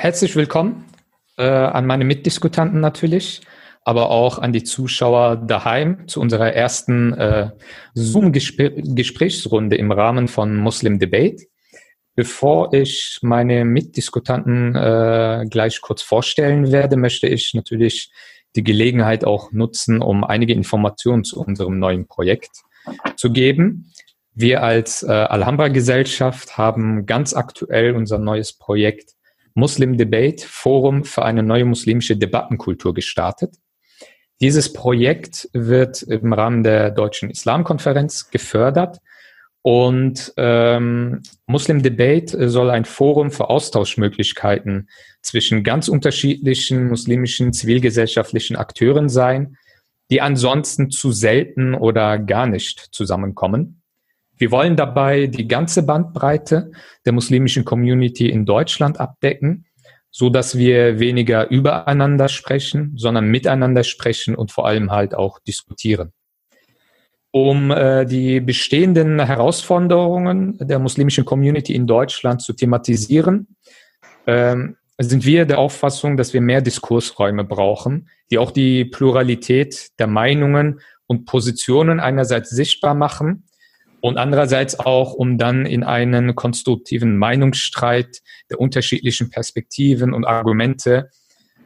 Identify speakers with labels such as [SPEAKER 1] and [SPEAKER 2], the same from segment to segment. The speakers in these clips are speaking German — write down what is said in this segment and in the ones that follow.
[SPEAKER 1] Herzlich willkommen äh, an meine Mitdiskutanten natürlich, aber auch an die Zuschauer daheim zu unserer ersten äh, Zoom-Gesprächsrunde im Rahmen von Muslim Debate. Bevor ich meine Mitdiskutanten äh, gleich kurz vorstellen werde, möchte ich natürlich die Gelegenheit auch nutzen, um einige Informationen zu unserem neuen Projekt zu geben. Wir als äh, Alhambra-Gesellschaft haben ganz aktuell unser neues Projekt Muslim Debate Forum für eine neue muslimische Debattenkultur gestartet. Dieses Projekt wird im Rahmen der Deutschen Islamkonferenz gefördert und ähm, Muslim Debate soll ein Forum für Austauschmöglichkeiten zwischen ganz unterschiedlichen muslimischen zivilgesellschaftlichen Akteuren sein, die ansonsten zu selten oder gar nicht zusammenkommen. Wir wollen dabei die ganze Bandbreite der muslimischen Community in Deutschland abdecken, so dass wir weniger übereinander sprechen, sondern miteinander sprechen und vor allem halt auch diskutieren. Um äh, die bestehenden Herausforderungen der muslimischen Community in Deutschland zu thematisieren, ähm, sind wir der Auffassung, dass wir mehr Diskursräume brauchen, die auch die Pluralität der Meinungen und Positionen einerseits sichtbar machen und andererseits auch, um dann in einen konstruktiven Meinungsstreit der unterschiedlichen Perspektiven und Argumente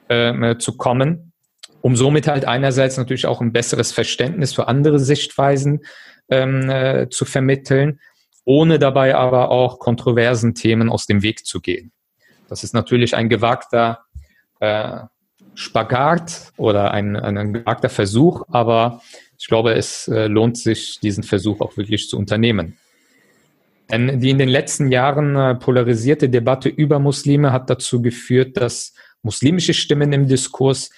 [SPEAKER 1] äh, zu kommen, um somit halt einerseits natürlich auch ein besseres Verständnis für andere Sichtweisen ähm, äh, zu vermitteln, ohne dabei aber auch kontroversen Themen aus dem Weg zu gehen. Das ist natürlich ein gewagter äh, Spagat oder ein, ein gewagter Versuch, aber ich glaube, es äh, lohnt sich, diesen Versuch auch wirklich zu unternehmen. Denn die in den letzten Jahren äh, polarisierte Debatte über Muslime hat dazu geführt, dass muslimische Stimmen im Diskurs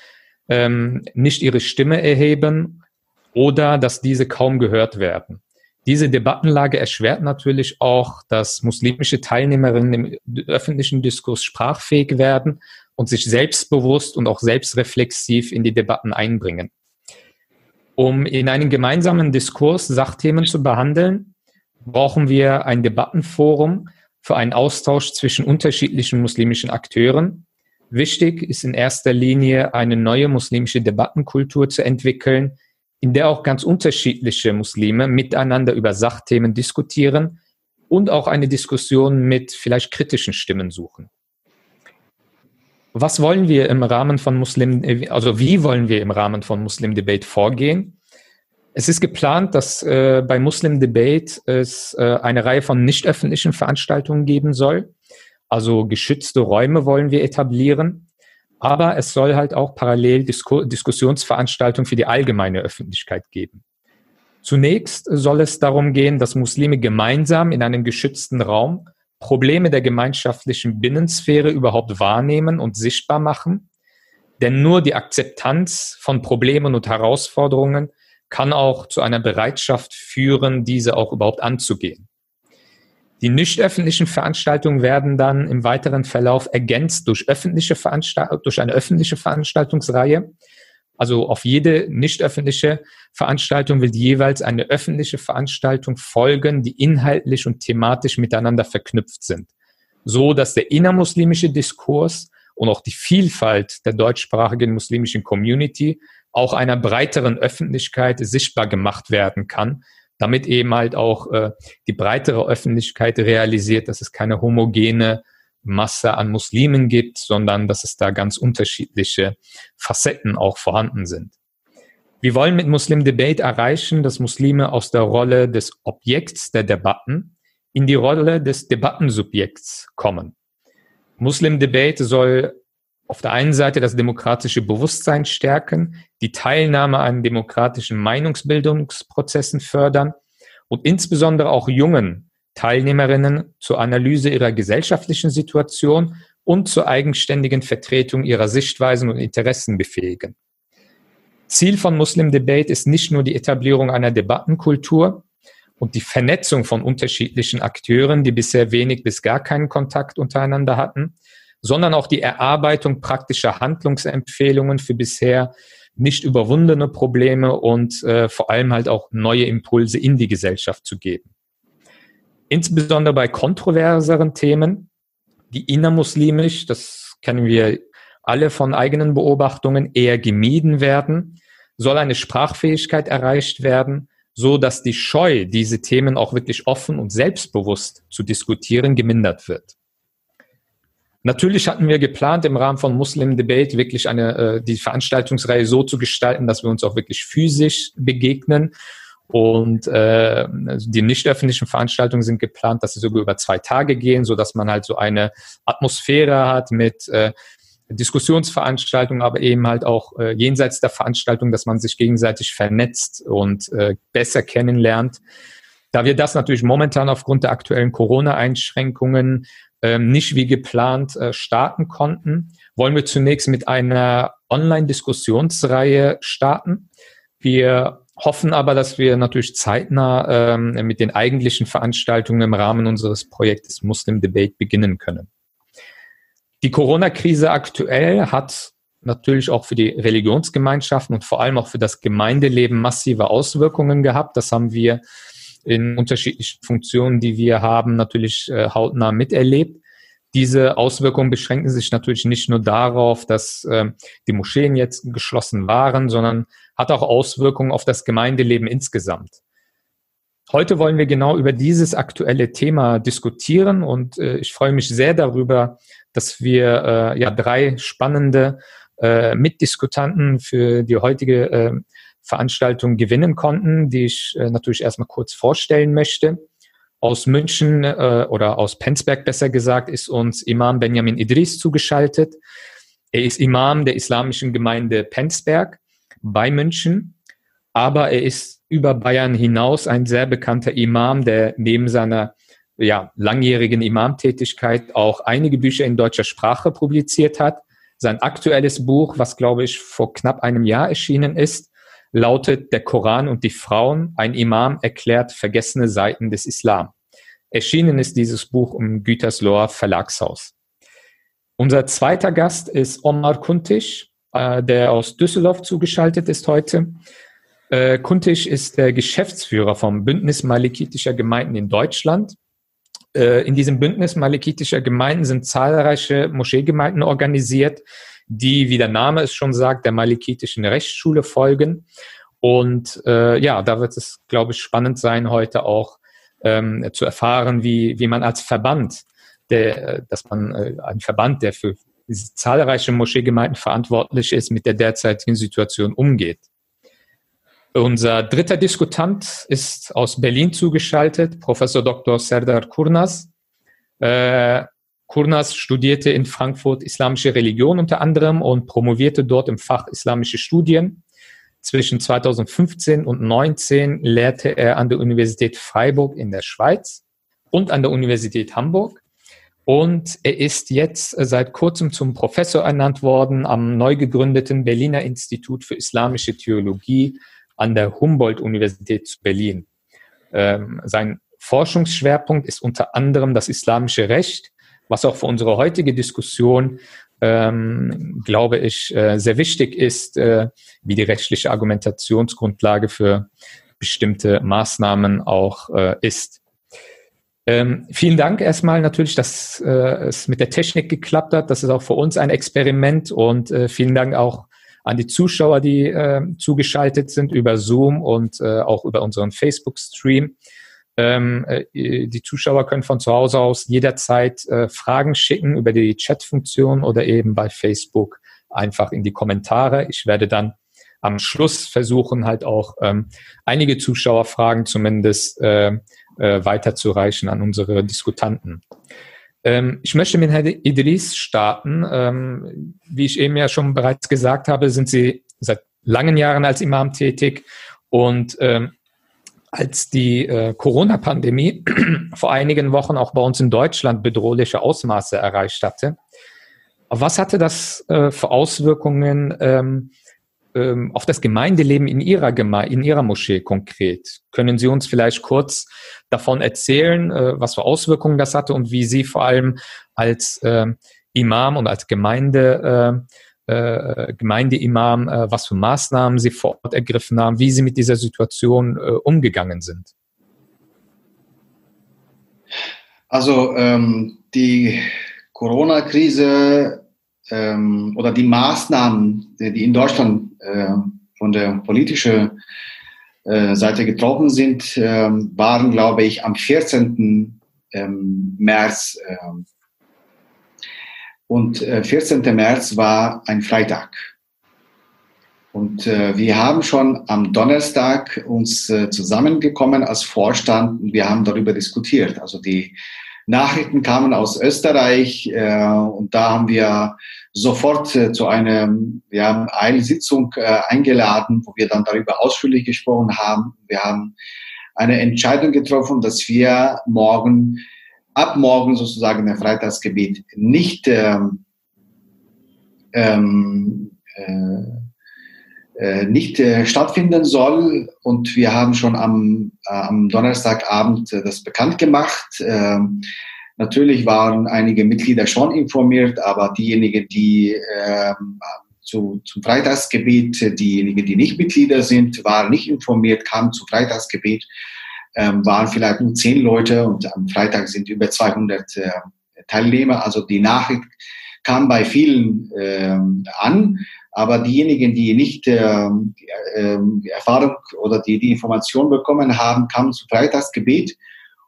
[SPEAKER 1] ähm, nicht ihre Stimme erheben oder dass diese kaum gehört werden. Diese Debattenlage erschwert natürlich auch, dass muslimische Teilnehmerinnen im öffentlichen Diskurs sprachfähig werden und sich selbstbewusst und auch selbstreflexiv in die Debatten einbringen. Um in einem gemeinsamen Diskurs Sachthemen zu behandeln, brauchen wir ein Debattenforum für einen Austausch zwischen unterschiedlichen muslimischen Akteuren. Wichtig ist in erster Linie eine neue muslimische Debattenkultur zu entwickeln, in der auch ganz unterschiedliche Muslime miteinander über Sachthemen diskutieren und auch eine Diskussion mit vielleicht kritischen Stimmen suchen. Was wollen wir im Rahmen von Muslim, also wie wollen wir im Rahmen von Muslim Debate vorgehen? Es ist geplant, dass äh, bei Muslim Debate es äh, eine Reihe von nicht öffentlichen Veranstaltungen geben soll. Also geschützte Räume wollen wir etablieren. Aber es soll halt auch parallel Disku Diskussionsveranstaltungen für die allgemeine Öffentlichkeit geben. Zunächst soll es darum gehen, dass Muslime gemeinsam in einem geschützten Raum Probleme der gemeinschaftlichen Binnensphäre überhaupt wahrnehmen und sichtbar machen. Denn nur die Akzeptanz von Problemen und Herausforderungen kann auch zu einer Bereitschaft führen, diese auch überhaupt anzugehen. Die nicht öffentlichen Veranstaltungen werden dann im weiteren Verlauf ergänzt durch, öffentliche Veranstalt durch eine öffentliche Veranstaltungsreihe, also auf jede nicht öffentliche Veranstaltung wird jeweils eine öffentliche Veranstaltung folgen, die inhaltlich und thematisch miteinander verknüpft sind. So dass der innermuslimische Diskurs und auch die Vielfalt der deutschsprachigen muslimischen Community auch einer breiteren Öffentlichkeit sichtbar gemacht werden kann, damit eben halt auch äh, die breitere Öffentlichkeit realisiert, dass es keine homogene Masse an Muslimen gibt, sondern dass es da ganz unterschiedliche Facetten auch vorhanden sind. Wir wollen mit Muslim Debate erreichen, dass Muslime aus der Rolle des Objekts der Debatten in die Rolle des Debattensubjekts kommen. Muslim Debate soll auf der einen Seite das demokratische Bewusstsein stärken, die Teilnahme an demokratischen Meinungsbildungsprozessen fördern und insbesondere auch jungen Teilnehmerinnen zur Analyse ihrer gesellschaftlichen Situation und zur eigenständigen Vertretung ihrer Sichtweisen und Interessen befähigen. Ziel von Muslim Debate ist nicht nur die Etablierung einer Debattenkultur und die Vernetzung von unterschiedlichen Akteuren, die bisher wenig bis gar keinen Kontakt untereinander hatten, sondern auch die Erarbeitung praktischer Handlungsempfehlungen für bisher nicht überwundene Probleme und äh, vor allem halt auch neue Impulse in die Gesellschaft zu geben insbesondere bei kontroverseren Themen, die innermuslimisch, das kennen wir alle von eigenen Beobachtungen, eher gemieden werden, soll eine Sprachfähigkeit erreicht werden, so dass die Scheu, diese Themen auch wirklich offen und selbstbewusst zu diskutieren, gemindert wird. Natürlich hatten wir geplant, im Rahmen von Muslim Debate wirklich eine, äh, die Veranstaltungsreihe so zu gestalten, dass wir uns auch wirklich physisch begegnen. Und äh, die nicht öffentlichen Veranstaltungen sind geplant, dass sie sogar über zwei Tage gehen, so dass man halt so eine Atmosphäre hat mit äh, Diskussionsveranstaltungen, aber eben halt auch äh, jenseits der Veranstaltung, dass man sich gegenseitig vernetzt und äh, besser kennenlernt. Da wir das natürlich momentan aufgrund der aktuellen Corona-Einschränkungen ähm, nicht wie geplant äh, starten konnten, wollen wir zunächst mit einer Online-Diskussionsreihe starten. Wir hoffen aber, dass wir natürlich zeitnah ähm, mit den eigentlichen Veranstaltungen im Rahmen unseres Projektes Muslim Debate beginnen können. Die Corona-Krise aktuell hat natürlich auch für die Religionsgemeinschaften und vor allem auch für das Gemeindeleben massive Auswirkungen gehabt. Das haben wir in unterschiedlichen Funktionen, die wir haben, natürlich äh, hautnah miterlebt. Diese Auswirkungen beschränken sich natürlich nicht nur darauf, dass äh, die Moscheen jetzt geschlossen waren, sondern hat auch Auswirkungen auf das Gemeindeleben insgesamt. Heute wollen wir genau über dieses aktuelle Thema diskutieren und äh, ich freue mich sehr darüber, dass wir äh, ja drei spannende äh, Mitdiskutanten für die heutige äh, Veranstaltung gewinnen konnten, die ich äh, natürlich erstmal kurz vorstellen möchte. Aus München äh, oder aus Penzberg besser gesagt ist uns Imam Benjamin Idris zugeschaltet. Er ist Imam der islamischen Gemeinde Penzberg bei München, aber er ist über Bayern hinaus ein sehr bekannter Imam, der neben seiner ja, langjährigen Imamtätigkeit auch einige Bücher in deutscher Sprache publiziert hat. Sein aktuelles Buch, was glaube ich vor knapp einem Jahr erschienen ist, lautet Der Koran und die Frauen, ein Imam erklärt vergessene Seiten des Islam. Erschienen ist dieses Buch im Gütersloher Verlagshaus. Unser zweiter Gast ist Omar Kuntisch, äh, der aus Düsseldorf zugeschaltet ist heute. Äh, Kuntisch ist der Geschäftsführer vom Bündnis Malikitischer Gemeinden in Deutschland. Äh, in diesem Bündnis Malikitischer Gemeinden sind zahlreiche Moscheegemeinden organisiert, die, wie der Name es schon sagt, der malikitischen Rechtsschule folgen. Und äh, ja, da wird es, glaube ich, spannend sein, heute auch ähm, zu erfahren, wie, wie man als Verband, der, dass man äh, ein Verband, der für zahlreiche Moscheegemeinden verantwortlich ist, mit der derzeitigen Situation umgeht. Unser dritter Diskutant ist aus Berlin zugeschaltet, Professor Dr. Serdar Kurnas. Äh, Kurnas studierte in Frankfurt islamische Religion unter anderem und promovierte dort im Fach islamische Studien. Zwischen 2015 und 2019 lehrte er an der Universität Freiburg in der Schweiz und an der Universität Hamburg. Und er ist jetzt seit kurzem zum Professor ernannt worden am neu gegründeten Berliner Institut für Islamische Theologie an der Humboldt-Universität zu Berlin. Ähm, sein Forschungsschwerpunkt ist unter anderem das islamische Recht was auch für unsere heutige Diskussion, ähm, glaube ich, äh, sehr wichtig ist, äh, wie die rechtliche Argumentationsgrundlage für bestimmte Maßnahmen auch äh, ist. Ähm, vielen Dank erstmal natürlich, dass äh, es mit der Technik geklappt hat. Das ist auch für uns ein Experiment und äh, vielen Dank auch an die Zuschauer, die äh, zugeschaltet sind über Zoom und auch über unseren Facebook-Stream. Ähm, äh, die Zuschauer können von zu Hause aus jederzeit äh, Fragen schicken über die Chat-Funktion oder eben bei Facebook einfach in die Kommentare. Ich werde dann am Schluss versuchen, halt auch ähm, einige Zuschauerfragen zumindest äh, äh, weiterzureichen an unsere Diskutanten. Ähm, ich möchte mit Herrn Idris starten. Ähm, wie ich eben ja schon bereits gesagt habe, sind Sie seit langen Jahren als Imam tätig und ähm, als die äh, Corona-Pandemie vor einigen Wochen auch bei uns in Deutschland bedrohliche Ausmaße erreicht hatte. Was hatte das äh, für Auswirkungen ähm, ähm, auf das Gemeindeleben in Ihrer, Geme in Ihrer Moschee konkret? Können Sie uns vielleicht kurz davon erzählen, äh, was für Auswirkungen das hatte und wie Sie vor allem als äh, Imam und als Gemeinde äh, Gemeindeimam, äh, was für Maßnahmen sie vor Ort ergriffen haben, wie sie mit dieser Situation äh, umgegangen sind?
[SPEAKER 2] Also ähm, die Corona-Krise ähm, oder die Maßnahmen, die in Deutschland äh, von der politischen äh, Seite getroffen sind, äh, waren, glaube ich, am 14. Ähm, März. Und 14. Äh, März war ein Freitag. Und äh, wir haben schon am Donnerstag uns äh, zusammengekommen als Vorstand und wir haben darüber diskutiert. Also die Nachrichten kamen aus Österreich äh, und da haben wir sofort äh, zu einer ja, Eilsitzung äh, eingeladen, wo wir dann darüber ausführlich gesprochen haben. Wir haben eine Entscheidung getroffen, dass wir morgen, ab morgen sozusagen ein Freitagsgebet nicht ähm, ähm, äh, äh, nicht äh, stattfinden soll. Und wir haben schon am, äh, am Donnerstagabend äh, das bekannt gemacht. Ähm, natürlich waren einige Mitglieder schon informiert, aber diejenigen, die ähm, zu, zum Freitagsgebet, diejenigen, die nicht Mitglieder sind, waren nicht informiert, kamen zum Freitagsgebet, ähm, waren vielleicht nur zehn Leute und am Freitag sind über 200 äh, Teilnehmer. Also die Nachricht kam bei vielen äh, an, aber diejenigen, die nicht äh, äh, Erfahrung oder die die Information bekommen haben, kamen zu Freitagsgebet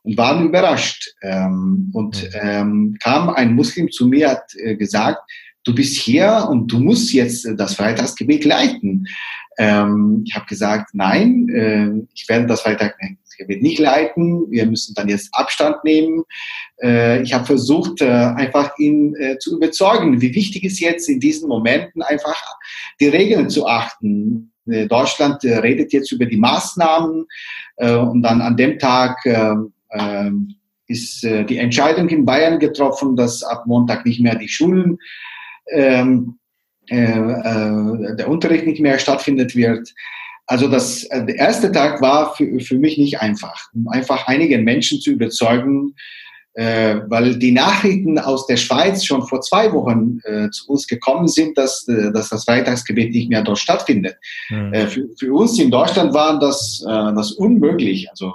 [SPEAKER 2] und waren überrascht. Ähm, und mhm. ähm, kam ein Muslim zu mir, hat äh, gesagt, du bist hier und du musst jetzt das Freitagsgebet leiten. Ähm, ich habe gesagt, nein, äh, ich werde das Freitagsgebet nicht leiten. Wir müssen dann jetzt Abstand nehmen. Äh, ich habe versucht, äh, einfach ihn äh, zu überzeugen, wie wichtig es jetzt in diesen Momenten einfach die Regeln zu achten. Äh, Deutschland äh, redet jetzt über die Maßnahmen und dann an dem Tag ist die Entscheidung in Bayern getroffen, dass ab Montag nicht mehr die Schulen ähm, äh, äh, der Unterricht nicht mehr stattfindet wird. Also das, äh, der erste Tag war für, für mich nicht einfach, um einfach einigen Menschen zu überzeugen, äh, weil die Nachrichten aus der Schweiz schon vor zwei Wochen äh, zu uns gekommen sind, dass, äh, dass das Freitagsgebet nicht mehr dort stattfindet. Mhm. Für, für uns in Deutschland war das, äh, das unmöglich. Also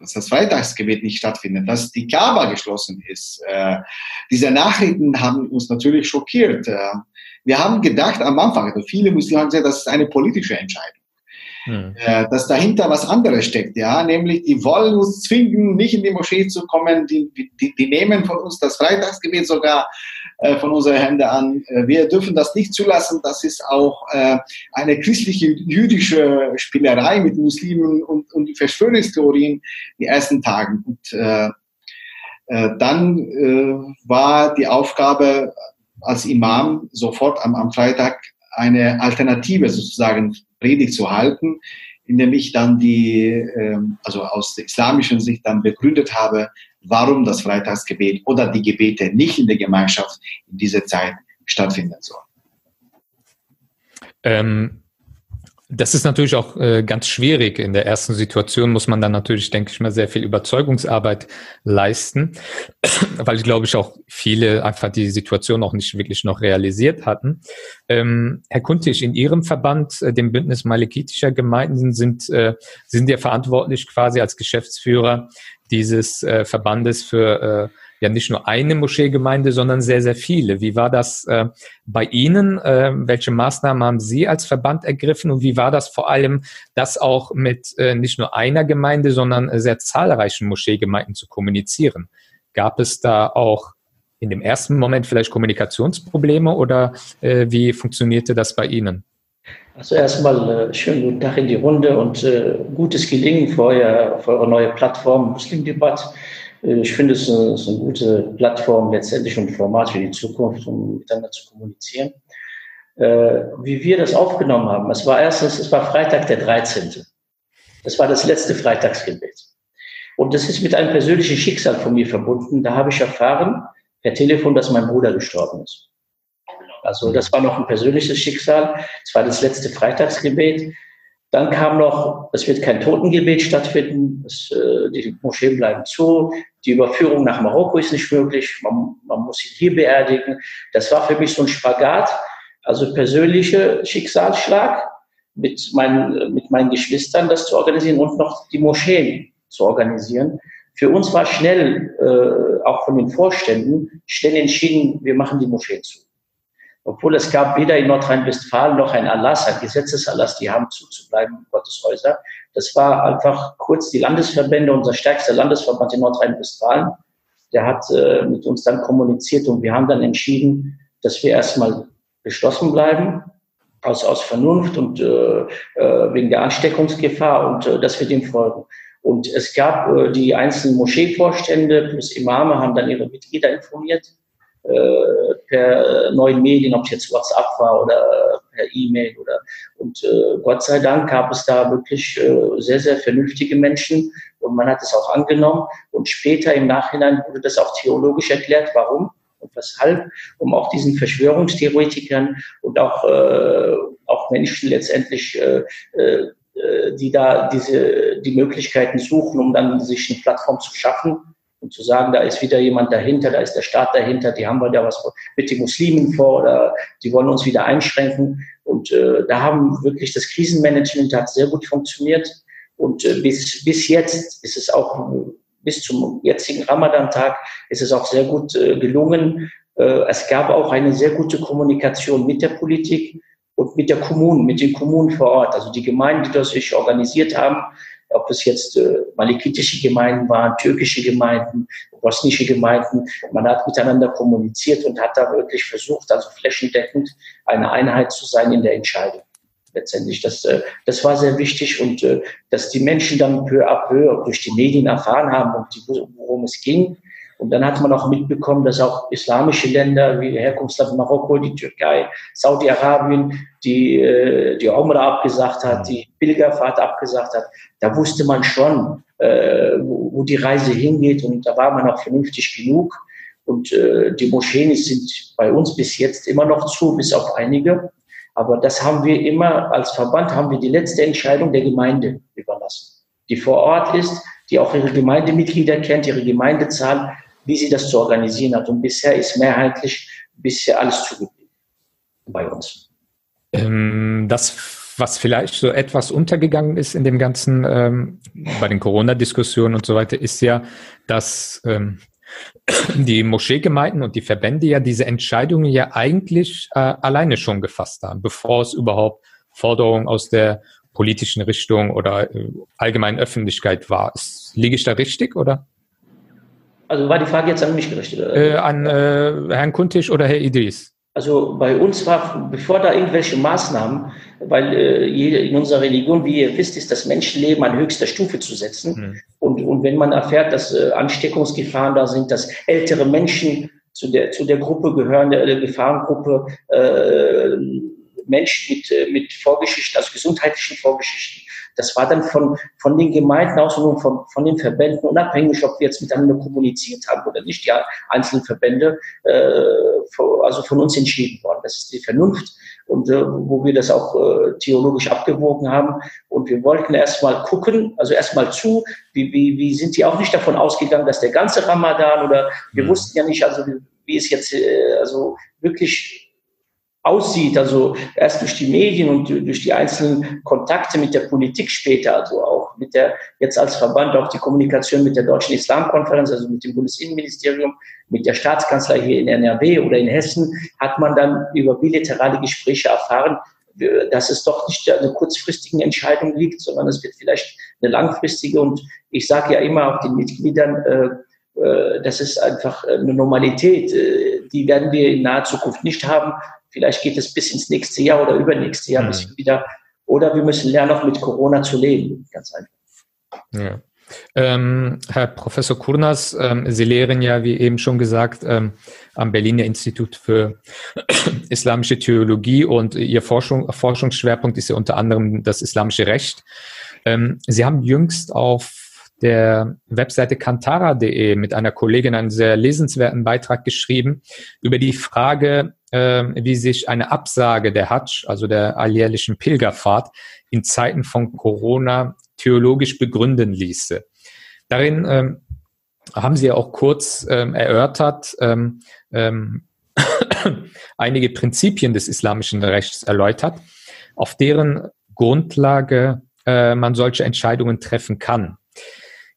[SPEAKER 2] dass das Freitagsgebet nicht stattfindet, dass die Kaaba geschlossen ist. Äh, diese Nachrichten haben uns natürlich schockiert. Äh, wir haben gedacht am Anfang, also viele Muslime haben gesagt, das ist eine politische Entscheidung. Hm. Äh, dass dahinter was anderes steckt, ja, nämlich die wollen uns zwingen, nicht in die Moschee zu kommen, die, die, die nehmen von uns das Freitagsgebet sogar äh, von unseren Händen an. Äh, wir dürfen das nicht zulassen. Das ist auch äh, eine christliche, jüdische Spielerei mit Muslimen und, und Verschwörungstheorien die ersten Tagen. Und äh, äh, dann äh, war die Aufgabe als Imam sofort am, am Freitag eine Alternative sozusagen Predigt zu halten, indem ich dann die, ähm, also aus der islamischen Sicht dann begründet habe, warum das Freitagsgebet oder die Gebete nicht in der Gemeinschaft in dieser Zeit stattfinden sollen.
[SPEAKER 1] Ähm, das ist natürlich auch äh, ganz schwierig. In der ersten Situation muss man dann natürlich, denke ich mal, sehr viel Überzeugungsarbeit leisten, weil ich glaube ich auch viele einfach die Situation auch nicht wirklich noch realisiert hatten. Ähm, Herr Kuntisch, in Ihrem Verband, äh, dem Bündnis Malekitischer Gemeinden, sind, äh, sind ja verantwortlich quasi als Geschäftsführer dieses äh, Verbandes für äh, ja nicht nur eine Moscheegemeinde, sondern sehr, sehr viele. Wie war das äh, bei Ihnen? Äh, welche Maßnahmen haben Sie als Verband ergriffen und wie war das vor allem, das auch mit äh, nicht nur einer Gemeinde, sondern sehr zahlreichen Moscheegemeinden zu kommunizieren? Gab es da auch in dem ersten Moment vielleicht Kommunikationsprobleme oder äh, wie funktionierte das bei Ihnen?
[SPEAKER 3] Also erstmal äh, schönen guten Tag in die Runde und äh, gutes Gelingen für, euer, für eure neue Plattform Muslim Debatte. Äh, ich finde, es ist eine gute Plattform letztendlich und Format für die Zukunft, um miteinander zu kommunizieren. Äh, wie wir das aufgenommen haben, es war erstens, es war Freitag der 13. Das war das letzte Freitagsgebet. Und das ist mit einem persönlichen Schicksal von mir verbunden. Da habe ich erfahren per Telefon, dass mein Bruder gestorben ist. Also das war noch ein persönliches Schicksal. Es war das letzte Freitagsgebet. Dann kam noch, es wird kein Totengebet stattfinden, es, äh, die Moscheen bleiben zu, die Überführung nach Marokko ist nicht möglich, man, man muss ihn hier beerdigen. Das war für mich so ein Spagat, also persönlicher Schicksalsschlag mit meinen, mit meinen Geschwistern, das zu organisieren und noch die Moscheen zu organisieren. Für uns war schnell, äh, auch von den Vorständen, schnell entschieden, wir machen die Moscheen zu. Obwohl es gab weder in Nordrhein-Westfalen noch ein Erlass, ein Gesetzeserlass, die haben zuzubleiben, Gotteshäuser. Das war einfach kurz die Landesverbände, unser stärkster Landesverband in Nordrhein-Westfalen, der hat äh, mit uns dann kommuniziert und wir haben dann entschieden, dass wir erstmal geschlossen bleiben, aus, aus Vernunft und äh, äh, wegen der Ansteckungsgefahr und äh, dass wir dem folgen. Und es gab äh, die einzelnen Moscheevorstände plus Imame haben dann ihre Mitglieder informiert äh, per neuen Medien, ob es jetzt WhatsApp war oder per E-Mail oder und äh, Gott sei Dank gab es da wirklich äh, sehr, sehr vernünftige Menschen und man hat es auch angenommen und später im Nachhinein wurde das auch theologisch erklärt, warum und weshalb, um auch diesen Verschwörungstheoretikern und auch, äh, auch Menschen letztendlich äh, äh, die da diese, die Möglichkeiten suchen, um dann sich eine Plattform zu schaffen und zu sagen, da ist wieder jemand dahinter, da ist der Staat dahinter, die haben wir da was mit den Muslimen vor oder die wollen uns wieder einschränken. Und äh, da haben wirklich das Krisenmanagement hat sehr gut funktioniert. Und äh, bis, bis jetzt ist es auch, bis zum jetzigen Ramadan-Tag ist es auch sehr gut äh, gelungen. Äh, es gab auch eine sehr gute Kommunikation mit der Politik und mit der Kommunen, mit den Kommunen vor Ort. Also die Gemeinden, die das sich organisiert haben, ob es jetzt äh, malikitische Gemeinden waren, türkische Gemeinden, bosnische Gemeinden. Man hat miteinander kommuniziert und hat da wirklich versucht, also flächendeckend eine Einheit zu sein in der Entscheidung. Letztendlich, das, äh, das war sehr wichtig und äh, dass die Menschen dann peu à peu durch die Medien erfahren haben, worum es ging und dann hat man auch mitbekommen, dass auch islamische Länder wie Herkunftsland Marokko, die Türkei, Saudi-Arabien, die äh, die Umrah abgesagt hat, die Pilgerfahrt abgesagt hat. Da wusste man schon, äh, wo, die Reise hingeht und da war man auch vernünftig genug. Und äh, die Moscheen sind bei uns bis jetzt immer noch zu, bis auf einige. Aber das haben wir immer als Verband, haben wir die letzte Entscheidung der Gemeinde überlassen, die vor Ort ist, die auch ihre Gemeindemitglieder kennt, ihre Gemeindezahl wie sie das zu organisieren hat. Und bisher ist mehrheitlich bisher alles zugeblieben bei uns.
[SPEAKER 1] Ähm, das, was vielleicht so etwas untergegangen ist in dem ganzen, ähm, bei den Corona-Diskussionen und so weiter, ist ja, dass ähm, die Moscheegemeinden und die Verbände ja diese Entscheidungen ja eigentlich äh, alleine schon gefasst haben, bevor es überhaupt Forderungen aus der politischen Richtung oder äh, allgemeinen Öffentlichkeit war. Liege ich da richtig, oder?
[SPEAKER 3] Also war die Frage jetzt an mich gerichtet?
[SPEAKER 1] Äh, an äh, Herrn Kuntisch oder Herr Idris?
[SPEAKER 3] Also bei uns war, bevor da irgendwelche Maßnahmen, weil äh, in unserer Religion, wie ihr wisst, ist das Menschenleben an höchster Stufe zu setzen. Mhm. Und, und wenn man erfährt, dass äh, Ansteckungsgefahren da sind, dass ältere Menschen zu der, zu der Gruppe gehören, der, der Gefahrengruppe, äh, Menschen mit, äh, mit Vorgeschichten, also gesundheitlichen Vorgeschichten, das war dann von, von den Gemeinden aus und von, von den Verbänden, unabhängig, ob wir jetzt miteinander kommuniziert haben oder nicht, die einzelnen Verbände, äh, also von uns entschieden worden. Das ist die Vernunft und äh, wo wir das auch äh, theologisch abgewogen haben. Und wir wollten erstmal gucken, also erstmal zu, wie, wie, wie sind die auch nicht davon ausgegangen, dass der ganze Ramadan oder wir mhm. wussten ja nicht, also wie, wie es jetzt äh, also wirklich aussieht, also erst durch die Medien und durch die einzelnen Kontakte mit der Politik später, also auch mit der, jetzt als Verband auch die Kommunikation mit der Deutschen Islamkonferenz, also mit dem Bundesinnenministerium, mit der Staatskanzlei hier in NRW oder in Hessen, hat man dann über bilaterale Gespräche erfahren, dass es doch nicht eine kurzfristige Entscheidung liegt, sondern es wird vielleicht eine langfristige. Und ich sage ja immer auch den Mitgliedern, äh, äh, das ist einfach eine Normalität. Äh, die werden wir in naher Zukunft nicht haben. Vielleicht geht es bis ins nächste Jahr oder übernächste Jahr, mhm. bis wieder. Oder wir müssen lernen, auch mit Corona zu leben. Ganz einfach.
[SPEAKER 1] Ja. Ähm, Herr Professor Kurnas, ähm, Sie lehren ja, wie eben schon gesagt, ähm, am Berliner Institut für Islamische Theologie und Ihr Forschung, Forschungsschwerpunkt ist ja unter anderem das islamische Recht. Ähm, Sie haben jüngst auf der Webseite kantara.de mit einer Kollegin einen sehr lesenswerten Beitrag geschrieben über die Frage, äh, wie sich eine Absage der Hajj, also der alljährlichen Pilgerfahrt, in Zeiten von Corona theologisch begründen ließe. Darin ähm, haben Sie ja auch kurz ähm, erörtert, ähm, ähm, einige Prinzipien des islamischen Rechts erläutert, auf deren Grundlage äh, man solche Entscheidungen treffen kann.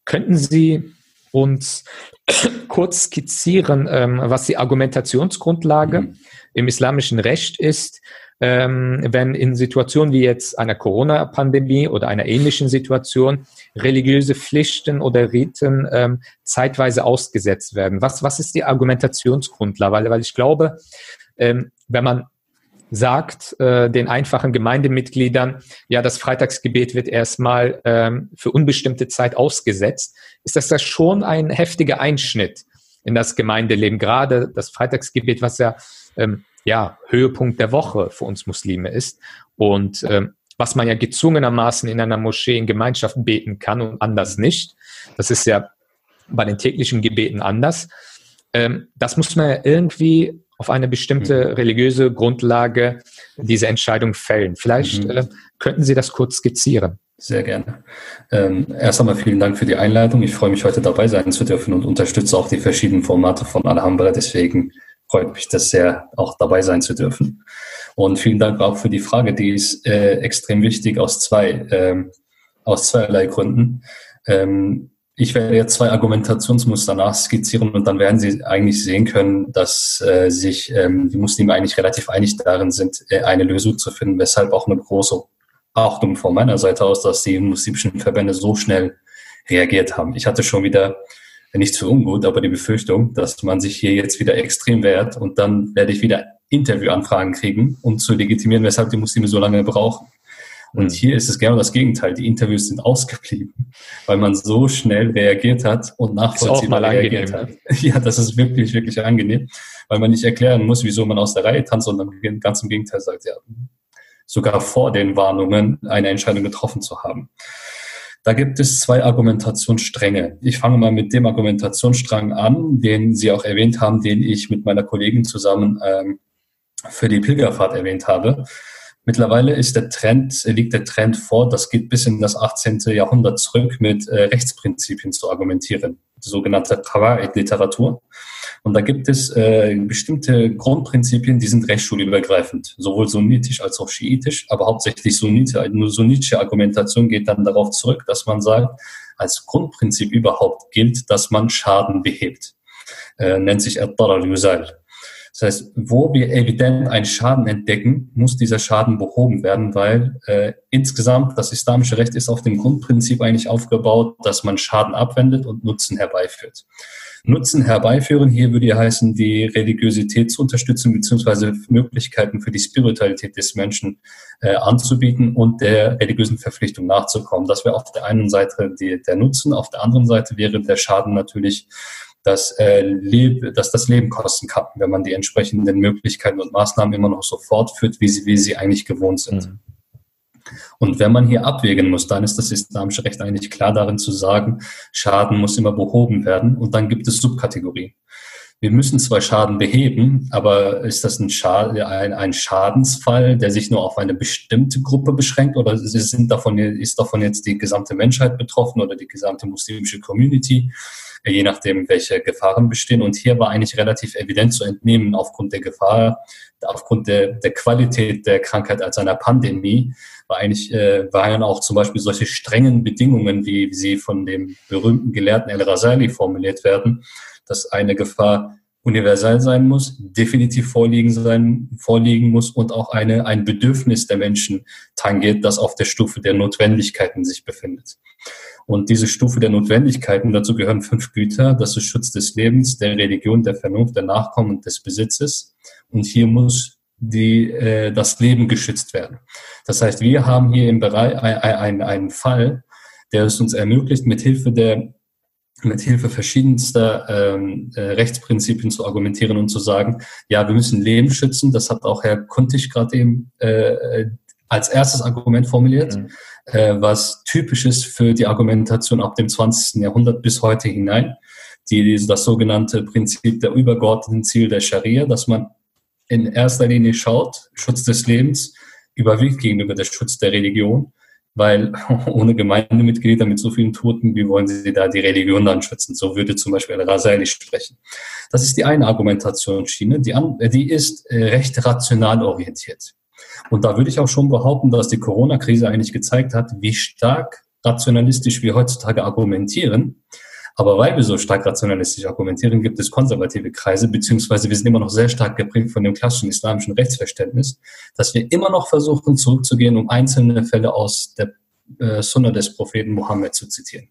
[SPEAKER 1] Könnten Sie uns kurz skizzieren, ähm, was die Argumentationsgrundlage mhm. im islamischen Recht ist, ähm, wenn in Situationen wie jetzt einer Corona-Pandemie oder einer ähnlichen Situation religiöse Pflichten oder Riten ähm, zeitweise ausgesetzt werden. Was, was ist die Argumentationsgrundlage? Weil, weil ich glaube, ähm, wenn man sagt äh, den einfachen Gemeindemitgliedern, ja, das Freitagsgebet wird erstmal ähm, für unbestimmte Zeit ausgesetzt, ist das, das schon ein heftiger Einschnitt in das Gemeindeleben. Gerade das Freitagsgebet, was ja ähm, ja, Höhepunkt der Woche für uns Muslime ist. Und ähm, was man ja gezwungenermaßen in einer Moschee in Gemeinschaft beten kann und anders nicht. Das ist ja bei den täglichen Gebeten anders. Ähm, das muss man ja irgendwie auf eine bestimmte mhm. religiöse Grundlage diese Entscheidung fällen. Vielleicht mhm. äh, könnten Sie das kurz skizzieren.
[SPEAKER 4] Sehr gerne. Ähm, erst einmal vielen Dank für die Einladung. Ich freue mich, heute dabei sein zu dürfen und unterstütze auch die verschiedenen Formate von Alhambra. Deswegen freut mich das sehr, auch dabei sein zu dürfen. Und vielen Dank auch für die Frage, die ist äh, extrem wichtig aus zwei, ähm, aus zweierlei Gründen. Ähm, ich werde jetzt zwei Argumentationsmuster nachskizzieren und dann werden Sie eigentlich sehen können, dass äh, sich ähm, die Muslime eigentlich relativ einig darin sind, äh, eine Lösung zu finden, weshalb auch eine große Achtung von meiner Seite aus, dass die muslimischen Verbände so schnell reagiert haben. Ich hatte schon wieder nicht zu ungut, aber die Befürchtung, dass man sich hier jetzt wieder extrem wehrt und dann werde ich wieder Interviewanfragen kriegen, um zu legitimieren, weshalb die Muslime so lange brauchen. Und mhm. hier ist es genau das Gegenteil. Die Interviews sind ausgeblieben, weil man so schnell reagiert hat und nachvollziehbar reagiert hat. Ja, das ist wirklich, wirklich angenehm, weil man nicht erklären muss, wieso man aus der Reihe tanzt, sondern ganz im Gegenteil sagt, ja, sogar vor den Warnungen eine Entscheidung getroffen zu haben. Da gibt es zwei Argumentationsstränge. Ich fange mal mit dem Argumentationsstrang an, den Sie auch erwähnt haben, den ich mit meiner Kollegin zusammen ähm, für die Pilgerfahrt erwähnt habe. Mittlerweile ist der Trend, liegt der Trend vor, das geht bis in das 18. Jahrhundert zurück, mit äh, Rechtsprinzipien zu argumentieren, die sogenannte Qawa'id-Literatur. Und da gibt es äh, bestimmte Grundprinzipien, die sind rechtsschulübergreifend, sowohl sunnitisch als auch schiitisch, aber hauptsächlich sunnite, nur sunnitische Argumentation geht dann darauf zurück, dass man sagt, als Grundprinzip überhaupt gilt, dass man Schaden behebt. Äh, nennt sich Ad-Darar Yusal. Das heißt, wo wir evident einen Schaden entdecken, muss dieser Schaden behoben werden, weil äh, insgesamt das islamische Recht ist auf dem Grundprinzip eigentlich aufgebaut, dass man Schaden abwendet und Nutzen herbeiführt. Nutzen herbeiführen. Hier würde ja heißen, die Religiosität zu unterstützen, beziehungsweise Möglichkeiten für die Spiritualität des Menschen äh, anzubieten und der religiösen Verpflichtung nachzukommen. Das wäre auf der einen Seite die, der Nutzen, auf der anderen Seite wäre der Schaden natürlich dass, äh, Leb dass das Leben kosten kann, wenn man die entsprechenden Möglichkeiten und Maßnahmen immer noch so fortführt, wie sie, wie sie eigentlich gewohnt sind. Mhm. Und wenn man hier abwägen muss, dann ist das islamische Recht eigentlich klar darin zu sagen, Schaden muss immer behoben werden und dann gibt es Subkategorien. Wir müssen zwar Schaden beheben, aber ist das ein, Schaden, ein, ein Schadensfall, der sich nur auf eine bestimmte Gruppe beschränkt oder sind davon, ist davon jetzt die gesamte Menschheit betroffen oder die gesamte muslimische Community? Je nachdem, welche Gefahren bestehen. Und hier war eigentlich relativ evident zu entnehmen, aufgrund der Gefahr, aufgrund der, der Qualität der Krankheit als einer Pandemie, war eigentlich, äh, waren auch zum Beispiel solche strengen Bedingungen, wie sie von dem berühmten Gelehrten El-Rasali formuliert werden, dass eine Gefahr universell sein muss, definitiv vorliegen sein, vorliegen muss und auch eine, ein Bedürfnis der Menschen tangiert, das auf der Stufe der Notwendigkeiten sich befindet. Und diese Stufe der Notwendigkeiten, dazu gehören fünf Güter, das ist Schutz des Lebens, der Religion, der Vernunft, der Nachkommen und des Besitzes. Und hier muss die, äh, das Leben geschützt werden. Das heißt, wir haben hier im Bereich einen, einen Fall, der es uns ermöglicht, mit Hilfe der mit Hilfe verschiedenster ähm, äh, Rechtsprinzipien zu argumentieren und zu sagen, ja, wir müssen Leben schützen. Das hat auch Herr Kuntig gerade eben äh, als erstes Argument formuliert. Mhm äh, was typisch ist für die Argumentation ab dem 20. Jahrhundert bis heute hinein. Die, das sogenannte Prinzip der übergeordneten Ziel der Scharia, dass man in erster Linie schaut, Schutz des Lebens überwiegt gegenüber der Schutz der Religion, weil ohne Gemeindemitglieder mit so vielen Toten, wie wollen sie da die Religion dann schützen? So würde zum Beispiel Al-Rasali sprechen. Das ist die eine Argumentationsschiene. Die, die ist äh, recht rational orientiert. Und da würde ich auch schon behaupten, dass die Corona-Krise eigentlich gezeigt hat, wie stark rationalistisch wir heutzutage argumentieren, Aber weil wir so stark rationalistisch argumentieren, gibt es konservative Kreise, beziehungsweise wir sind immer noch sehr stark geprägt von dem klassischen islamischen Rechtsverständnis, dass wir immer noch versuchen zurückzugehen, um einzelne Fälle aus der äh, Sunna des Propheten Mohammed zu zitieren.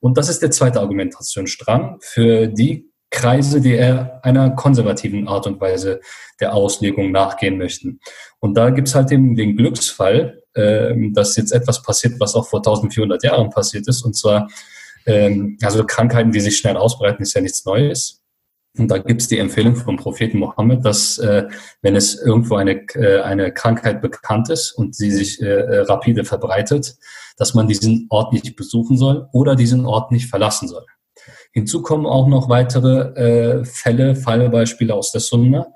[SPEAKER 4] Und das ist der zweite Argumentationsstrang für die Kreise, die eher einer konservativen Art und Weise der Auslegung nachgehen möchten. Und da gibt's halt eben den Glücksfall, äh, dass jetzt etwas passiert, was auch vor 1400 Jahren passiert ist. Und zwar, ähm, also Krankheiten, die sich schnell ausbreiten, ist ja nichts Neues. Und da gibt's die Empfehlung vom Propheten Mohammed, dass äh, wenn es irgendwo eine, äh, eine Krankheit bekannt ist und sie sich äh, äh rapide verbreitet, dass man diesen Ort nicht besuchen soll oder diesen Ort nicht verlassen soll. Hinzu kommen auch noch weitere äh, Fälle, Fallbeispiele aus der Sunna,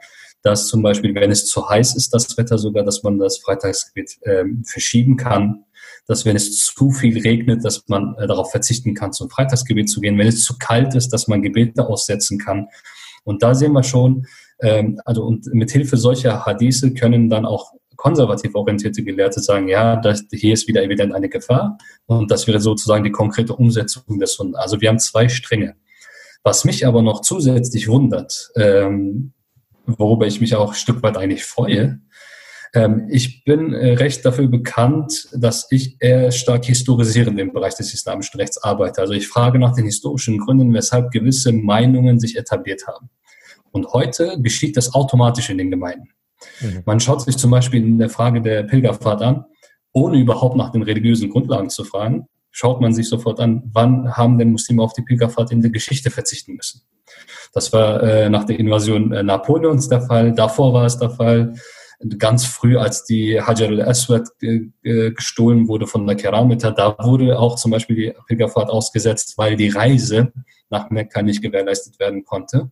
[SPEAKER 4] dass zum Beispiel, wenn es zu heiß ist, das Wetter sogar, dass man das Freitagsgebet äh, verschieben kann, dass wenn es zu viel regnet, dass man äh, darauf verzichten kann, zum Freitagsgebet zu gehen, wenn es zu kalt ist, dass man Gebete aussetzen kann. Und da sehen wir schon, ähm, also und mit Hilfe solcher Hadithe können dann auch konservativ orientierte Gelehrte sagen, ja, das, hier ist wieder evident eine Gefahr und das wäre sozusagen die konkrete Umsetzung des Hundes. Also wir haben zwei Stränge. Was mich aber noch zusätzlich wundert, ähm, worüber ich mich auch ein Stück weit eigentlich freue, ähm, ich bin äh, recht dafür bekannt, dass ich eher stark historisierend im Bereich des islamischen Rechts arbeite. Also ich frage nach den historischen Gründen, weshalb gewisse Meinungen sich etabliert haben. Und heute geschieht das automatisch in den Gemeinden. Mhm. Man schaut sich zum Beispiel in der Frage der Pilgerfahrt an, ohne überhaupt nach den religiösen Grundlagen zu fragen, schaut man sich sofort an, wann haben denn Muslime auf die Pilgerfahrt in der Geschichte verzichten müssen. Das war äh, nach der Invasion äh, Napoleons der Fall, davor war es der Fall, ganz früh, als die Hajar al-Aswad äh, gestohlen wurde von der Keramita, da wurde auch zum Beispiel die Pilgerfahrt ausgesetzt, weil die Reise nach Mekka nicht gewährleistet werden konnte.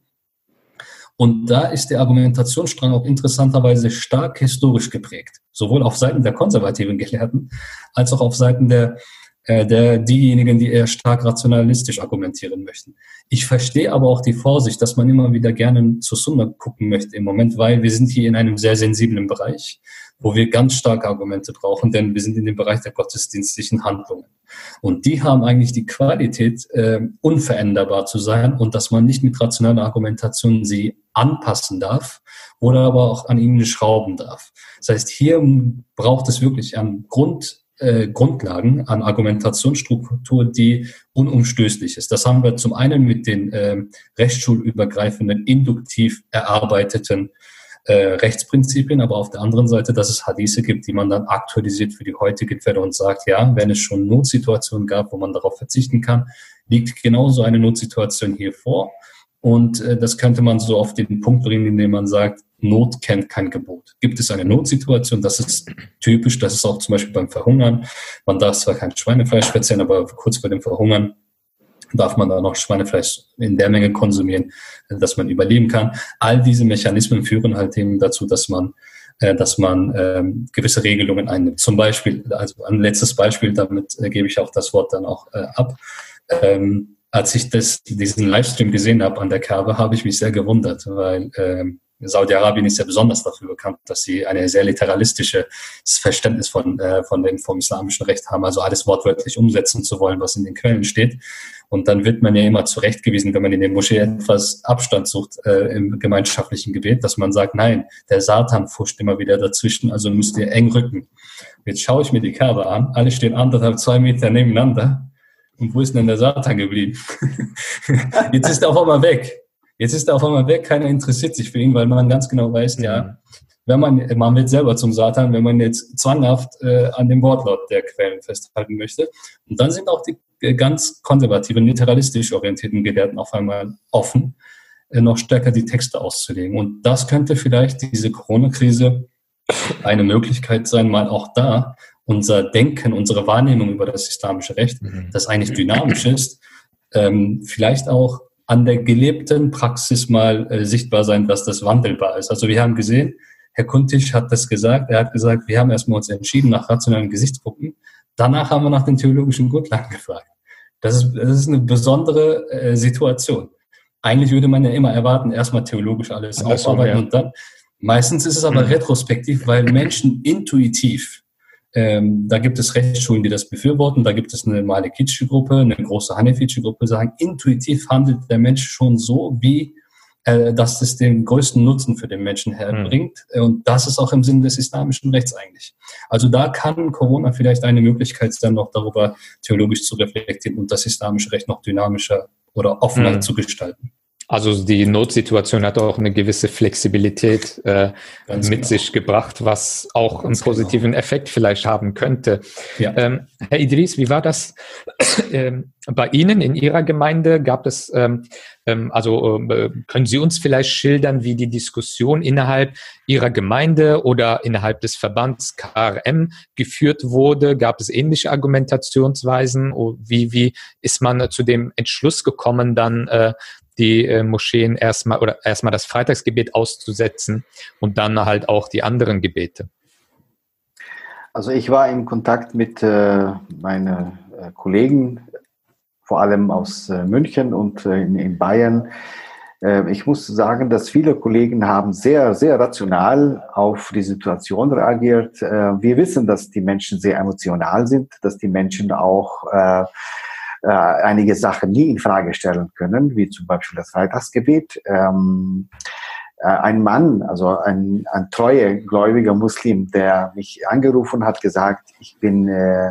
[SPEAKER 4] Und da ist der Argumentationsstrang auch interessanterweise stark historisch geprägt, sowohl auf Seiten der konservativen Gelehrten als auch auf Seiten der, äh, der diejenigen, die eher stark rationalistisch argumentieren möchten. Ich verstehe aber auch die Vorsicht, dass man immer wieder gerne zu Sunna gucken möchte im Moment, weil wir sind hier in einem sehr sensiblen Bereich wo wir ganz starke Argumente brauchen, denn wir sind in dem Bereich der gottesdienstlichen Handlungen. Und die haben eigentlich die Qualität, äh, unveränderbar zu sein und dass man nicht mit rationaler Argumentation sie anpassen darf oder aber auch an ihnen schrauben darf. Das heißt, hier braucht es wirklich an Grund, äh, Grundlagen, an Argumentationsstruktur, die unumstößlich ist. Das haben wir zum einen mit den äh, rechtsschulübergreifenden, induktiv erarbeiteten äh, Rechtsprinzipien, aber auf der anderen Seite, dass es Hadithe gibt, die man dann aktualisiert für die heutige Fälle und sagt, ja, wenn es schon Notsituationen gab, wo man darauf verzichten kann, liegt genauso eine Notsituation hier vor. Und äh, das könnte man so auf den Punkt bringen, indem man sagt, Not kennt kein Gebot. Gibt es eine Notsituation, das ist typisch, das ist auch zum Beispiel beim Verhungern. Man darf zwar kein Schweinefleisch verzehren, aber kurz vor dem Verhungern darf man da noch Schweinefleisch in der Menge konsumieren, dass man überleben kann. All diese Mechanismen führen halt eben dazu, dass man äh, dass man ähm, gewisse Regelungen einnimmt. Zum Beispiel, also ein letztes Beispiel, damit äh, gebe ich auch das Wort dann auch äh, ab. Ähm, als ich das, diesen Livestream gesehen habe an der Kabe, habe ich mich sehr gewundert, weil ähm, Saudi-Arabien ist ja besonders dafür bekannt, dass sie ein sehr literalistisches Verständnis von, äh, von dem, vom islamischen Recht haben, also alles wortwörtlich umsetzen zu wollen, was in den Quellen steht. Und dann wird man ja immer zurechtgewiesen, wenn man in der Moschee etwas Abstand sucht äh, im gemeinschaftlichen Gebet, dass man sagt, nein, der Satan fuscht immer wieder dazwischen, also müsst ihr eng rücken. Jetzt schaue ich mir die Kabe an, alle stehen anderthalb, zwei Meter nebeneinander. Und wo ist denn der Satan geblieben? Jetzt ist er auf einmal weg. Jetzt ist er auf einmal weg, keiner interessiert sich für ihn, weil man ganz genau weiß, ja, mhm. wenn man, man wird selber zum Satan, wenn man jetzt zwanghaft äh, an dem Wortlaut der Quellen festhalten möchte. Und dann sind auch die äh, ganz konservativen, literalistisch orientierten Gelehrten auf einmal offen, äh, noch stärker die Texte auszulegen. Und das könnte vielleicht diese Corona-Krise eine Möglichkeit sein, mal auch da unser Denken, unsere Wahrnehmung über das islamische Recht, mhm. das eigentlich dynamisch ist, ähm, vielleicht auch an der gelebten Praxis mal äh, sichtbar sein, dass das wandelbar ist. Also wir haben gesehen, Herr Kuntisch hat das gesagt, er hat gesagt, wir haben erstmal uns entschieden nach rationalen Gesichtspunkten. Danach haben wir nach den theologischen Grundlagen gefragt. Das ist, das ist eine besondere äh, Situation. Eigentlich würde man ja immer erwarten, erstmal theologisch alles aufarbeiten ja. und dann. Meistens ist es aber mhm. retrospektiv, weil Menschen intuitiv Ähm, da gibt es Rechtsschulen, die das befürworten. Da gibt es eine Malikitsche Gruppe, eine große Hanefitsche Gruppe, sagen, intuitiv handelt der Mensch schon so, wie äh, dass es den größten Nutzen für den Menschen herbringt. Mhm. Und das ist auch im Sinne des islamischen Rechts eigentlich. Also da kann Corona vielleicht eine Möglichkeit sein, noch darüber theologisch zu reflektieren und das islamische Recht noch dynamischer oder offener mhm. zu gestalten.
[SPEAKER 1] Also die Notsituation hat auch eine gewisse Flexibilität äh, mit genau. sich gebracht, was auch Ganz einen genau. positiven genau. Effekt vielleicht haben könnte. Ja. Ähm, Herr Idris, wie war das ähm, bei Ihnen in Ihrer Gemeinde? Gab es, ähm, ähm also äh, können Sie uns vielleicht schildern, wie die Diskussion innerhalb Ihrer Gemeinde oder innerhalb des Verbands KRM geführt wurde? Gab es ähnliche Argumentationsweisen? Wie, wie ist man zu dem Entschluss gekommen, dann äh, die äh, Moscheen erstmal oder erstmal das Freitagsgebet auszusetzen und dann halt auch die anderen Gebete?
[SPEAKER 2] Also ich war in Kontakt mit äh, meinen äh, Kollegen, vor allem aus äh, München und äh, in, in, Bayern. Äh, ich muss sagen, dass viele Kollegen haben sehr, sehr rational auf die Situation reagiert. wir wissen, dass die Menschen sehr emotional sind, dass die Menschen auch äh, einige Sachen nie in Frage stellen können, wie zum Beispiel das Freitagsgebet. Ähm, äh, ein Mann, also ein, ein treuer gläubiger Muslim, der mich angerufen hat, gesagt, ich bin äh,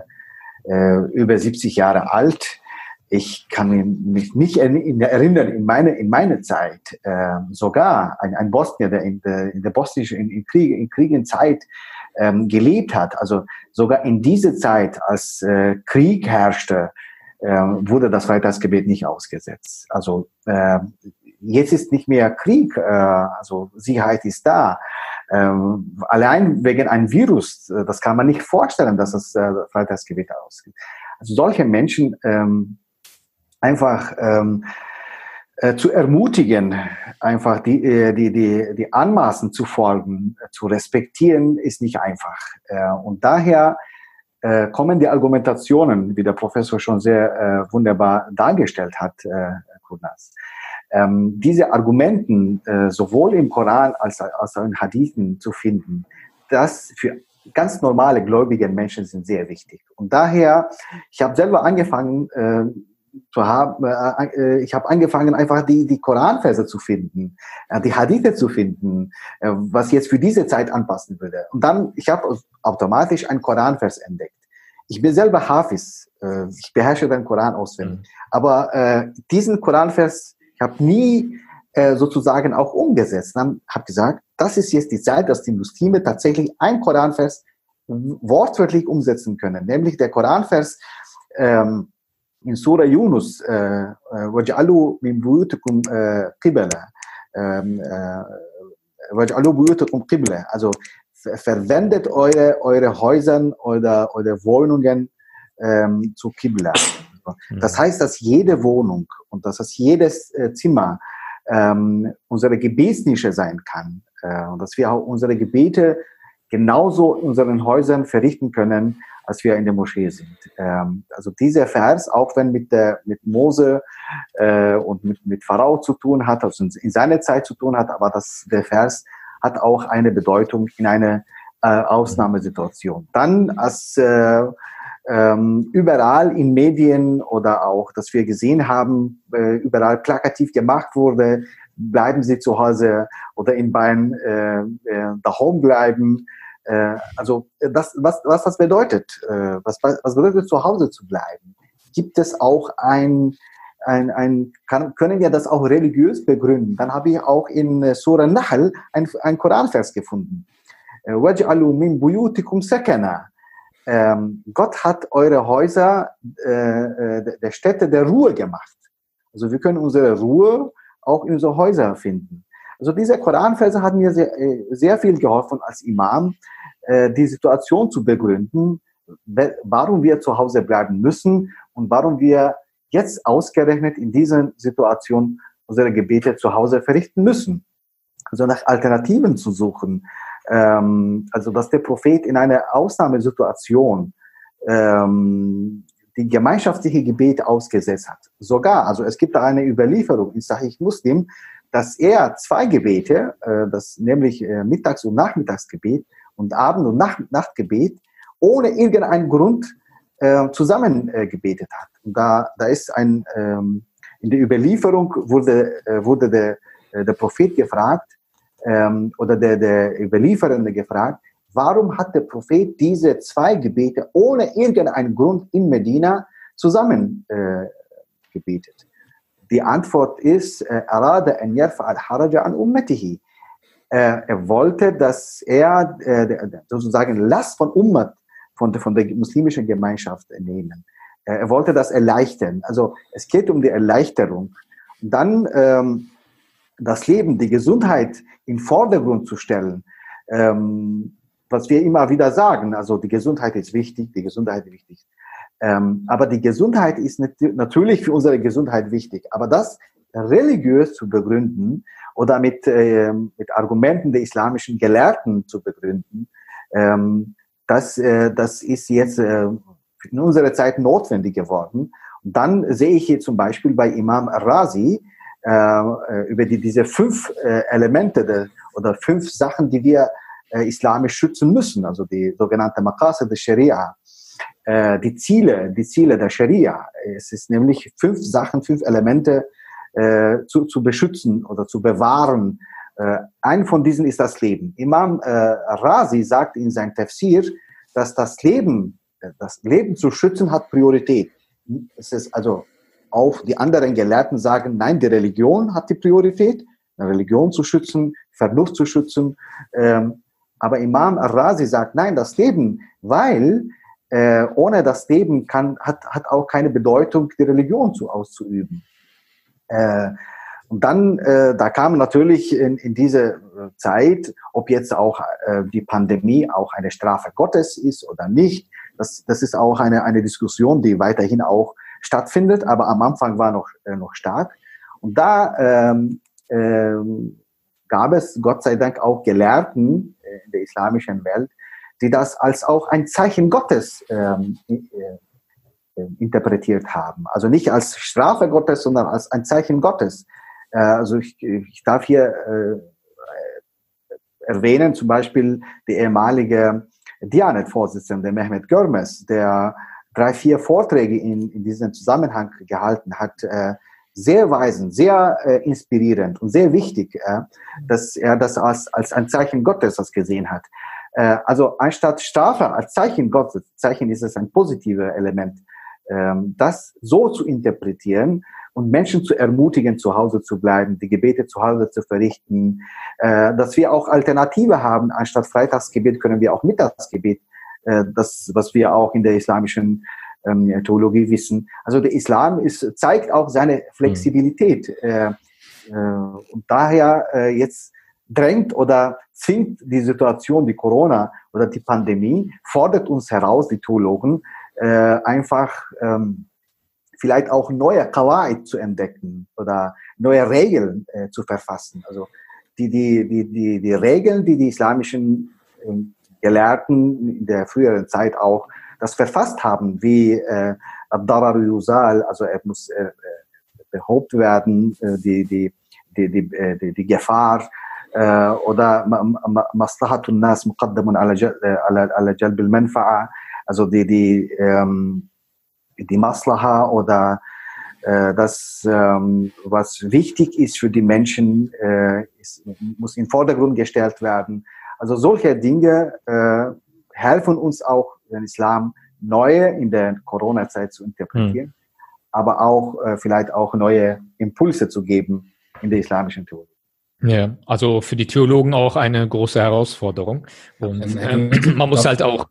[SPEAKER 2] äh, über 70 Jahre alt. Ich kann mich nicht erinnern, in meine, in meine Zeit, äh, sogar ein, ein Bosnier, der in der, in der bosnischen, in, in, Krieg, in Kriegenzeit ähm, gelebt hat, also sogar in dieser Zeit, als äh, Krieg herrschte, wurde das Freitagsgebet nicht ausgesetzt. Also äh, jetzt ist nicht mehr Krieg, äh, also Sicherheit ist da. Ähm, allein wegen einem Virus, äh, das kann man nicht vorstellen, dass das äh, Freitagsgebet ausgeht. Also solche Menschen ähm, einfach ähm, zu ermutigen, einfach die, die, die, die Anmaßen zu folgen, zu respektieren, ist nicht einfach. Und daher äh, kommen die Argumentationen, wie der Professor schon sehr äh, wunderbar dargestellt hat, äh, Kurnas. Ähm, diese Argumenten äh, sowohl im Koran als, als auch in Hadithen zu finden, das für ganz normale gläubige Menschen sind sehr wichtig. Und daher, ich habe selber angefangen, äh, zu haben, äh, äh, ich habe angefangen, einfach die, die Koranverse zu finden, äh, die Hadithe zu finden, äh, was jetzt für diese Zeit anpassen würde. Und dann, ich habe automatisch einen Koranvers entdeckt. Ich bin selber Hafiz, äh, ich beherrsche den Koran auswendig. Mhm. Aber äh, diesen Koranvers, ich habe nie äh, sozusagen auch umgesetzt. Dann habe gesagt, das ist jetzt die Zeit, dass die Muslime tatsächlich ein Koranvers wortwörtlich umsetzen können. Nämlich der Koranvers ähm, in Surah Yunus, وَجْعَلُوا مِنْ بُيُوتِكُمْ قِبَلًا وَجْعَلُوا بُيُوتِكُمْ قِبْلًا Also verwendet eure, eure Häuser oder eure Wohnungen ähm, zu Qibla. Mhm. Das heißt, dass jede Wohnung und dass das jedes äh, Zimmer ähm, unsere Gebetsnische sein kann äh, und dass wir auch unsere Gebete genauso in unseren Häusern verrichten können, als wir in der Moschee sind. Ähm, also dieser Vers, auch wenn mit der mit Mose äh, und mit mit Pharao zu tun hat, also in, in seiner Zeit zu tun hat, aber das der Vers hat auch eine Bedeutung in einer äh, Ausnahmesituation. Dann als äh, ähm, überall in Medien oder auch, dass wir gesehen haben, äh, überall plakativ gemacht wurde, bleiben Sie zu Hause oder in Bayern äh, äh, daheim bleiben. Äh, also das, was, was das bedeutet, äh, was, was bedeutet zu Hause zu bleiben? Gibt es auch ein ein, ein, kann, können wir das auch religiös begründen. Dann habe ich auch in äh, Surah Nahl ein, ein Koranvers gefunden. Äh, Waj'alu min buyutikum sakana. Ähm, Gott hat eure Häuser äh, äh, der Städte der Ruhe gemacht. Also wir können unsere Ruhe auch in unsere Häuser finden. Also diese Koranverse hat mir sehr, sehr viel geholfen als Imam, äh, die Situation zu begründen, warum wir zu Hause bleiben müssen und warum wir jetzt ausgerechnet in dieser Situation unsere Gebete zu Hause verrichten müssen. Also nach Alternativen zu suchen. Ähm, also dass der Prophet in einer Ausnahmesituation ähm, die gemeinschaftliche Gebet ausgesetzt hat. Sogar, also es gibt da eine Überlieferung in Sahih Muslim, dass er zwei Gebete, äh, das nämlich äh, Mittags- und Nachmittagsgebet und Abend- und Nacht Nachtgebet ohne irgendeinen Grund äh, zusammen äh, gebetet hat. Und da, da ist ein, ähm, in der Überlieferung wurde, äh, wurde der, äh, der Prophet gefragt, ähm, oder der, der Überlieferende gefragt, warum hat der Prophet diese zwei Gebete ohne irgendeinen Grund in Medina zusammen äh, gebetet? Die Antwort ist, äh. Äh, er wollte, dass er äh, sozusagen Last von Ummat, von, von der muslimischen Gemeinschaft nehmen. Er wollte das erleichtern. Also es geht um die Erleichterung. Und dann ähm, das Leben, die Gesundheit in Vordergrund zu stellen, ähm, was wir immer wieder sagen. Also die Gesundheit ist wichtig, die Gesundheit ist wichtig. Ähm, aber die Gesundheit ist natürlich für unsere Gesundheit wichtig. Aber das religiös zu begründen oder mit, äh, mit Argumenten der islamischen Gelehrten zu begründen, ähm, das, äh, das ist jetzt äh, in unserer Zeit notwendig geworden. Und dann sehe ich hier zum Beispiel bei Imam Razi äh, über die, diese fünf äh, Elemente de, oder fünf Sachen, die wir äh, islamisch schützen müssen, also die sogenannte Maqasid der Sharia, äh, die Ziele, die Ziele der Sharia. Es ist nämlich fünf Sachen, fünf Elemente äh, zu, zu beschützen oder zu bewahren. Äh, ein von diesen ist das Leben. Imam äh, Razi sagt in seinem Tafsir, dass das Leben, das Leben zu schützen hat Priorität. Es ist also auch die anderen Gelehrten sagen, nein, die Religion hat die Priorität, Religion zu schützen, Verlust zu schützen. Ähm, aber Imam Al-Razi sagt, nein, das Leben, weil äh, ohne das Leben kann, hat, hat auch keine Bedeutung, die Religion zu auszuüben. Äh, und dann, äh, da kam natürlich in, in diese Zeit, ob jetzt auch äh, die Pandemie auch eine Strafe Gottes ist oder nicht, das, das ist auch eine, eine Diskussion, die weiterhin auch stattfindet, aber am Anfang war noch, äh, noch stark. Und da ähm, ähm, gab es Gott sei Dank auch Gelehrten äh, in der islamischen Welt, die das als auch ein Zeichen Gottes ähm, äh, äh, interpretiert haben. Also nicht als Strafe Gottes, sondern als ein Zeichen Gottes. Äh, also ich, ich darf hier äh, erwähnen, zum Beispiel die ehemalige Dianet-Vorsitzende Mehmet Görmes, der drei, vier Vorträge in, in diesem Zusammenhang gehalten hat, äh, sehr weisend, sehr äh, inspirierend und sehr wichtig, äh, dass er das als, als ein Zeichen Gottes das gesehen hat. Äh, also anstatt Strafe als Zeichen Gottes, Zeichen ist es ein positives Element, ähm, das so zu interpretieren und Menschen zu ermutigen, zu Hause zu bleiben, die Gebete zu Hause zu verrichten, äh, dass wir auch Alternative haben. Anstatt Freitagsgebet können wir auch Mittagsgebet äh, das, was wir auch in der islamischen ähm, Theologie wissen. Also der Islam ist, zeigt auch seine Flexibilität. Mhm. Äh, äh, und daher äh, jetzt drängt oder zwingt die Situation, die Corona oder die Pandemie, fordert uns heraus, die Theologen, äh, einfach ähm, vielleicht auch neue Kawaid zu entdecken oder neue Regeln äh, zu verfassen. Also die, die, die, die, die Regeln, die die islamischen ähm, Gelehrten in der früheren Zeit auch das verfasst haben, wie äh, Abdarar Yusal, also er muss äh, behauptet werden, äh, die, die, die, die, äh, die, die Gefahr äh, oder Maslahatun Nas muqaddamun ala, Jalb al-Manfa'a, also die, die, ähm, die Maslaha oder äh, das, ähm, was wichtig ist für die Menschen, äh, muss in den Vordergrund gestellt werden. Also solche Dinge äh, helfen uns auch, den Islam neue in der Corona-Zeit zu interpretieren, mhm. aber auch äh, vielleicht auch neue Impulse zu geben in der islamischen Theologie.
[SPEAKER 1] Ja, also für die Theologen auch eine große Herausforderung. Und ähm, man muss halt auch,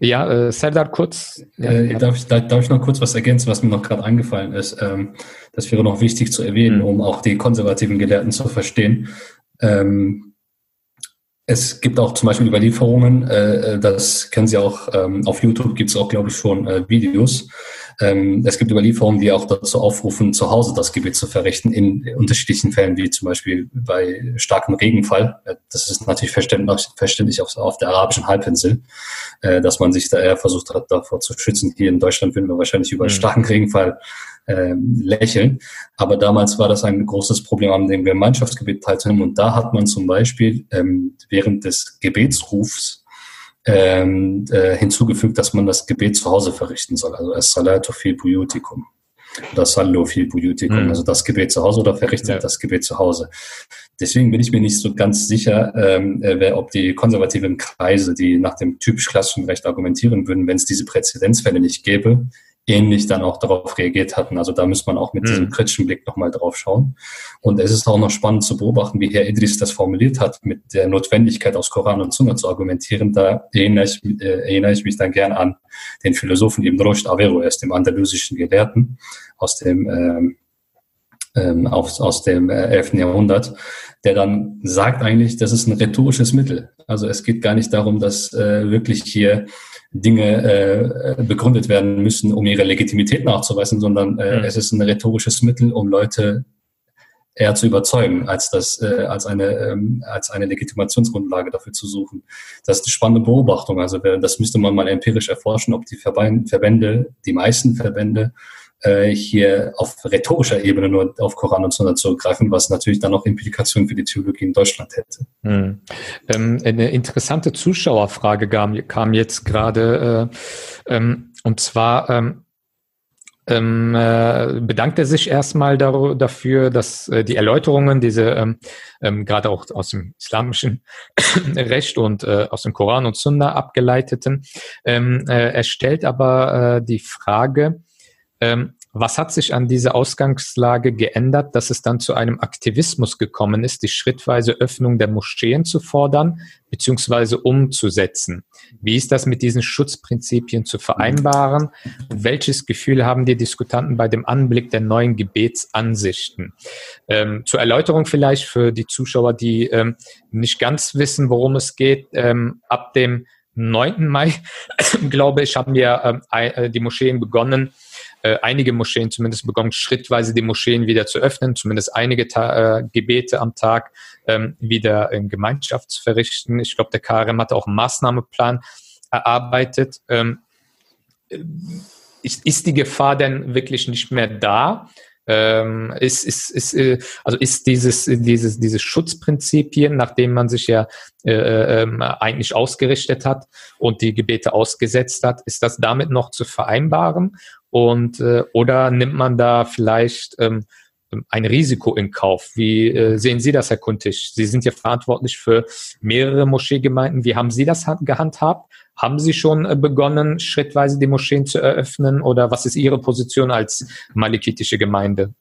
[SPEAKER 1] ja, äh, Serdar kurz.
[SPEAKER 4] Äh, darf, ich, darf ich noch kurz was ergänzen, was mir noch gerade eingefallen ist? Ähm, das wäre noch wichtig zu erwähnen, mhm. um auch die konservativen Gelehrten zu verstehen. Ähm, es gibt auch zum Beispiel Überlieferungen, äh, äh, das kennen Sie auch, ähm, auf YouTube gibt es auch, glaube ich, schon äh, Videos. Ähm, es gibt Überlieferungen, die auch dazu aufrufen, zu Hause das Gebet zu verrichten, in unterschiedlichen Fällen, wie zum Beispiel bei starkem Regenfall. Äh, das ist natürlich verständlich, verständlich auf, auf der arabischen Halbinsel, äh, dass man sich da eher versucht hat, davor zu schützen. Hier in Deutschland würden wir wahrscheinlich über mhm. starken Regenfall ähm, lächeln. Aber damals war das ein großes Problem, an dem Gemeinschaftsgebet teilzunehmen. Und da hat man zum Beispiel ähm, während des Gebetsrufs ähm, äh, hinzugefügt, dass man das Gebet zu Hause verrichten soll. Also es salatu fi buyutikum. Das Sallu fi buyutikum. Mhm. Also das Gebet zu Hause oder verrichtet ja. das Gebet zu Hause. Deswegen bin ich mir nicht so ganz sicher, ähm, äh, wer, ob die konservativen Kreise, die nach dem typisch klassischen Recht argumentieren würden, wenn es diese Präzedenzfälle nicht gäbe, ähnlich dann auch darauf reagiert hatten. Also da muss man auch mit mhm. diesem kritischen Blick nochmal drauf schauen. Und es ist auch noch spannend zu beobachten, wie Herr Idris das formuliert hat, mit der Notwendigkeit aus Koran und Sunna zu argumentieren. Da erinnere ich, äh, erinnere ich mich dann gern an den Philosophen Ibn Rushd Avero, er ist dem andalusischen Gelehrten aus dem ähm, ähm, aus, aus dem äh, 11. Jahrhundert, der dann sagt eigentlich, das ist ein rhetorisches Mittel. Also es geht gar nicht darum, dass äh, wirklich hier Dinge äh, begründet werden müssen, um ihre Legitimität nachzuweisen, sondern äh, mhm. es ist ein rhetorisches Mittel, um Leute eher zu überzeugen, als das äh, als eine ähm, als eine Legitimationsgrundlage dafür zu suchen. Das ist eine spannende Beobachtung. Also das müsste man mal empirisch erforschen, ob die Verbände, die meisten Verbände äh, hier auf rhetorischer Ebene nur auf Koran und Sunna zurückgreifen, was natürlich dann auch Implikationen für die Theologie in Deutschland hätte. Hm.
[SPEAKER 1] Ähm, eine interessante Zuschauerfrage kam, kam jetzt gerade, äh, ähm, und zwar ähm, ähm, äh, bedankt er sich erstmal dafür, dass äh, die Erläuterungen, diese ähm, ähm, gerade auch aus dem islamischen Recht und äh, aus dem Koran und Sunna abgeleiteten, ähm, äh, er stellt aber äh, die Frage, ähm, was hat sich an dieser Ausgangslage geändert, dass es dann zu einem Aktivismus gekommen ist, die schrittweise Öffnung der Moscheen zu fordern bzw. umzusetzen? Wie ist das mit diesen Schutzprinzipien zu vereinbaren? Und welches Gefühl haben die Diskutanten bei dem Anblick der neuen Gebetsansichten? Ähm, zur Erläuterung vielleicht für die Zuschauer, die ähm, nicht ganz wissen, worum es geht. Ähm, ab dem 9. Mai, glaube ich, haben wir ähm, äh, die Moscheen begonnen, äh, einige Moscheen zumindest begonnen, schrittweise die Moscheen wieder zu öffnen, zumindest einige Ta äh, Gebete am Tag ähm, wieder in Gemeinschaft zu verrichten. Ich glaube, der KRM hat auch einen Maßnahmeplan erarbeitet. Ähm, ist, ist die Gefahr denn wirklich nicht mehr da? Ähm, ist, ist, ist, äh, also ist dieses, dieses, dieses Schutzprinzipien, nachdem man sich ja äh, äh, ähm, eigentlich ausgerichtet hat und die Gebete ausgesetzt hat, ist das damit noch zu vereinbaren? Und äh, oder nimmt man da vielleicht ähm, ein Risiko in Kauf? Wie äh, sehen Sie das, Herr Kuntisch? Sie sind ja verantwortlich für mehrere Moscheegemeinden. Wie haben Sie das gehandhabt? Haben Sie schon äh, begonnen, schrittweise die Moscheen zu eröffnen? Oder was ist Ihre Position als malikitische Gemeinde?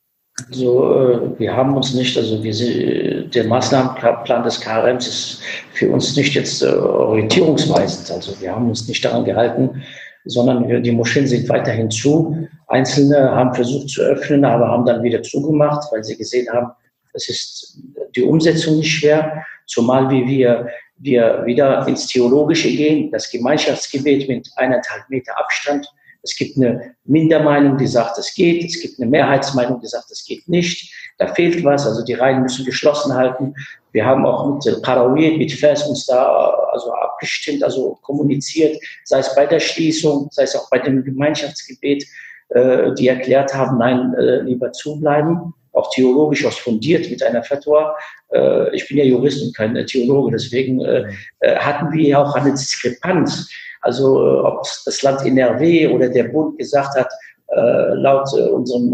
[SPEAKER 3] Also äh, wir haben uns nicht, also wir, der Maßnahmenplan des KRMs ist für uns nicht jetzt äh, orientierungsweisend. Also wir haben uns nicht daran gehalten, sondern die Moscheen sind weiterhin zu. Einzelne haben versucht zu öffnen, aber haben dann wieder zugemacht, weil sie gesehen haben, es ist die Umsetzung nicht schwer, zumal wie wir, wir wieder ins Theologische gehen, das Gemeinschaftsgebet mit eineinhalb Meter Abstand. Es gibt eine Mindermeinung, die sagt, es geht. Es gibt eine Mehrheitsmeinung, die sagt, es geht nicht. Da fehlt was. Also die Reihen müssen geschlossen halten. Wir haben auch mit Karawir, mit Vers uns da also abgestimmt, also kommuniziert, sei es bei der Schließung, sei es auch bei dem Gemeinschaftsgebet, äh, die erklärt haben, nein, äh, lieber zubleiben, auch theologisch aus fundiert mit einer Fatwa. Äh, ich bin ja Jurist und kein Theologe, deswegen äh, äh, hatten wir ja auch eine Diskrepanz. Also ob das Land NRW oder der Bund gesagt hat, laut unserem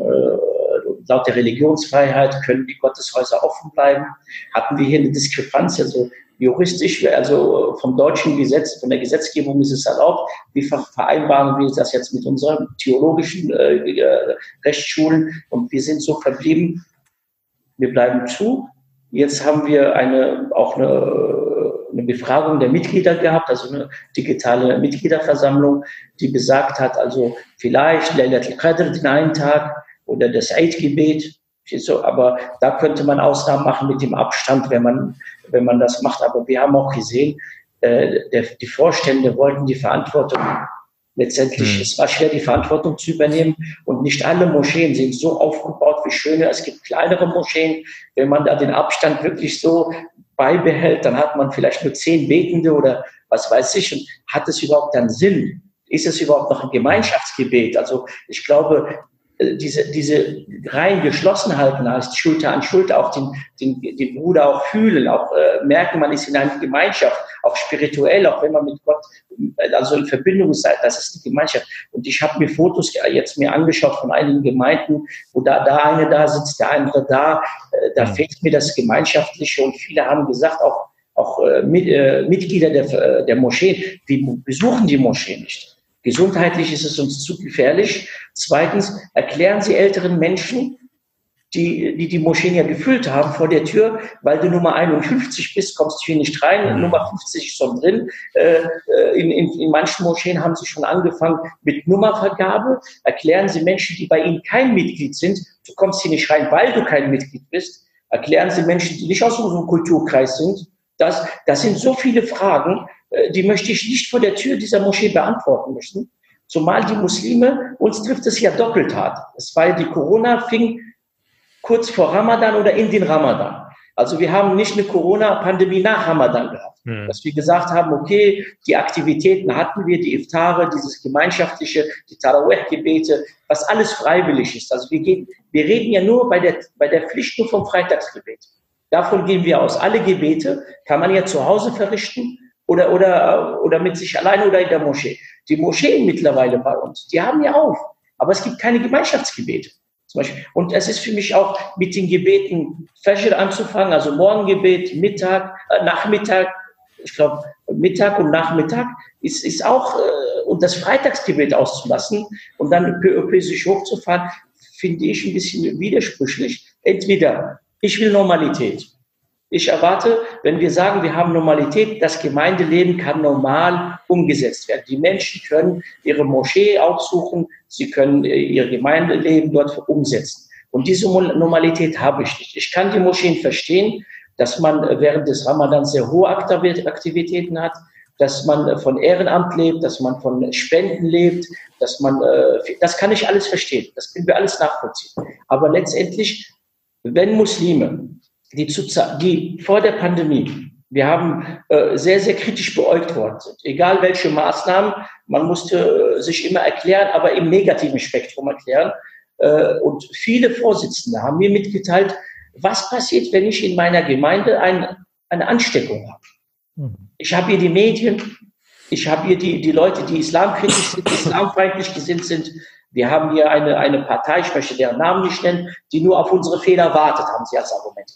[SPEAKER 3] laut der Religionsfreiheit können die Gotteshäuser offen bleiben. Hatten wir hier eine Diskrepanz, also juristisch, also vom deutschen Gesetz, von der Gesetzgebung ist es erlaubt. Wie vereinbaren wir das jetzt mit unseren theologischen äh, äh, Rechtsschulen? Und wir sind so verblieben, wir bleiben zu. Jetzt haben wir eine, auch eine, eine Befragung der Mitglieder gehabt, also eine digitale Mitgliederversammlung, die besagt hat, also vielleicht Leilat al-Qadr den einen Tag oder das Eidgebet so, aber da könnte man Ausnahmen machen mit dem Abstand, wenn man, wenn man das macht. Aber wir haben auch gesehen, äh, der, die Vorstände wollten die Verantwortung letztendlich, mhm. es war schwer, die Verantwortung zu übernehmen. Und nicht alle Moscheen sind so aufgebaut wie schöne. Es gibt kleinere Moscheen. Wenn man da den Abstand wirklich so beibehält, dann hat man vielleicht nur zehn Betende oder was weiß ich. Und hat es überhaupt dann Sinn? Ist es überhaupt noch ein Gemeinschaftsgebet? Also ich glaube, diese, diese rein geschlossen halten, als Schulter an Schulter auch den, den, den Bruder auch fühlen, auch äh, merken, man ist in einer Gemeinschaft, auch spirituell, auch wenn man mit Gott äh, also in Verbindung ist, das ist die Gemeinschaft. Und ich habe mir Fotos jetzt mir angeschaut von einigen Gemeinden, wo da, da eine da sitzt, der andere da, äh, da mhm. fehlt mir das Gemeinschaftliche und viele haben gesagt, auch auch äh, mit, äh, Mitglieder der, der Moscheen, wir besuchen die Moschee nicht. Gesundheitlich ist es uns zu gefährlich. Zweitens, erklären Sie älteren Menschen, die, die die Moscheen ja gefüllt haben vor der Tür, weil du Nummer 51 bist, kommst du hier nicht rein, mhm. Nummer 50 ist schon drin. Äh, äh, in, in, in manchen Moscheen haben sie schon angefangen mit Nummervergabe. Erklären Sie Menschen, die bei Ihnen kein Mitglied sind, du kommst hier nicht rein, weil du kein Mitglied bist. Erklären Sie Menschen, die nicht aus unserem Kulturkreis sind. Das, das sind so viele Fragen, äh, die möchte ich nicht vor der Tür dieser Moschee beantworten müssen. Zumal die Muslime, uns trifft es ja doppelt hart. Es war die Corona fing kurz vor Ramadan oder in den Ramadan. Also wir haben nicht eine Corona-Pandemie nach Ramadan gehabt. Hm. Dass wir gesagt haben, okay, die Aktivitäten hatten wir, die Iftare, dieses gemeinschaftliche, die Taraweh-Gebete, was alles freiwillig ist. Also wir, gehen, wir reden ja nur bei der, bei der Pflicht nur vom Freitagsgebet. Davon gehen wir aus. Alle Gebete kann man ja zu Hause verrichten oder, oder, oder mit sich alleine oder in der Moschee. Die Moscheen mittlerweile bei uns, die haben ja auf, aber es gibt keine Gemeinschaftsgebete. Zum Beispiel. Und es ist für mich auch mit den Gebeten Fajr anzufangen, also Morgengebet, Mittag, äh, Nachmittag, ich glaube Mittag und Nachmittag ist, ist auch, äh, und das Freitagsgebet auszulassen und dann peu, sich hochzufahren, finde ich ein bisschen widersprüchlich. Entweder ich will Normalität ich erwarte, wenn wir sagen, wir haben Normalität, das Gemeindeleben kann normal umgesetzt werden. Die Menschen können ihre Moschee aufsuchen, sie können äh, ihr Gemeindeleben dort umsetzen. Und diese Normalität habe ich nicht. Ich kann die Moscheen verstehen, dass man äh, während des Ramadan sehr hohe Aktivitäten hat, dass man äh, von Ehrenamt lebt, dass man von Spenden lebt, dass man, das kann ich alles verstehen. Das können wir alles nachvollziehen. Aber letztendlich, wenn Muslime die, zu, die vor der Pandemie, wir haben äh, sehr, sehr kritisch beäugt worden sind. Egal welche Maßnahmen, man musste äh, sich immer erklären, aber im negativen Spektrum erklären. Äh, und viele Vorsitzende haben mir mitgeteilt, was passiert, wenn ich in meiner Gemeinde ein, eine Ansteckung habe. Mhm. Ich habe hier die Medien, ich habe hier die, die Leute, die islamkritisch sind, islamfeindlich gesinnt sind. Wir haben hier eine, eine Partei, ich möchte deren Namen nicht nennen, die nur auf unsere Fehler wartet, haben sie als Argument.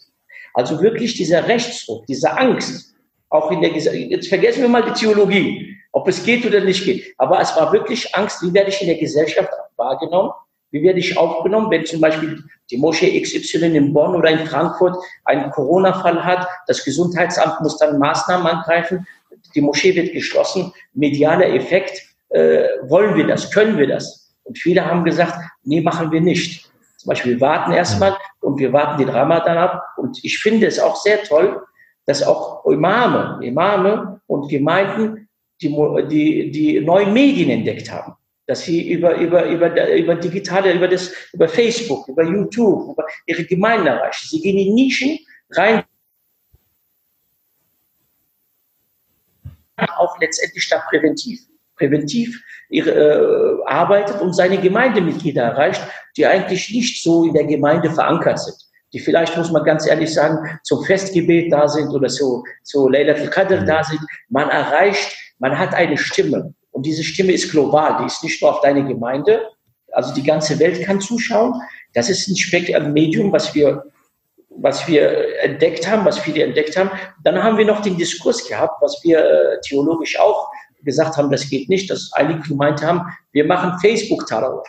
[SPEAKER 3] Also wirklich dieser Rechtsdruck, diese Angst, auch in der Gesellschaft, jetzt vergessen wir mal die Theologie, ob es geht oder nicht geht, aber es war wirklich Angst, wie werde ich in der Gesellschaft wahrgenommen, wie werde ich aufgenommen, wenn zum Beispiel die Moschee XY in Bonn oder in Frankfurt einen Corona-Fall hat, das Gesundheitsamt muss dann Maßnahmen angreifen, die Moschee wird geschlossen, medialer Effekt, äh, wollen wir das, können wir das? Und viele haben gesagt, nee, machen wir nicht. Zum Beispiel, wir warten erstmal und wir warten den Ramadan ab. Und ich finde es auch sehr toll, dass auch Imame, Imame und Gemeinden die, die, die neuen Medien entdeckt haben. Dass sie über, über, über, über digitale, über das, über Facebook, über YouTube, über ihre Gemeinden erreichen. Sie gehen in Nischen rein, auch letztendlich da präventiv präventiv ihre, äh, arbeitet und seine Gemeindemitglieder erreicht, die eigentlich nicht so in der Gemeinde verankert sind. Die vielleicht, muss man ganz ehrlich sagen, zum Festgebet da sind oder so, so Laylat al-Qadr da sind. Man erreicht, man hat eine Stimme. Und diese Stimme ist global, die ist nicht nur auf deine Gemeinde. Also die ganze Welt kann zuschauen. Das ist ein Spektrum, Medium, was wir was wir entdeckt haben, was viele entdeckt haben. Dann haben wir noch den Diskurs gehabt, was wir äh, theologisch auch gesagt haben, das geht nicht, dass einige gemeint haben, wir machen Facebook-Tarawih.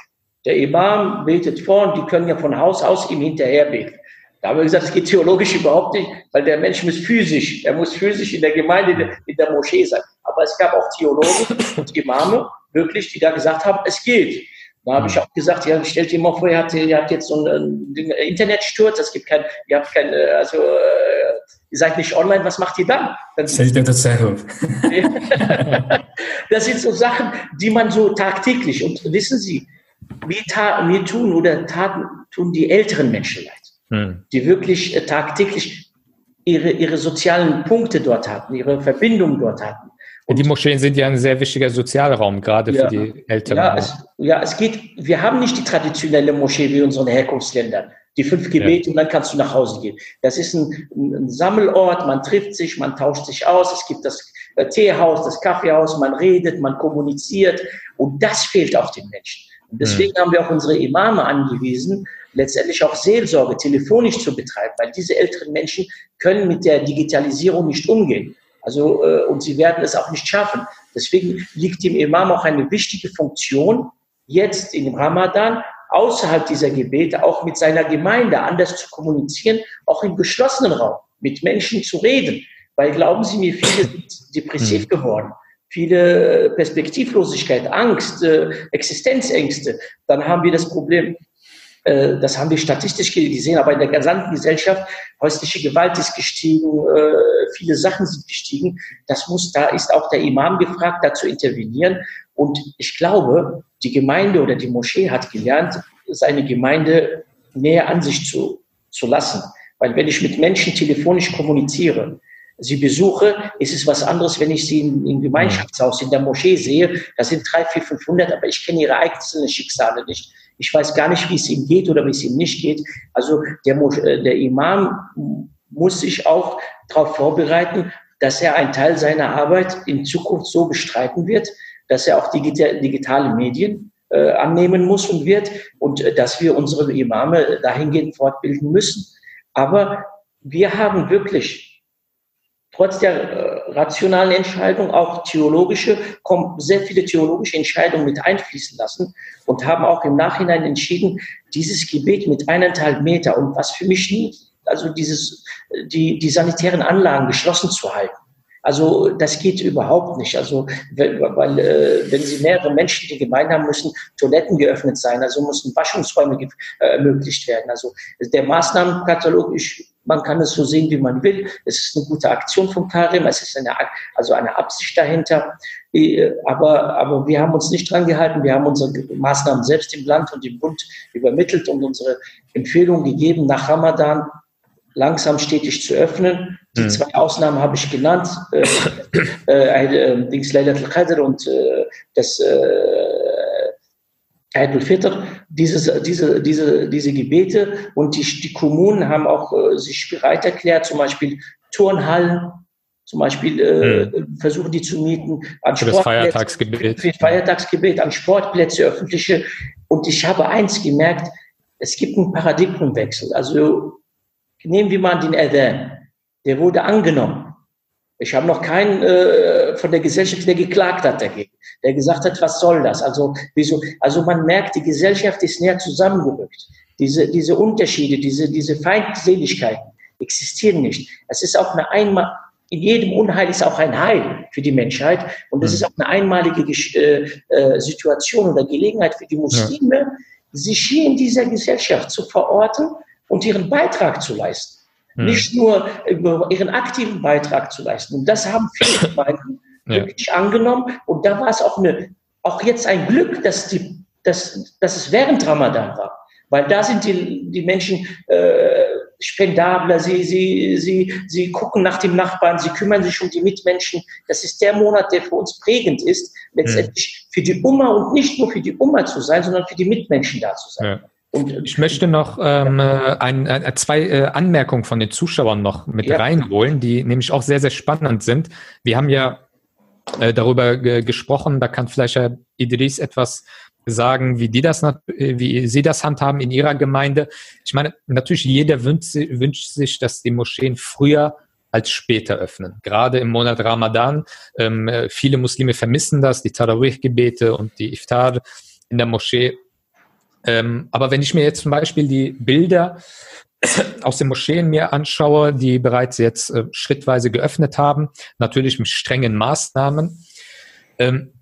[SPEAKER 3] Der Imam betet vor und die können ja von Haus aus ihm hinterher beten. Da haben wir gesagt, das geht theologisch überhaupt nicht, weil der Mensch muss physisch, er muss physisch in der Gemeinde, in der Moschee sein. Aber es gab auch Theologen und Imame, wirklich, die da gesagt haben, es geht. Da habe ich auch gesagt, ja, stellt ihr mal vor, ihr habt, ihr habt jetzt so einen, einen Internetsturz, es gibt kein, ihr habt kein, also äh, ihr seid nicht online, was macht ihr dann? dann das sind so Sachen, die man so tagtäglich, und wissen Sie, mir, mir tun oder taten, tun die älteren Menschen leid, hm. die wirklich äh, tagtäglich ihre, ihre sozialen Punkte dort hatten, ihre Verbindungen dort hatten.
[SPEAKER 1] die Moscheen sind ja ein sehr wichtiger Sozialraum, gerade ja, für die Älteren.
[SPEAKER 3] Ja es, ja, es geht, wir haben nicht die traditionelle Moschee wie in unseren Herkunftsländern. Die fünf Gebete ja. und dann kannst du nach Hause gehen. Das ist ein, ein, Sammelort, man trifft sich, man tauscht sich aus, es gibt das äh, Teehaus, das Kaffeehaus, man redet, man kommuniziert und das fehlt auch den Menschen. Und deswegen mhm. haben wir auch unsere Imame angewiesen, letztendlich auch Seelsorge telefonisch zu betreiben, weil diese älteren Menschen können mit der Digitalisierung nicht umgehen. Also, äh, und sie werden es auch nicht schaffen. Deswegen liegt dem Imam auch eine wichtige Funktion, jetzt im Ramadan außerhalb dieser Gebete auch mit seiner Gemeinde anders zu kommunizieren, auch im geschlossenen Raum, mit Menschen zu reden. Weil glauben Sie mir, viele sind depressiv mhm. geworden viele Perspektivlosigkeit, Angst, äh, Existenzängste, dann haben wir das Problem, äh, das haben wir statistisch gesehen, aber in der gesamten Gesellschaft, häusliche Gewalt ist gestiegen, äh, viele Sachen sind gestiegen. Das muss, da ist auch der Imam gefragt, da zu intervenieren. Und ich glaube, die Gemeinde oder die Moschee hat gelernt, seine Gemeinde näher an sich zu, zu lassen. Weil wenn ich mit Menschen telefonisch kommuniziere, sie besuche, ist es was anderes, wenn ich sie im, Gemeinschaftshaus, in der Moschee sehe. Da sind drei, vier, 500, aber ich kenne ihre einzelnen Schicksale nicht. Ich weiß gar nicht, wie es ihm geht oder wie es ihm nicht geht. Also der, äh, der Imam muss sich auch darauf vorbereiten, dass er einen Teil seiner Arbeit in Zukunft so bestreiten wird, dass er auch digital, digitale Medien äh, annehmen muss und wird und äh, dass wir unsere Imame dahingehend fortbilden müssen. Aber wir haben wirklich trotz der äh, rationalen Entscheidung auch theologische, sehr viele theologische Entscheidungen mit einfließen lassen und haben auch im Nachhinein entschieden, dieses Gebet mit eineinhalb Meter und was für mich nie, also dieses, die, die sanitären Anlagen geschlossen zu halten. Also das geht überhaupt nicht. Also weil, weil äh, wenn Sie mehrere Menschen die Gemeinde haben, müssen Toiletten geöffnet sein, also müssen Waschungsräume äh, ermöglicht werden. Also der Maßnahmenkatalog, ich, man kann es so sehen, wie man will. Es ist eine gute Aktion von Karim, es ist eine, also eine Absicht dahinter. Äh, aber, aber wir haben uns nicht dran gehalten. Wir haben unsere Maßnahmen selbst im Land und im Bund übermittelt und unsere Empfehlungen gegeben nach Ramadan langsam stetig zu öffnen. Die mhm. zwei Ausnahmen habe ich genannt, äh, äh, äh, Dings Laylat al-Qadr und äh, das äh, Eid al-Fitr, diese, diese, diese, diese Gebete und die, die Kommunen haben auch äh, sich bereit erklärt, zum Beispiel Turnhallen, zum Beispiel äh, mhm. versuchen die zu mieten
[SPEAKER 1] an für das Feiertagsgebet.
[SPEAKER 3] Für Feiertagsgebet, an Sportplätze, öffentliche. Und ich habe eins gemerkt, es gibt einen Paradigmenwechsel. Also nehmen wir mal den Adhan. Der wurde angenommen. Ich habe noch keinen äh, von der Gesellschaft, der geklagt hat dagegen, der gesagt hat, was soll das? Also, wieso? Also man merkt, die Gesellschaft ist näher zusammengerückt. Diese, diese Unterschiede, diese, diese Feindseligkeiten existieren nicht. Es ist auch eine einmal, in jedem Unheil ist auch ein Heil für die Menschheit. Und es mhm. ist auch eine einmalige äh, äh, Situation oder Gelegenheit für die Muslime, ja. sich hier in dieser Gesellschaft zu verorten und ihren Beitrag zu leisten. Hm. Nicht nur ihren aktiven Beitrag zu leisten. Und das haben viele Gemeinden ja. wirklich angenommen. Und da war es auch, eine, auch jetzt ein Glück, dass, die, dass, dass es während Ramadan war. Weil da sind die, die Menschen äh, spendabler, sie, sie, sie, sie gucken nach dem Nachbarn, sie kümmern sich um die Mitmenschen. Das ist der Monat, der für uns prägend ist, letztendlich hm. für die Oma und nicht nur für die Oma zu sein, sondern für die Mitmenschen da zu sein. Ja.
[SPEAKER 1] Und ich möchte noch ähm, ein, ein, zwei äh, Anmerkungen von den Zuschauern noch mit ja. reinholen, die nämlich auch sehr, sehr spannend sind. Wir haben ja äh, darüber gesprochen, da kann vielleicht Herr Idris etwas sagen, wie die das, wie sie das handhaben in ihrer Gemeinde. Ich meine, natürlich jeder wünscht, wünscht sich, dass die Moscheen früher als später öffnen. Gerade im Monat Ramadan. Ähm, viele Muslime vermissen das, die Tarawih-Gebete und die Iftar in der Moschee ähm, aber wenn ich mir jetzt zum Beispiel die Bilder aus den Moscheen mir anschaue, die bereits jetzt äh, schrittweise geöffnet haben, natürlich mit strengen Maßnahmen, ähm,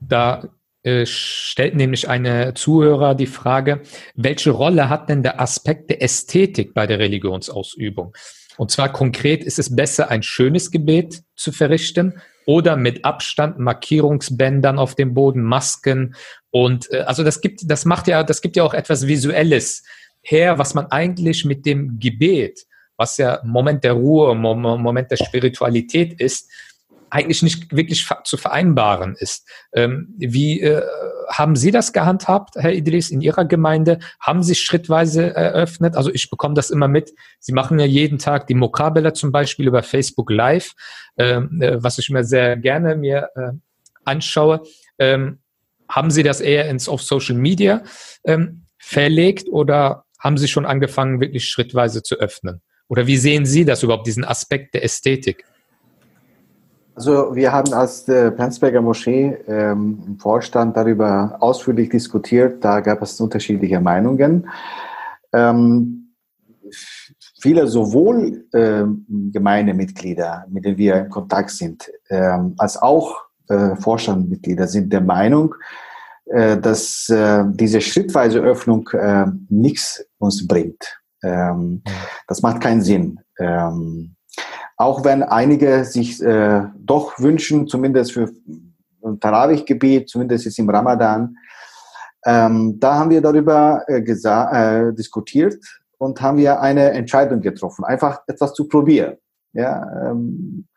[SPEAKER 1] da äh, stellt nämlich eine Zuhörer die Frage, welche Rolle hat denn der Aspekt der Ästhetik bei der Religionsausübung? Und zwar konkret, ist es besser, ein schönes Gebet zu verrichten oder mit Abstand Markierungsbändern auf dem Boden, Masken und äh, also das gibt, das macht ja, das gibt ja auch etwas Visuelles her, was man eigentlich mit dem Gebet, was ja Moment der Ruhe, Moment der Spiritualität ist, eigentlich nicht wirklich zu vereinbaren ist. Ähm, wie äh, haben Sie das gehandhabt, Herr Idris, in Ihrer Gemeinde? Haben Sie schrittweise eröffnet? Also ich bekomme das immer mit. Sie machen ja jeden Tag die Mokabela zum Beispiel über Facebook Live, ähm, äh, was ich mir sehr gerne mir äh, anschaue. Ähm, haben Sie das eher ins auf Social Media ähm, verlegt oder haben Sie schon angefangen, wirklich schrittweise zu öffnen? Oder wie sehen Sie das überhaupt, diesen Aspekt der Ästhetik?
[SPEAKER 2] Also wir haben als äh, Penzberger Moschee ähm, im Vorstand darüber ausführlich diskutiert. Da gab es unterschiedliche Meinungen. Ähm, viele sowohl äh, Gemeindemitglieder, mit denen wir in Kontakt sind, ähm, als auch äh, Vorstandmitglieder sind der Meinung, äh, dass äh, diese schrittweise Öffnung äh, nichts uns bringt. Ähm, das macht keinen Sinn. Auch wenn einige sich äh, doch wünschen, zumindest für ein Tarawih-Gebet, zumindest jetzt im Ramadan. Ähm, da haben wir darüber äh, äh, diskutiert und haben wir eine Entscheidung getroffen, einfach etwas zu probieren, ja, ähm,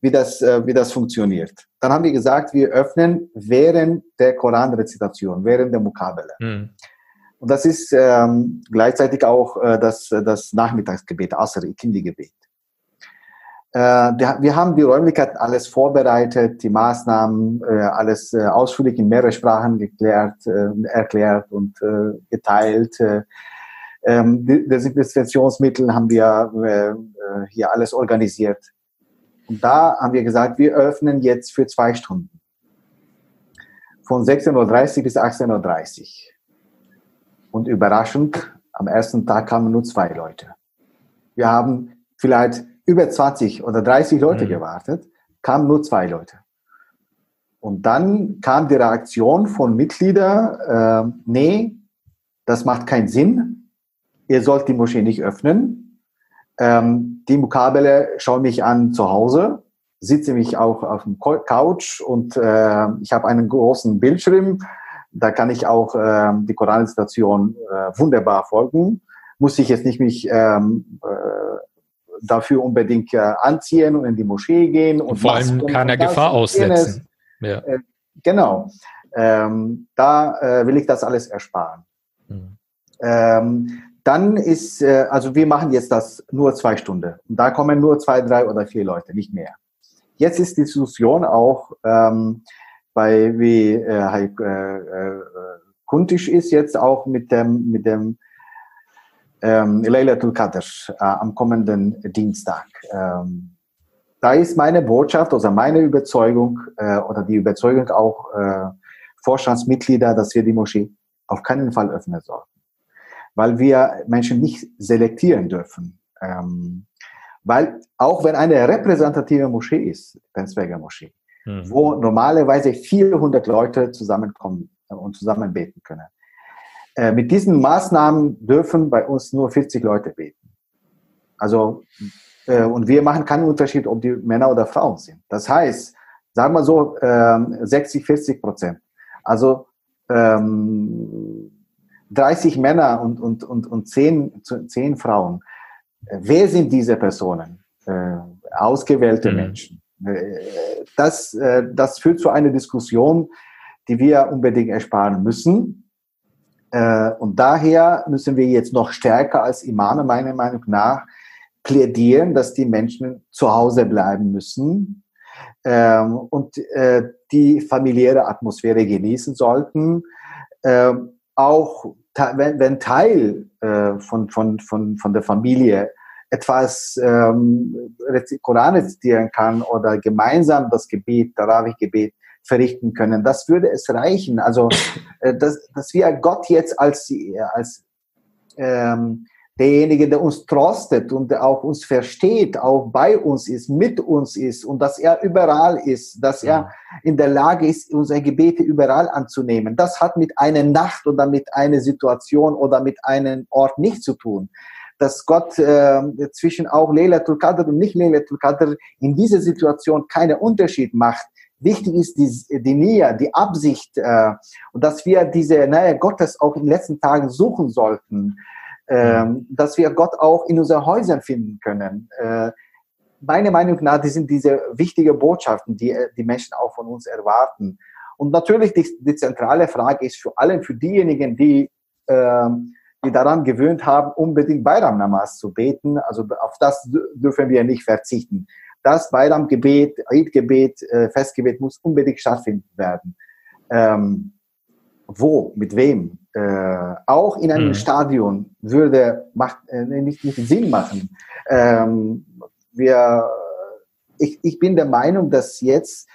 [SPEAKER 2] wie, das, äh, wie das funktioniert. Dann haben wir gesagt, wir öffnen während der Koranrezitation, während der Mukabele. Mhm. Und das ist ähm, gleichzeitig auch äh, das, das Nachmittagsgebet, Asr, Kindi-Gebet. Äh, wir haben die Räumlichkeiten alles vorbereitet, die Maßnahmen, äh, alles äh, ausführlich in mehrere Sprachen geklärt, erklärt und geteilt. Ähm, Desinfektionsmittel haben wir hier alles organisiert. Und da haben wir gesagt, wir öffnen jetzt für zwei Stunden. Von 16.30 Uhr bis 18.30 Uhr. Und überraschend, am ersten Tag kamen nur zwei Leute. Wir haben vielleicht über 20 oder 30 Leute mhm. gewartet, kamen nur zwei Leute. Und dann kam die Reaktion von Mitgliedern, äh, nee, das macht keinen Sinn, ihr sollt die Moschee nicht öffnen. Ähm, die Mukabele schaue mich an zu Hause, sitze mich auch auf dem Couch und äh, ich habe einen großen Bildschirm, da kann ich auch äh, die Koranstation äh, wunderbar folgen. Muss ich jetzt nicht mich ähm, äh, dafür unbedingt äh, anziehen und in die Moschee gehen. Und,
[SPEAKER 1] und vor allem keiner Gefahr aussetzen.
[SPEAKER 2] Ja. Äh, genau. Ähm, da äh, will ich das alles ersparen. Mhm. Ähm, dann ist, äh, also wir machen jetzt das nur zwei Stunden. Und da kommen nur zwei, drei oder vier Leute, nicht mehr. Jetzt ist die Diskussion auch ähm, bei, wie äh, äh, äh, Kuntisch ist jetzt auch mit dem, mit dem ähm, Laylatul Qadr äh, am kommenden Dienstag. Ähm, da ist meine Botschaft, also meine Überzeugung äh, oder die Überzeugung auch äh, Vorstandsmitglieder, dass wir die Moschee auf keinen Fall öffnen sollten. Weil wir Menschen nicht selektieren dürfen. Ähm, weil auch wenn eine repräsentative Moschee ist, Penzberger Moschee, mhm. wo normalerweise 400 Leute zusammenkommen und zusammen beten können, äh, mit diesen Maßnahmen dürfen bei uns nur 40 Leute beten. Also, äh, und wir machen keinen Unterschied, ob die Männer oder Frauen sind. Das heißt, sagen wir so, äh, 60, 40 Prozent. Also, ähm, 30 Männer und, und, und, und 10, 10 Frauen. Wer sind diese Personen? Äh, ausgewählte mhm. Menschen. Äh, das, das führt zu einer Diskussion, die wir unbedingt ersparen müssen. Äh, und daher müssen wir jetzt noch stärker als Imame meiner Meinung nach plädieren, dass die Menschen zu Hause bleiben müssen ähm, und äh, die familiäre Atmosphäre genießen sollten. Ähm, auch wenn, wenn Teil äh, von, von, von, von der Familie etwas ähm, Koran rezitieren kann oder gemeinsam das Gebet, Tarawih-Gebet verrichten können. Das würde es reichen. Also, äh, dass, dass wir Gott jetzt als, als ähm, derjenige, der uns trostet und der auch uns versteht, auch bei uns ist, mit uns ist und dass er überall ist, dass er in der Lage ist, unsere Gebete überall anzunehmen. Das hat mit einer Nacht oder mit einer Situation oder mit einem Ort nichts zu tun. Dass Gott äh, zwischen auch Leilatul Qadr und nicht Leilatul Qadr in dieser Situation keinen Unterschied macht. Wichtig ist die, die Nähe, die Absicht äh, und dass wir diese Nähe Gottes auch in den letzten Tagen suchen sollten, äh, dass wir Gott auch in unseren Häusern finden können. Äh, meiner Meinung nach, die sind diese wichtigen Botschaften, die die Menschen auch von uns erwarten. Und natürlich die, die zentrale Frage ist für alle, für diejenigen, die, äh, die daran gewöhnt haben, unbedingt Bayram Namaz zu beten. Also auf das dürfen wir nicht verzichten. Das Bayram-Gebet, Eid-Gebet, äh, Festgebet muss unbedingt stattfinden werden. Ähm, wo, mit wem? Äh, auch in einem mhm. Stadion würde macht, äh, nicht, nicht Sinn machen. Ähm, wir, ich, ich bin der Meinung, dass jetzt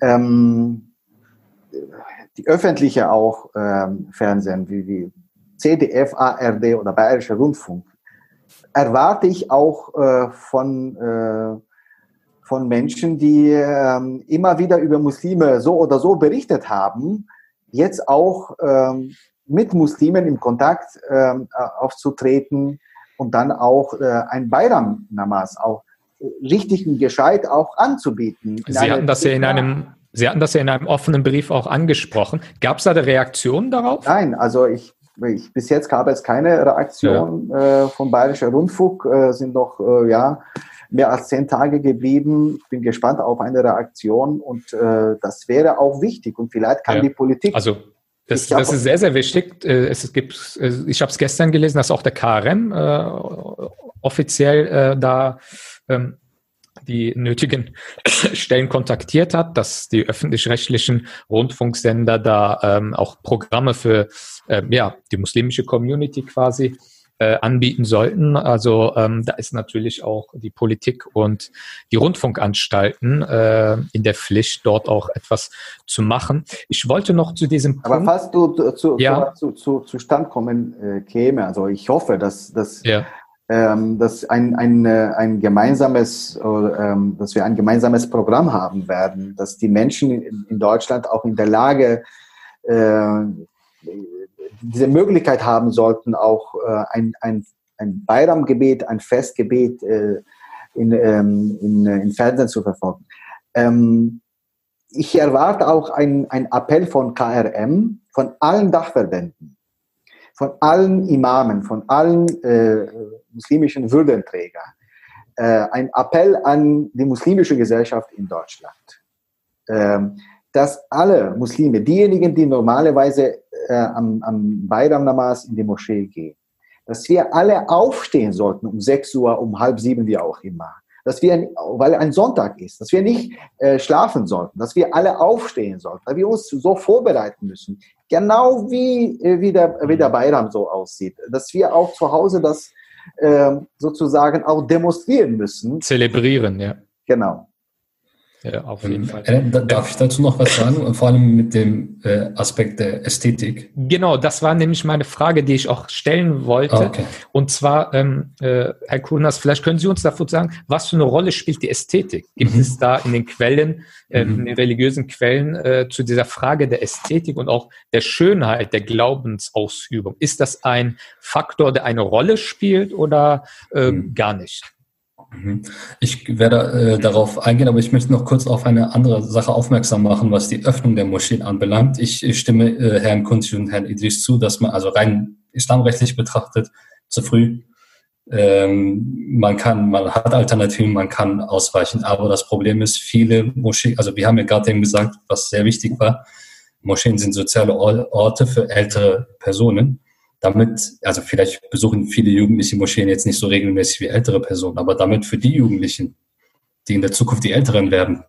[SPEAKER 2] ähm, die öffentliche auch ähm, Fernsehen wie, wie CDF, ARD oder Bayerischer Rundfunk erwarte ich auch äh, von äh, von Menschen, die ähm, immer wieder über Muslime so oder so berichtet haben, jetzt auch ähm, mit Muslimen im Kontakt ähm, aufzutreten und dann auch äh, ein Bayram-Namaz auch richtig und gescheit auch anzubieten.
[SPEAKER 1] Sie hatten das ja in einem Sie hatten das ja in einem offenen Brief auch angesprochen. Gab es da eine Reaktion darauf?
[SPEAKER 2] Nein, also ich, ich bis jetzt gab es keine Reaktion ja. äh, vom Bayerischer Rundfunk. Äh, sind noch äh, ja mehr als zehn Tage geblieben. Ich bin gespannt auf eine Reaktion und äh, das wäre auch wichtig und vielleicht kann ja. die Politik.
[SPEAKER 1] Also das, das ist sehr, sehr wichtig. Äh, es gibt, äh, ich habe es gestern gelesen, dass auch der KRM äh, offiziell äh, da ähm, die nötigen Stellen kontaktiert hat, dass die öffentlich-rechtlichen Rundfunksender da ähm, auch Programme für äh, ja, die muslimische Community quasi äh, anbieten sollten. Also ähm, da ist natürlich auch die Politik und die Rundfunkanstalten äh, in der Pflicht, dort auch etwas zu machen. Ich wollte noch zu diesem
[SPEAKER 2] Aber Punkt, falls du zu, ja. zu, zu, zu Stand kommen äh, käme, also ich hoffe, dass, dass ja ähm, dass ein, ein, äh, ein gemeinsames, ähm, dass wir ein gemeinsames Programm haben werden, dass die Menschen in, in Deutschland auch in der Lage äh, diese Möglichkeit haben sollten, auch äh, ein, ein, ein Bayramgebet, ein Festgebet äh, in, ähm, in, äh, in Fernsehen zu verfolgen. Ähm, ich erwarte auch ein, ein Appell von KRM, von allen Dachverbänden, von allen Imamen, von allen äh, muslimischen Würdenträger. Äh, ein Appell an die muslimische Gesellschaft in Deutschland, äh, dass alle Muslime, diejenigen, die normalerweise äh, am, am Bayram Namaz in die Moschee gehen, dass wir alle aufstehen sollten um 6 Uhr, um halb sieben, wie auch immer. Dass wir, weil ein Sonntag ist, dass wir nicht äh, schlafen sollten, dass wir alle aufstehen sollten, dass wir uns so vorbereiten müssen. Genau wie, äh, wie, der, wie der Bayram so aussieht. Dass wir auch zu Hause das äh, sozusagen auch demonstrieren müssen.
[SPEAKER 1] Zelebrieren, ja.
[SPEAKER 2] Genau.
[SPEAKER 4] Ja, auf jeden ähm, Fall. Äh, darf ich dazu noch was sagen? Vor allem mit dem äh, Aspekt der Ästhetik.
[SPEAKER 1] Genau, das war nämlich meine Frage, die ich auch stellen wollte. Ah, okay. Und zwar, ähm, äh, Herr Kuhnas, vielleicht können Sie uns davon sagen, was für eine Rolle spielt die Ästhetik? Gibt mhm. es da in den Quellen, äh, mhm. in den religiösen Quellen äh, zu dieser Frage der Ästhetik und auch der Schönheit der Glaubensausübung? Ist das ein Faktor, der eine Rolle spielt oder äh, mhm. gar nicht?
[SPEAKER 4] Mhm. Ich werde äh, darauf eingehen, aber ich möchte noch kurz auf eine andere Sache aufmerksam machen, was die Öffnung der Moscheen anbelangt. Ich, ich stimme äh, Herrn Kunti und Herrn Idris zu, dass man also rein islamrechtlich betrachtet zu früh ähm, man kann, man hat Alternativen, man kann ausweichen, aber das Problem ist, viele Moscheen, also wir haben ja gerade eben gesagt, was sehr wichtig war, Moscheen sind soziale Orte für ältere Personen damit, also vielleicht besuchen viele Jugendliche Moscheen jetzt nicht so regelmäßig wie ältere Personen, aber damit für die Jugendlichen, die in der Zukunft die Älteren werden,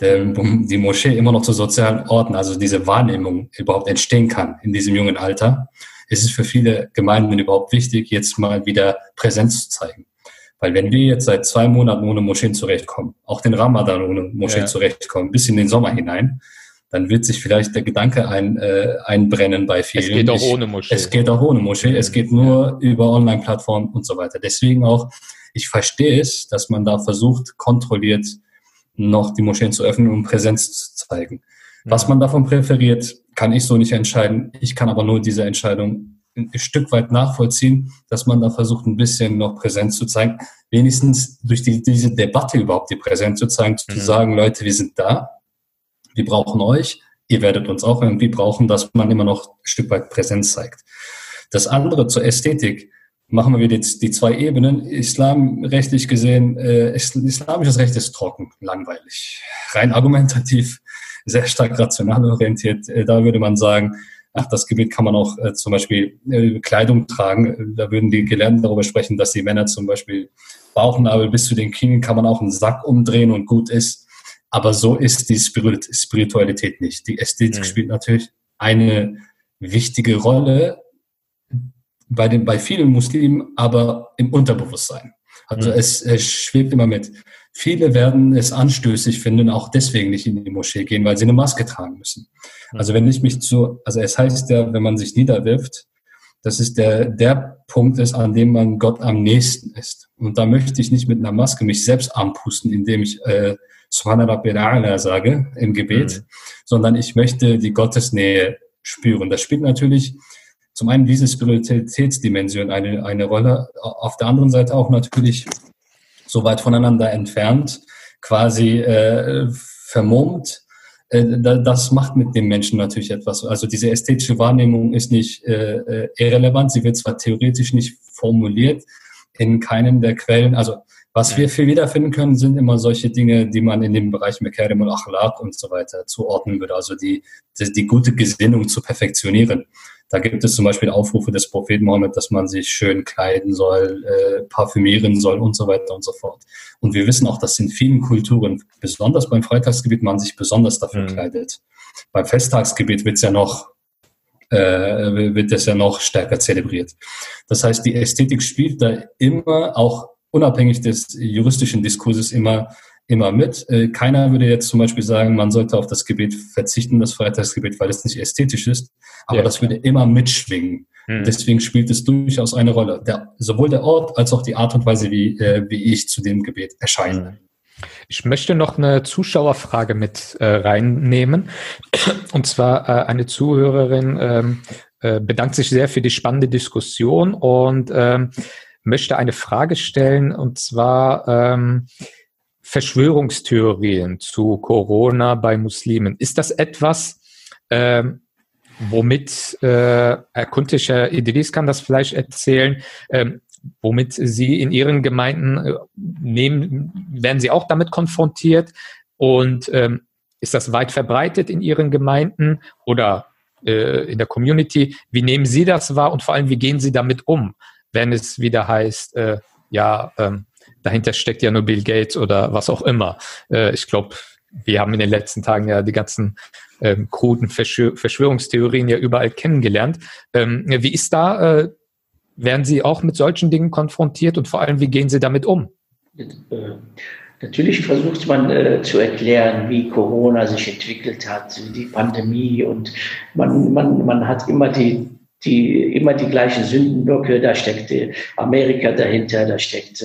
[SPEAKER 4] die Moschee immer noch zu sozialen Orten, also diese Wahrnehmung überhaupt entstehen kann in diesem jungen Alter, ist es für viele Gemeinden überhaupt wichtig, jetzt mal wieder Präsenz zu zeigen. Weil wenn wir jetzt seit zwei Monaten ohne Moscheen zurechtkommen, auch den Ramadan ohne Moschee ja. zurechtkommen, bis in den Sommer hinein, dann wird sich vielleicht der Gedanke ein, äh, einbrennen bei vielen. Es
[SPEAKER 1] geht auch ohne Moschee.
[SPEAKER 4] Es geht auch ohne Moschee. Es geht nur ja. über Online-Plattformen und so weiter. Deswegen auch, ich verstehe es, dass man da versucht, kontrolliert noch die Moscheen zu öffnen, um Präsenz zu zeigen. Ja. Was man davon präferiert, kann ich so nicht entscheiden. Ich kann aber nur diese Entscheidung ein Stück weit nachvollziehen, dass man da versucht, ein bisschen noch Präsenz zu zeigen. Wenigstens durch die, diese Debatte überhaupt die Präsenz zu zeigen, mhm. zu sagen, Leute, wir sind da, wir brauchen euch, ihr werdet uns auch irgendwie brauchen, dass man immer noch ein Stück weit Präsenz zeigt. Das andere zur Ästhetik. machen wir jetzt die zwei Ebenen. Islam rechtlich gesehen, äh, islamisches Recht ist trocken, langweilig, rein argumentativ, sehr stark rational orientiert. Äh, da würde man sagen, ach, das Gebet kann man auch äh, zum Beispiel äh, Kleidung tragen. Da würden die Gelernten darüber sprechen, dass die Männer zum Beispiel Bauchnabel bis zu den Knien kann man auch einen Sack umdrehen und gut ist. Aber so ist die Spiritualität nicht. Die Ästhetik mhm. spielt natürlich eine wichtige Rolle bei, den, bei vielen Muslimen, aber im Unterbewusstsein. Also mhm. es, es schwebt immer mit. Viele werden es anstößig finden, auch deswegen nicht in die Moschee gehen, weil sie eine Maske tragen müssen. Mhm. Also wenn ich mich zu, also es heißt ja, wenn man sich niederwirft, das ist der, der Punkt ist, an dem man Gott am nächsten ist. Und da möchte ich nicht mit einer Maske mich selbst anpusten, indem ich äh, Sage im Gebet, mhm. sondern ich möchte die Gottesnähe spüren. Das spielt natürlich zum einen diese Spiritualitätsdimension eine, eine Rolle, auf der anderen Seite auch natürlich so weit voneinander entfernt, quasi äh, vermummt. Äh, das macht mit dem Menschen natürlich etwas. Also diese ästhetische Wahrnehmung ist nicht äh, äh, irrelevant. Sie wird zwar theoretisch nicht formuliert in keinen der Quellen. Also was wir viel wiederfinden können, sind immer solche Dinge, die man in dem Bereich Mekarim und Achlaq und so weiter zuordnen würde. Also die, die, die gute Gesinnung zu perfektionieren. Da gibt es zum Beispiel Aufrufe des Propheten Mohammed, dass man sich schön kleiden soll, äh, parfümieren soll und so weiter und so fort. Und wir wissen auch, dass in vielen Kulturen, besonders beim Freitagsgebet, man sich besonders dafür mhm. kleidet. Beim Festtagsgebet wird es ja noch äh, wird es ja noch stärker zelebriert. Das heißt, die Ästhetik spielt da immer auch unabhängig des juristischen Diskurses immer immer mit. Äh, keiner würde jetzt zum Beispiel sagen, man sollte auf das Gebet verzichten, das Freitagsgebet, weil es nicht ästhetisch ist. Aber ja. das würde immer mitschwingen. Hm. Deswegen spielt es durchaus eine Rolle. Der, sowohl der Ort als auch die Art und Weise, wie, äh, wie ich zu dem Gebet erscheine. Hm.
[SPEAKER 1] Ich möchte noch eine Zuschauerfrage mit äh, reinnehmen. Und zwar äh, eine Zuhörerin ähm, äh, bedankt sich sehr für die spannende Diskussion und ähm, möchte eine Frage stellen. Und zwar, ähm, Verschwörungstheorien zu Corona bei Muslimen. Ist das etwas, äh, womit äh, Herr Kuntisch, Herr Idris kann das vielleicht erzählen, äh, womit Sie in Ihren Gemeinden äh, nehmen, werden Sie auch damit konfrontiert? Und ähm, ist das weit verbreitet in Ihren Gemeinden oder äh, in der Community? Wie nehmen Sie das wahr und vor allem, wie gehen Sie damit um, wenn es wieder heißt, äh, ja, ähm, dahinter steckt ja nur Bill Gates oder was auch immer. Äh, ich glaube, wir haben in den letzten Tagen ja die ganzen ähm, kruden Verschwör Verschwörungstheorien ja überall kennengelernt. Ähm, wie ist da, äh, werden Sie auch mit solchen Dingen konfrontiert und vor allem, wie gehen Sie damit um?
[SPEAKER 3] Äh, natürlich versucht man äh, zu erklären, wie Corona sich entwickelt hat, die Pandemie und man, man, man hat immer die die immer die gleichen Sündenblöcke, da steckt Amerika dahinter, da steckt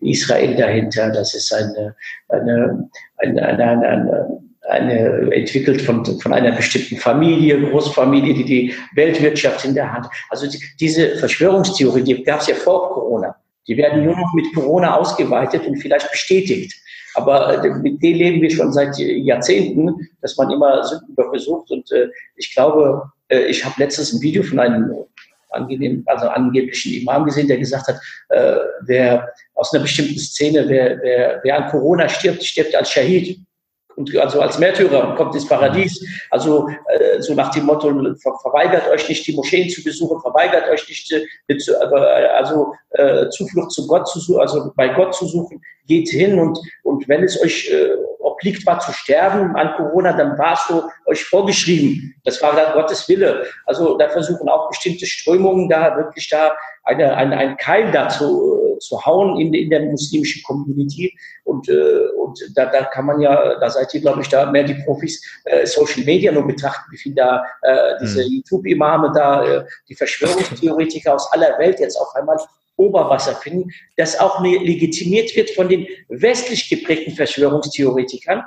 [SPEAKER 3] Israel dahinter, das ist eine, eine, eine, eine, eine eine, entwickelt von, von einer bestimmten Familie, Großfamilie, die die Weltwirtschaft in der Hand. Also die, diese Verschwörungstheorie, die gab es ja vor Corona. Die werden nur noch mit Corona ausgeweitet und vielleicht bestätigt. Aber äh, mit denen leben wir schon seit Jahrzehnten, dass man immer Sündenböcke sucht. Und äh, ich glaube, ich habe letztens ein Video von einem angenehm, also angeblichen Imam gesehen, der gesagt hat, äh, wer aus einer bestimmten Szene, wer, wer, wer an Corona stirbt, stirbt als Shahid und also als Märtyrer kommt ins Paradies. Also äh, so nach dem Motto, ver verweigert euch nicht die Moscheen zu besuchen, verweigert euch nicht äh, also äh, Zuflucht zu Gott zu suchen, also bei Gott zu suchen, geht hin und und wenn es euch obliegt war zu sterben an Corona, dann war es so euch vorgeschrieben. Das war dann Gottes Wille. Also da versuchen auch bestimmte Strömungen da wirklich da eine, eine, einen Keil dazu äh, zu hauen in, in der muslimischen Community. Und, äh, und da, da kann man ja, da seid ihr, glaube ich, da mehr die Profis, äh, Social Media nur betrachten, wie viel da äh, diese mhm. YouTube-Imame da, äh, die Verschwörungstheoretiker aus aller Welt jetzt auf einmal Oberwasser finden, das auch legitimiert wird von den westlich geprägten Verschwörungstheoretikern,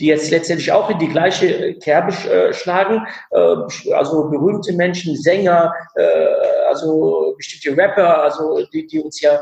[SPEAKER 3] die jetzt letztendlich auch in die gleiche Kerbe äh, schlagen. Äh, also berühmte Menschen, Sänger, äh, also bestimmte Rapper, also die, die uns ja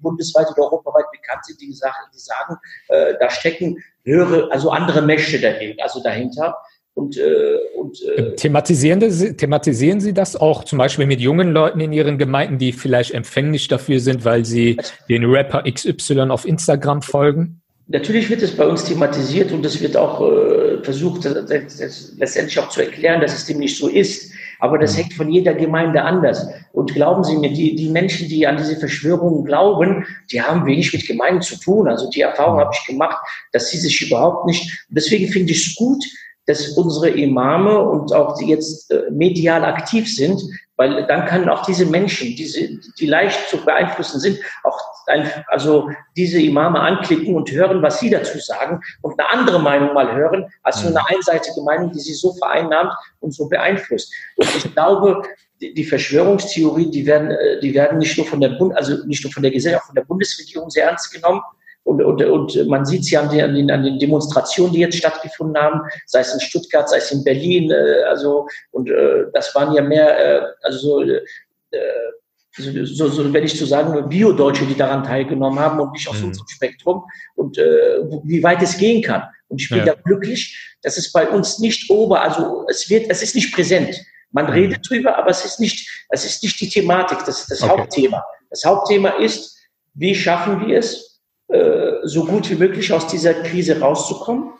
[SPEAKER 3] bundesweit oder europaweit bekannt sind, die, sagen, die sagen da stecken höhere, also andere Mächte dagegen, also dahinter.
[SPEAKER 1] Und, äh, und äh, thematisieren, Sie, thematisieren Sie das auch zum Beispiel mit jungen Leuten in Ihren Gemeinden, die vielleicht empfänglich dafür sind, weil sie den Rapper XY auf Instagram folgen?
[SPEAKER 3] Natürlich wird es bei uns thematisiert und es wird auch äh, versucht, das, das letztendlich auch zu erklären, dass es dem nicht so ist. Aber das hängt von jeder Gemeinde anders. Und glauben Sie mir, die, die Menschen, die an diese Verschwörungen glauben, die haben wenig mit Gemeinden zu tun. Also die Erfahrung mhm. habe ich gemacht, dass sie sich überhaupt nicht. Deswegen finde ich es gut, dass unsere Imame und auch die jetzt äh, medial aktiv sind, weil dann kann auch diese Menschen, diese, die leicht zu beeinflussen sind, auch ein, also diese Imame anklicken und hören, was sie dazu sagen und eine andere Meinung mal hören, als nur eine mhm. einseitige Meinung, die sie so vereinnahmt und so beeinflusst. Und ich glaube, die Verschwörungstheorien, die werden, äh, die werden nicht nur von der Bund, also nicht nur von der Gesellschaft, von der Bundesregierung sehr ernst genommen, und, und, und man sieht es ja an den, an den Demonstrationen, die jetzt stattgefunden haben, sei es in Stuttgart, sei es in Berlin. Äh, also, und äh, das waren ja mehr, äh, also so, äh, so, so, wenn ich zu sagen, Bio-Deutsche, die daran teilgenommen haben und nicht aus mhm. unserem Spektrum und äh, wie weit es gehen kann. Und ich bin ja. da glücklich, dass es bei uns nicht ober, also es wird, es ist nicht präsent. Man mhm. redet drüber, aber es ist nicht, es ist nicht die Thematik, das ist das okay. Hauptthema. Das Hauptthema ist, wie schaffen wir es, so gut wie möglich aus dieser Krise rauszukommen.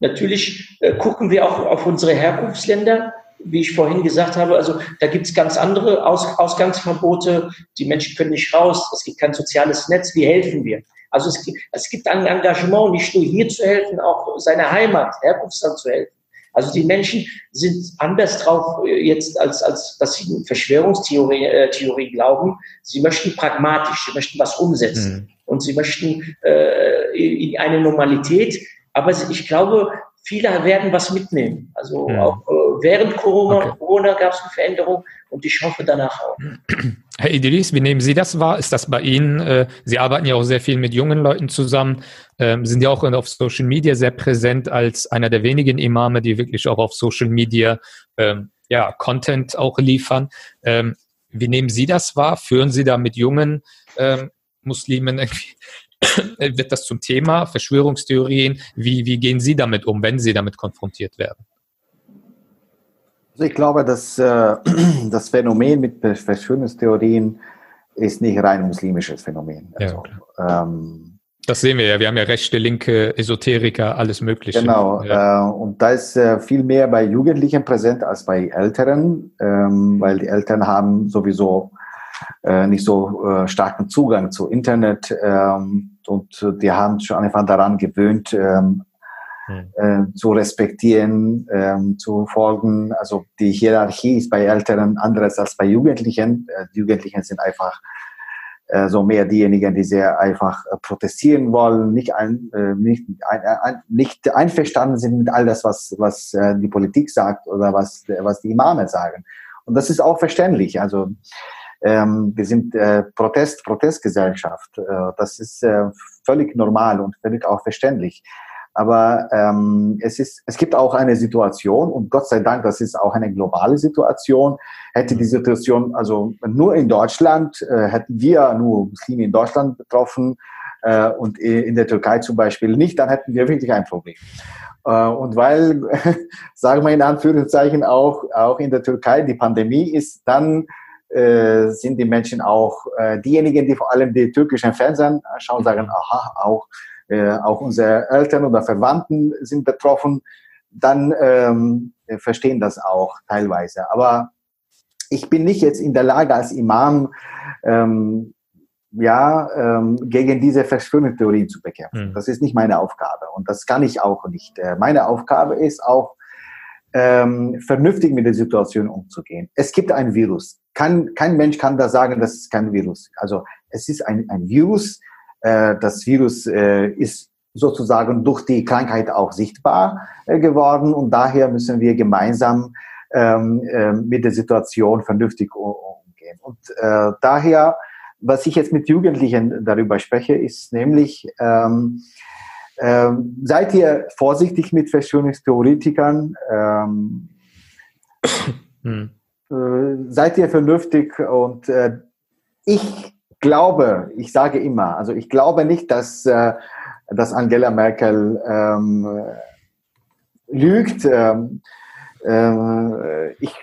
[SPEAKER 3] Natürlich äh, gucken wir auch auf unsere Herkunftsländer, wie ich vorhin gesagt habe. Also da gibt es ganz andere Aus Ausgangsverbote. Die Menschen können nicht raus. Es gibt kein soziales Netz. Wie helfen wir? Also es gibt, es gibt ein Engagement, nicht nur hier zu helfen, auch seiner Heimat, Herkunftsland zu helfen. Also die Menschen sind anders drauf äh, jetzt, als, als dass sie Verschwörungstheorie äh, Theorie glauben. Sie möchten pragmatisch, sie möchten was umsetzen. Mhm und sie möchten äh, in eine Normalität. Aber ich glaube, viele werden was mitnehmen. Also ja. auch äh, während Corona, okay. Corona gab es eine Veränderung und ich hoffe danach auch.
[SPEAKER 1] Herr Idris, wie nehmen Sie das wahr? Ist das bei Ihnen? Äh, Sie arbeiten ja auch sehr viel mit jungen Leuten zusammen, ähm, sind ja auch auf Social Media sehr präsent als einer der wenigen Imame, die wirklich auch auf Social Media ähm, ja, Content auch liefern. Ähm, wie nehmen Sie das wahr? Führen Sie da mit jungen ähm, Muslimen wird das zum Thema, Verschwörungstheorien. Wie, wie gehen Sie damit um, wenn Sie damit konfrontiert werden?
[SPEAKER 2] Also ich glaube, dass äh, das Phänomen mit Verschwörungstheorien ist nicht rein muslimisches Phänomen. Also,
[SPEAKER 1] ja, ähm, das sehen wir ja. Wir haben ja rechte, linke, Esoteriker, alles Mögliche.
[SPEAKER 2] Genau. Ja. Äh, und da ist äh, viel mehr bei Jugendlichen präsent als bei Älteren, ähm, weil die Eltern haben sowieso äh, nicht so äh, starken Zugang zu Internet ähm, und die haben schon einfach daran gewöhnt, ähm, hm. äh, zu respektieren, ähm, zu folgen. Also die Hierarchie ist bei Älteren anderes als bei Jugendlichen. Äh, die Jugendlichen sind einfach äh, so mehr diejenigen, die sehr einfach äh, protestieren wollen, nicht, ein, nicht, ein, ein, nicht einverstanden sind mit all das, was, was die Politik sagt oder was, was die Imame sagen. Und das ist auch verständlich. Also ähm, wir sind äh, Protest, Protestgesellschaft. Äh, das ist äh, völlig normal und völlig auch verständlich. Aber ähm, es, ist, es gibt auch eine Situation, und Gott sei Dank, das ist auch eine globale Situation. Hätte die. Situation, also nur in Deutschland, äh, hätten wir nur Muslime in Deutschland betroffen äh, und in der Türkei zum Beispiel nicht, dann hätten wir wirklich ein Problem. Äh, und weil, sagen wir in Anführungszeichen, auch, auch in der Türkei die Pandemie ist, dann äh, sind die Menschen auch äh, diejenigen, die vor allem die türkischen Fernsehen schauen, sagen, aha, auch, äh, auch unsere Eltern oder Verwandten sind betroffen, dann ähm, verstehen das auch teilweise. Aber ich bin nicht jetzt in der Lage als Imam, ähm, ja, ähm, gegen diese Verschwörungstheorien zu bekämpfen. Mhm. Das ist nicht meine Aufgabe und das kann ich auch nicht. Äh, meine Aufgabe ist auch, ähm, vernünftig mit der Situation umzugehen. Es gibt ein Virus. Kein, kein Mensch kann da sagen, das ist kein Virus. Also es ist ein, ein Virus. Äh, das Virus äh, ist sozusagen durch die Krankheit auch sichtbar äh, geworden und daher müssen wir gemeinsam ähm, äh, mit der Situation vernünftig umgehen. Und äh, daher, was ich jetzt mit Jugendlichen darüber spreche, ist nämlich, ähm, ähm, seid ihr vorsichtig mit Verschwörungstheoretikern? Ähm, hm. äh, seid ihr vernünftig? Und äh, ich glaube, ich sage immer, also ich glaube nicht, dass, äh, dass Angela Merkel ähm, lügt. Ähm,
[SPEAKER 5] äh, ich,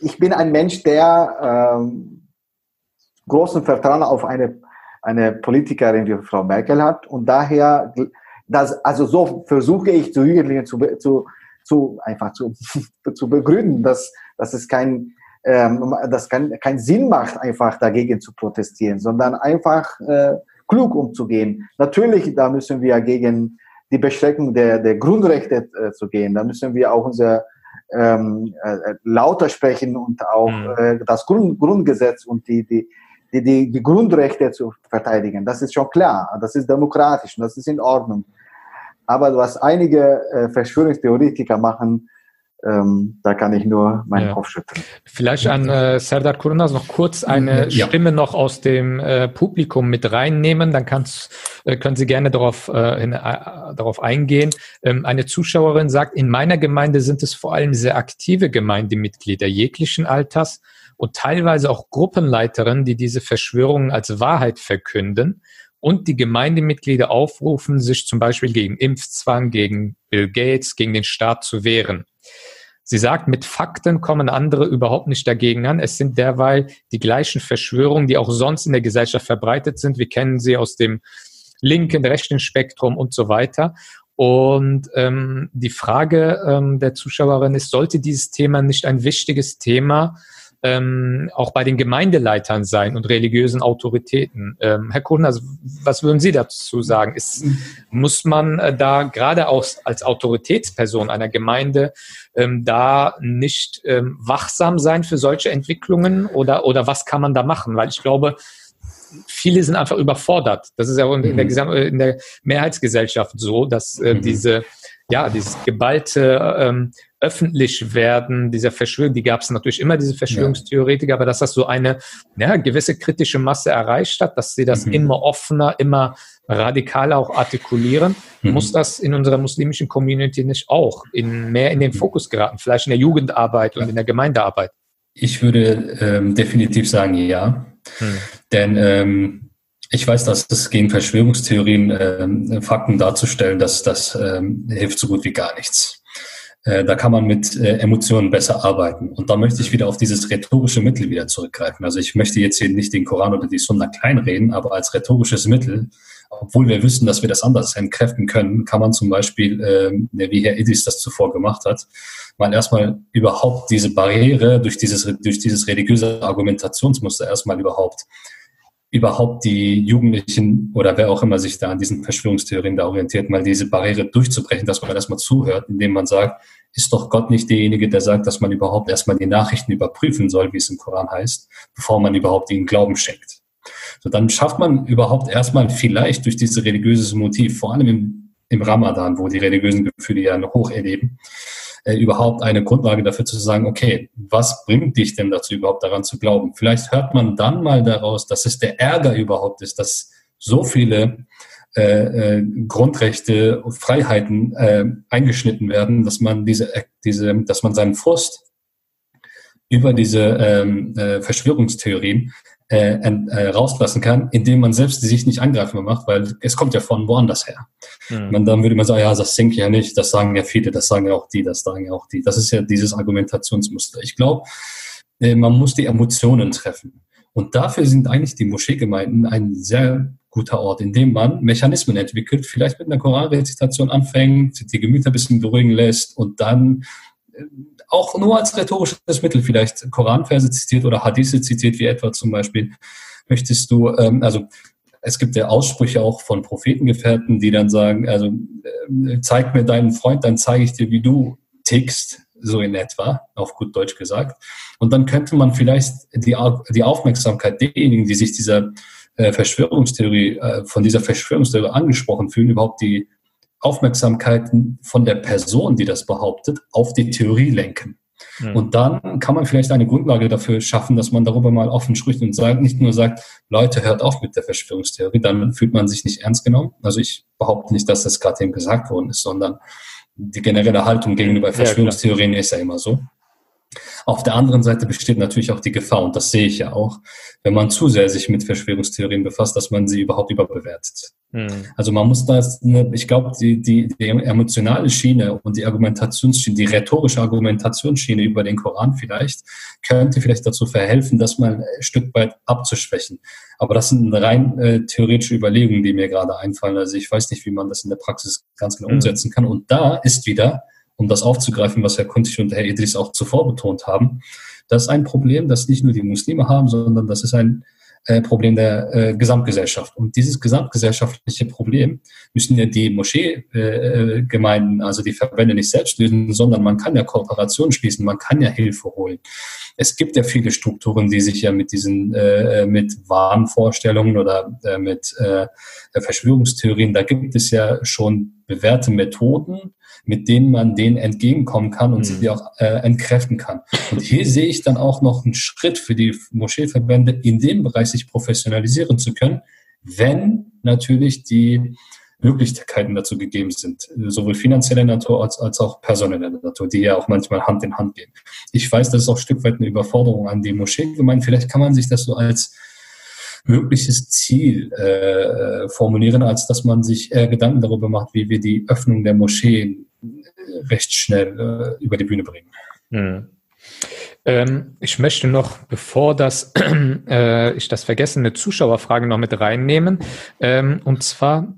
[SPEAKER 5] ich bin ein Mensch, der ähm, großen Vertrauen auf eine, eine Politikerin wie Frau Merkel hat und daher, das, also so versuche ich zu Jugendlichen zu, zu, zu einfach zu, zu begründen, dass, dass es kein, ähm, das kein, kein Sinn macht, einfach dagegen zu protestieren, sondern einfach äh, klug umzugehen. Natürlich, da müssen wir gegen die Beschränkung der, der Grundrechte äh, zu gehen. Da müssen wir auch unser ähm, äh, lauter sprechen und auch mhm. äh, das Grund, Grundgesetz und die, die, die, die, die Grundrechte zu verteidigen. Das ist schon klar. Das ist demokratisch und das ist in Ordnung. Aber was einige äh, Verschwörungstheoretiker machen, ähm, da kann ich nur meinen ja. Kopf schütteln.
[SPEAKER 1] Vielleicht an äh, Serdar Kurnas noch kurz eine ja. Stimme noch aus dem äh, Publikum mit reinnehmen, dann äh, können Sie gerne darauf, äh, in, äh, darauf eingehen. Ähm, eine Zuschauerin sagt, in meiner Gemeinde sind es vor allem sehr aktive Gemeindemitglieder jeglichen Alters und teilweise auch Gruppenleiterinnen, die diese Verschwörungen als Wahrheit verkünden und die Gemeindemitglieder aufrufen, sich zum Beispiel gegen Impfzwang, gegen Bill Gates, gegen den Staat zu wehren. Sie sagt, mit Fakten kommen andere überhaupt nicht dagegen an. Es sind derweil die gleichen Verschwörungen, die auch sonst in der Gesellschaft verbreitet sind. Wir kennen sie aus dem linken, rechten Spektrum und so weiter. Und ähm, die Frage ähm, der Zuschauerin ist, sollte dieses Thema nicht ein wichtiges Thema ähm, auch bei den Gemeindeleitern sein und religiösen Autoritäten. Ähm, Herr Kuhn, also was würden Sie dazu sagen? Ist, muss man äh, da gerade auch als Autoritätsperson einer Gemeinde ähm, da nicht ähm, wachsam sein für solche Entwicklungen oder, oder was kann man da machen? Weil ich glaube, viele sind einfach überfordert. Das ist ja in der, mhm. in der Mehrheitsgesellschaft so, dass äh, mhm. diese, ja, dieses geballte ähm, öffentlich werden, dieser Verschwörung, die gab es natürlich immer, diese Verschwörungstheoretiker, ja. aber dass das so eine ja, gewisse kritische Masse erreicht hat, dass sie das mhm. immer offener, immer radikaler auch artikulieren, mhm. muss das in unserer muslimischen Community nicht auch in, mehr in den Fokus geraten, vielleicht in der Jugendarbeit und in der Gemeindearbeit?
[SPEAKER 4] Ich würde ähm, definitiv sagen, ja. Mhm. Denn ähm, ich weiß, dass es gegen Verschwörungstheorien ähm, Fakten darzustellen, dass das ähm, hilft so gut wie gar nichts. Äh, da kann man mit äh, Emotionen besser arbeiten. Und da möchte ich wieder auf dieses rhetorische Mittel wieder zurückgreifen. Also ich möchte jetzt hier nicht den Koran oder die Sunna kleinreden, aber als rhetorisches Mittel, obwohl wir wissen, dass wir das anders entkräften können, kann man zum Beispiel, äh, wie Herr Idis das zuvor gemacht hat, mal erstmal überhaupt diese Barriere durch dieses, durch dieses religiöse Argumentationsmuster erstmal überhaupt überhaupt die Jugendlichen oder wer auch immer sich da an diesen Verschwörungstheorien da orientiert, mal diese Barriere durchzubrechen, dass man erstmal zuhört, indem man sagt, ist doch Gott nicht derjenige, der sagt, dass man überhaupt erstmal die Nachrichten überprüfen soll, wie es im Koran heißt, bevor man überhaupt ihnen Glauben schenkt. So, dann schafft man überhaupt erstmal vielleicht durch dieses religiöse Motiv, vor allem im, im Ramadan, wo die religiösen Gefühle ja noch hoch erleben, äh, überhaupt eine Grundlage dafür zu sagen, okay, was bringt dich denn dazu überhaupt daran zu glauben? Vielleicht hört man dann mal daraus, dass es der Ärger überhaupt ist, dass so viele äh, äh, Grundrechte, Freiheiten äh, eingeschnitten werden, dass man diese, äh, diese, dass man seinen Frust über diese ähm, äh, Verschwörungstheorien äh, äh, rauslassen kann, indem man selbst sich nicht angreifbar macht, weil es kommt ja von woanders her. Mhm. Und dann würde man sagen, ja, das denke ich ja nicht, das sagen ja viele, das sagen ja auch die, das sagen ja auch die. Das ist ja dieses Argumentationsmuster. Ich glaube, äh, man muss die Emotionen treffen. Und dafür sind eigentlich die Moscheegemeinden ein sehr guter Ort, in dem man Mechanismen entwickelt, vielleicht mit einer Koranrezitation anfängt, die Gemüter ein bisschen beruhigen lässt und dann auch nur als rhetorisches Mittel vielleicht Koranverse zitiert oder Hadithe zitiert, wie etwa zum Beispiel, möchtest du, ähm, also es gibt ja Aussprüche auch von Prophetengefährten, die dann sagen, also äh, zeig mir deinen Freund, dann zeige ich dir, wie du tickst, so in etwa, auf gut Deutsch gesagt. Und dann könnte man vielleicht die, die Aufmerksamkeit derjenigen, die sich dieser äh, Verschwörungstheorie, äh, von dieser Verschwörungstheorie angesprochen fühlen, überhaupt die Aufmerksamkeit von der Person, die das behauptet, auf die Theorie lenken. Mhm. Und dann kann man vielleicht eine Grundlage dafür schaffen, dass man darüber mal offen spricht und sagt, nicht nur sagt, Leute, hört auf mit der Verschwörungstheorie, dann fühlt man sich nicht ernst genommen. Also ich behaupte nicht, dass das gerade eben gesagt worden ist, sondern die generelle Haltung gegenüber Verschwörungstheorien ja, ist ja immer so. Auf der anderen Seite besteht natürlich auch die Gefahr, und das sehe ich ja auch, wenn man zu sehr sich mit Verschwörungstheorien befasst, dass man sie überhaupt überbewertet. Mhm. Also man muss das, ich glaube, die, die, die emotionale Schiene und die Argumentationsschiene, die rhetorische Argumentationsschiene über den Koran vielleicht, könnte vielleicht dazu verhelfen, das mal ein Stück weit abzuschwächen. Aber das sind rein äh, theoretische Überlegungen, die mir gerade einfallen. Also ich weiß nicht, wie man das in der Praxis ganz genau mhm. umsetzen kann. Und da ist wieder um das aufzugreifen, was Herr Kuntig und Herr Idris auch zuvor betont haben, das ist ein Problem, das nicht nur die Muslime haben, sondern das ist ein äh, Problem der äh, Gesamtgesellschaft. Und dieses gesamtgesellschaftliche Problem müssen ja die Moscheegemeinden, äh, also die Verbände nicht selbst lösen, sondern man kann ja Kooperationen schließen, man kann ja Hilfe holen. Es gibt ja viele Strukturen, die sich ja mit diesen, äh, mit Wahnvorstellungen oder äh, mit äh, Verschwörungstheorien, da gibt es ja schon bewährte Methoden, mit denen man denen entgegenkommen kann und mhm. sie auch äh, entkräften kann. Und hier sehe ich dann auch noch einen Schritt für die Moscheeverbände, in dem Bereich sich professionalisieren zu können, wenn natürlich die Möglichkeiten dazu gegeben sind, sowohl finanzieller Natur als, als auch personeller Natur, die ja auch manchmal Hand in Hand gehen. Ich weiß, das ist auch ein Stück weit eine Überforderung an die Moscheengemeinden. Vielleicht kann man sich das so als mögliches Ziel äh, formulieren, als dass man sich eher Gedanken darüber macht, wie wir die Öffnung der Moscheen recht schnell äh, über die Bühne bringen.
[SPEAKER 1] Hm. Ähm, ich möchte noch, bevor das, äh, ich das vergesse, eine Zuschauerfrage noch mit reinnehmen. Ähm, und zwar,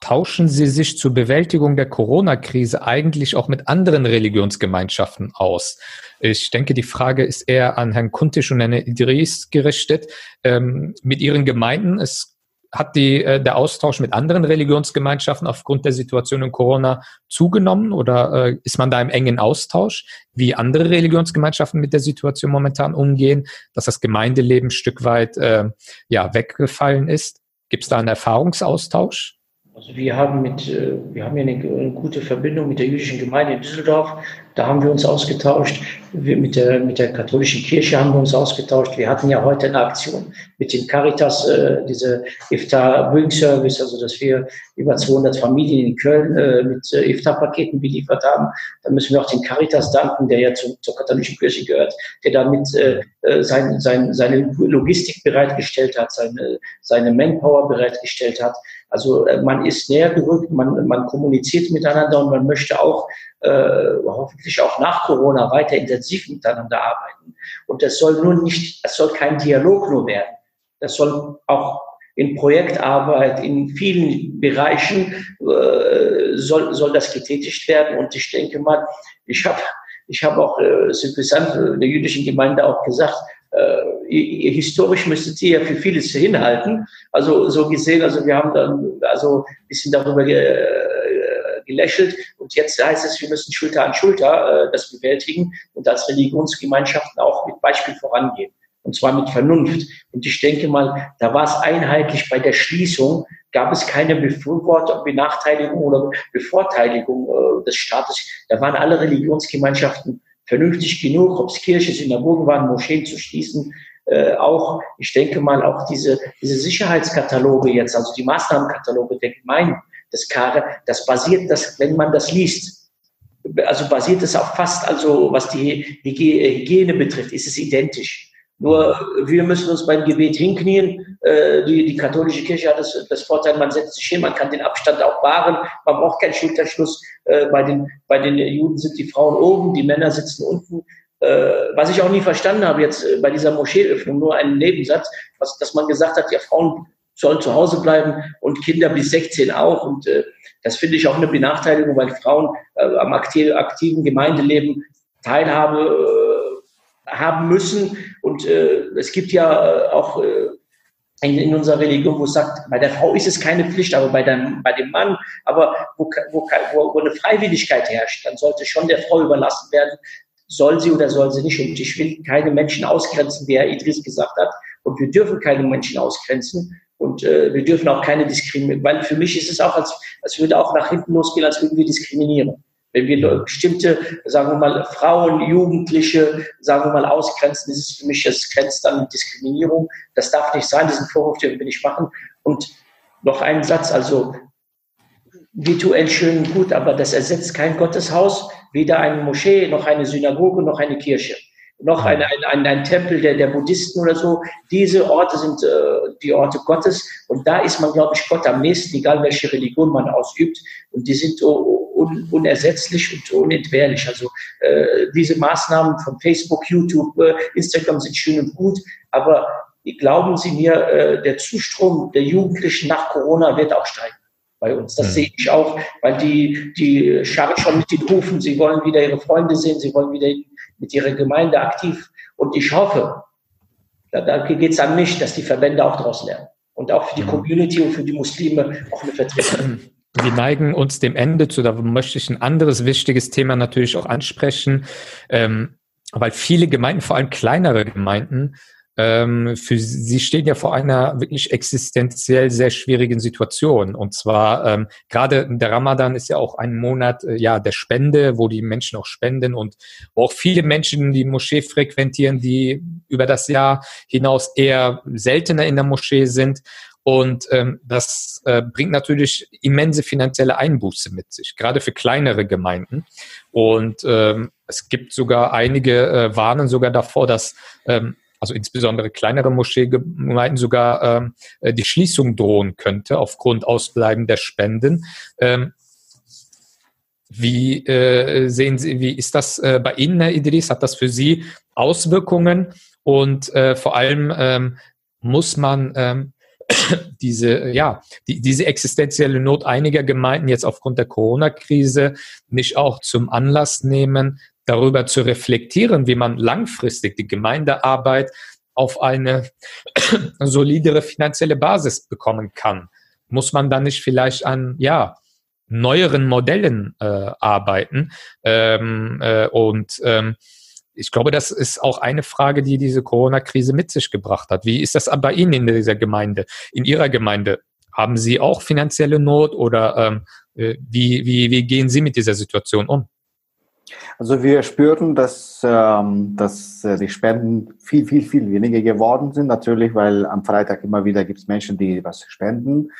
[SPEAKER 1] tauschen Sie sich zur Bewältigung der Corona-Krise eigentlich auch mit anderen Religionsgemeinschaften aus? Ich denke, die Frage ist eher an Herrn Kuntisch und Herrn Idris gerichtet. Ähm, mit Ihren Gemeinden, es hat die, äh, der Austausch mit anderen Religionsgemeinschaften aufgrund der Situation in Corona zugenommen oder äh, ist man da im engen Austausch, wie andere Religionsgemeinschaften mit der Situation momentan umgehen, dass das Gemeindeleben ein Stück weit äh, ja, weggefallen ist? Gibt es da einen Erfahrungsaustausch?
[SPEAKER 3] Also wir haben mit, äh, wir haben ja eine, eine, gute Verbindung mit der jüdischen Gemeinde in Düsseldorf. Da haben wir uns ausgetauscht. Wir mit der, mit der katholischen Kirche haben wir uns ausgetauscht. Wir hatten ja heute eine Aktion mit dem Caritas, äh, diese Iftar Bring Service, also dass wir über 200 Familien in Köln äh, mit äh, Iftar-Paketen beliefert haben. Da müssen wir auch den Caritas danken, der ja zu, zur katholischen Kirche gehört, der damit äh, äh sein, sein, seine Logistik bereitgestellt hat, seine, seine Manpower bereitgestellt hat. Also äh, man ist näher gerückt, man, man kommuniziert miteinander und man möchte auch äh, hoffentlich auch nach Corona weiter intensiv miteinander arbeiten. Und das soll nur nicht, das soll kein Dialog nur werden. Das soll auch in Projektarbeit in vielen Bereichen äh, soll, soll das getätigt werden. Und ich denke mal, ich habe ich hab auch, äh, interessant, äh, der jüdischen Gemeinde auch gesagt, äh, historisch müsstet ihr ja für vieles hinhalten. Also so gesehen, also wir haben dann also ein bisschen darüber ge, äh, gelächelt und jetzt heißt es, wir müssen Schulter an Schulter äh, das bewältigen und als Religionsgemeinschaften auch mit Beispiel vorangehen. Und zwar mit Vernunft. Und ich denke mal, da war es einheitlich bei der Schließung, gab es keine Befürwortung, Benachteiligung oder Bevorteiligung äh, des Staates. Da waren alle Religionsgemeinschaften vernünftig genug, ob es Kirche, Synagogen waren, Moscheen zu schließen. Äh, auch, ich denke mal, auch diese, diese Sicherheitskataloge jetzt, also die Maßnahmenkataloge der Gemeinden, das Kare, das basiert, das, wenn man das liest, also basiert es auf fast, also was die Hygiene betrifft, ist es identisch. Nur wir müssen uns beim Gebet hinknien. Äh, die, die katholische Kirche hat das, das Vorteil, man setzt sich hin, man kann den Abstand auch wahren, man braucht keinen Schulterschluss. Äh, bei, den, bei den Juden sind die Frauen oben, die Männer sitzen unten. Äh, was ich auch nie verstanden habe jetzt bei dieser Moscheeöffnung, nur einen Nebensatz, was, dass man gesagt hat, ja, Frauen sollen zu Hause bleiben und Kinder bis 16 auch. Und das finde ich auch eine Benachteiligung, weil Frauen am aktiven Gemeindeleben Teilhabe haben müssen. Und äh, es gibt ja äh, auch äh, in, in unserer Religion, wo es sagt, bei der Frau ist es keine Pflicht, aber bei dem, bei dem Mann, aber wo, wo, wo, eine Freiwilligkeit herrscht, dann sollte schon der Frau überlassen werden, soll sie oder soll sie nicht. Und ich will keine Menschen ausgrenzen, wie Herr Idris gesagt hat. Und wir dürfen keine Menschen ausgrenzen. Und äh, wir dürfen auch keine diskriminieren, weil für mich ist es auch, als, als würde auch nach hinten losgehen, als würden wir diskriminieren. Wenn wir bestimmte, sagen wir mal, Frauen, Jugendliche, sagen wir mal, ausgrenzen, ist es für mich, es grenzt an Diskriminierung. Das darf nicht sein, diesen Vorwurf, den will ich machen. Und noch ein Satz, also virtuell schön und gut, aber das ersetzt kein Gotteshaus, weder eine Moschee, noch eine Synagoge, noch eine Kirche. noch ein, ein, ein, ein Tempel der, der Buddhisten oder so. Diese Orte sind äh, die Orte Gottes und da ist man, glaube ich, Gott am nächsten, egal welche Religion man ausübt. Und die sind un, unersetzlich und unentbehrlich. Also äh, diese Maßnahmen von Facebook, YouTube, äh, Instagram sind schön und gut, aber glauben Sie mir, äh, der Zustrom der Jugendlichen nach Corona wird auch steigen bei uns. Das mhm. sehe ich auch, weil die, die scharren schon mit den Hufen, sie wollen wieder ihre Freunde sehen, sie wollen wieder mit ihrer Gemeinde aktiv. Und ich hoffe, da, da geht es an mich, dass die Verbände auch daraus lernen. Und auch für die. Community und für die Muslime auch eine Vertretung.
[SPEAKER 1] Wir neigen uns dem Ende zu, da möchte ich ein anderes wichtiges Thema natürlich auch ansprechen, ähm, weil viele Gemeinden, vor allem kleinere Gemeinden, ähm, für sie stehen ja vor einer wirklich existenziell sehr schwierigen Situation. Und zwar ähm, gerade der Ramadan ist ja auch ein Monat äh, ja der Spende, wo die Menschen auch spenden und wo auch viele Menschen die Moschee frequentieren, die über das Jahr hinaus eher seltener in der Moschee sind. Und ähm, das äh, bringt natürlich immense finanzielle Einbuße mit sich, gerade für kleinere Gemeinden. Und ähm, es gibt sogar einige äh, warnen sogar davor, dass ähm, also insbesondere kleinere Moscheegemeinden sogar ähm, äh, die Schließung drohen könnte aufgrund ausbleibender Spenden. Ähm, wie äh, sehen Sie, wie ist das äh, bei Ihnen, Herr Idris? Hat das für Sie Auswirkungen? Und äh, vor allem ähm, muss man ähm, diese, ja, die, diese existenzielle Not einiger Gemeinden jetzt aufgrund der Corona-Krise nicht auch zum Anlass nehmen, darüber zu reflektieren, wie man langfristig die Gemeindearbeit auf eine solidere finanzielle Basis bekommen kann. Muss man dann nicht vielleicht an, ja, neueren Modellen äh, arbeiten? Ähm, äh, und ähm, ich glaube, das ist auch eine Frage, die diese Corona-Krise mit sich gebracht hat. Wie ist das bei Ihnen in dieser Gemeinde, in Ihrer Gemeinde? Haben Sie auch finanzielle Not oder ähm, äh, wie, wie, wie gehen Sie mit dieser Situation um?
[SPEAKER 2] Also wir spüren, dass, ähm, dass äh, die Spenden viel, viel, viel weniger geworden sind. Natürlich, weil am Freitag immer wieder gibt es Menschen, die was spenden.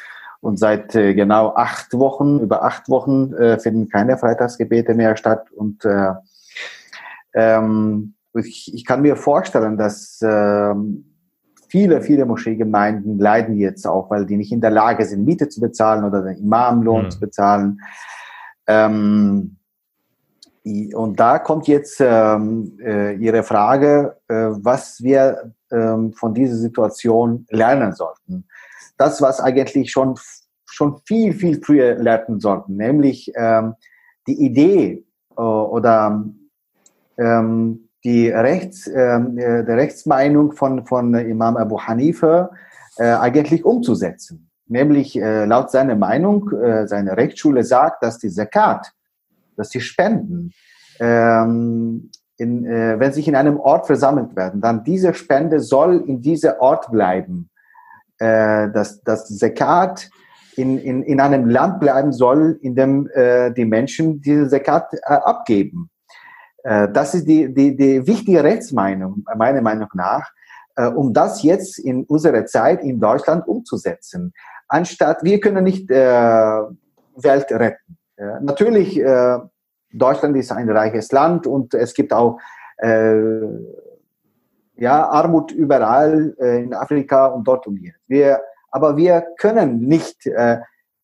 [SPEAKER 2] Und seit äh, genau acht Wochen, über acht Wochen, äh, finden keine Freitagsgebete mehr statt. Und äh, ähm, ich, ich kann mir vorstellen, dass äh, viele, viele Moscheegemeinden leiden jetzt auch, weil die nicht in der Lage sind, Miete zu bezahlen oder den Imamlohn mhm. zu bezahlen. Ähm, und da kommt jetzt ähm, äh, Ihre Frage, äh, was wir ähm, von dieser Situation lernen sollten. Das, was eigentlich schon, schon viel, viel früher lernen sollten, nämlich ähm, die Idee äh, oder ähm, die Rechts, ähm, äh, der Rechtsmeinung von, von Imam Abu Hanifa äh, eigentlich umzusetzen. Nämlich äh, laut seiner Meinung, äh, seine Rechtsschule sagt, dass die Zakat dass die Spenden, ähm, in, äh, wenn sich in einem Ort versammelt werden, dann diese Spende soll in dieser Ort bleiben. Äh, dass das Zakat in, in, in einem Land bleiben soll, in dem äh, die Menschen diese Zakat äh, abgeben. Äh, das ist die, die, die wichtige Rechtsmeinung, meiner Meinung nach, äh, um das jetzt in unserer Zeit in Deutschland umzusetzen. Anstatt, wir können nicht äh, Welt retten. Ja, natürlich, äh, Deutschland ist ein reiches Land und es gibt auch äh, ja, Armut überall äh, in Afrika und dort und hier. Wir, aber wir können nicht äh,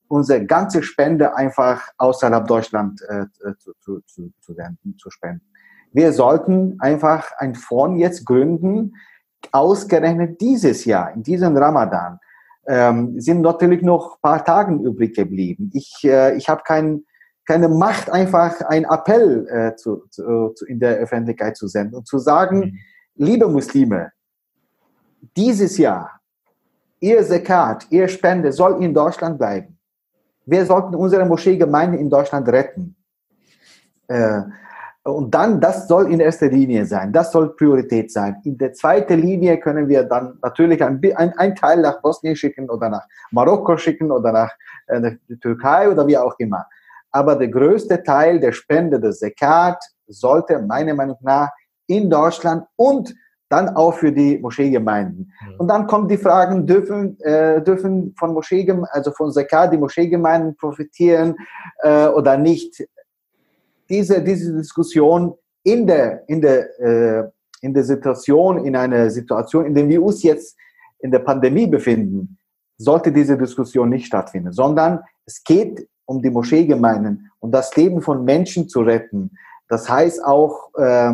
[SPEAKER 2] unsere ganze Spende einfach außerhalb Deutschland äh, zu, zu, zu, zu, senden, zu spenden. Wir sollten einfach ein Fonds jetzt gründen, ausgerechnet dieses Jahr, in diesem Ramadan, ähm, sind natürlich noch ein paar Tage übrig geblieben. Ich, äh, ich habe kein, keine Macht, einfach einen Appell äh, zu, zu, in der Öffentlichkeit zu senden und zu sagen, mhm. liebe Muslime, dieses Jahr, ihr Zakat, ihr Spende soll in Deutschland bleiben. Wir sollten unsere Moscheegemeinde in Deutschland retten. Äh, und dann, das soll in erster Linie sein, das soll Priorität sein. In der zweiten Linie können wir dann natürlich ein, ein, ein Teil nach Bosnien schicken oder nach Marokko schicken oder nach äh, der Türkei oder wie auch immer. Aber der größte Teil der Spende des Zakat sollte meiner Meinung nach in Deutschland und dann auch für die Moscheegemeinden. Mhm. Und dann kommen die Fragen, dürfen, äh, dürfen von Moscheegemeinden, also von Zakat die Moscheegemeinden profitieren äh, oder nicht? Diese, diese Diskussion in der, in der, äh,
[SPEAKER 5] in der Situation, in einer Situation, in der wir uns jetzt in der Pandemie befinden, sollte diese Diskussion nicht stattfinden, sondern es geht um die Moscheegemeinden und das Leben von Menschen zu retten. Das heißt auch äh,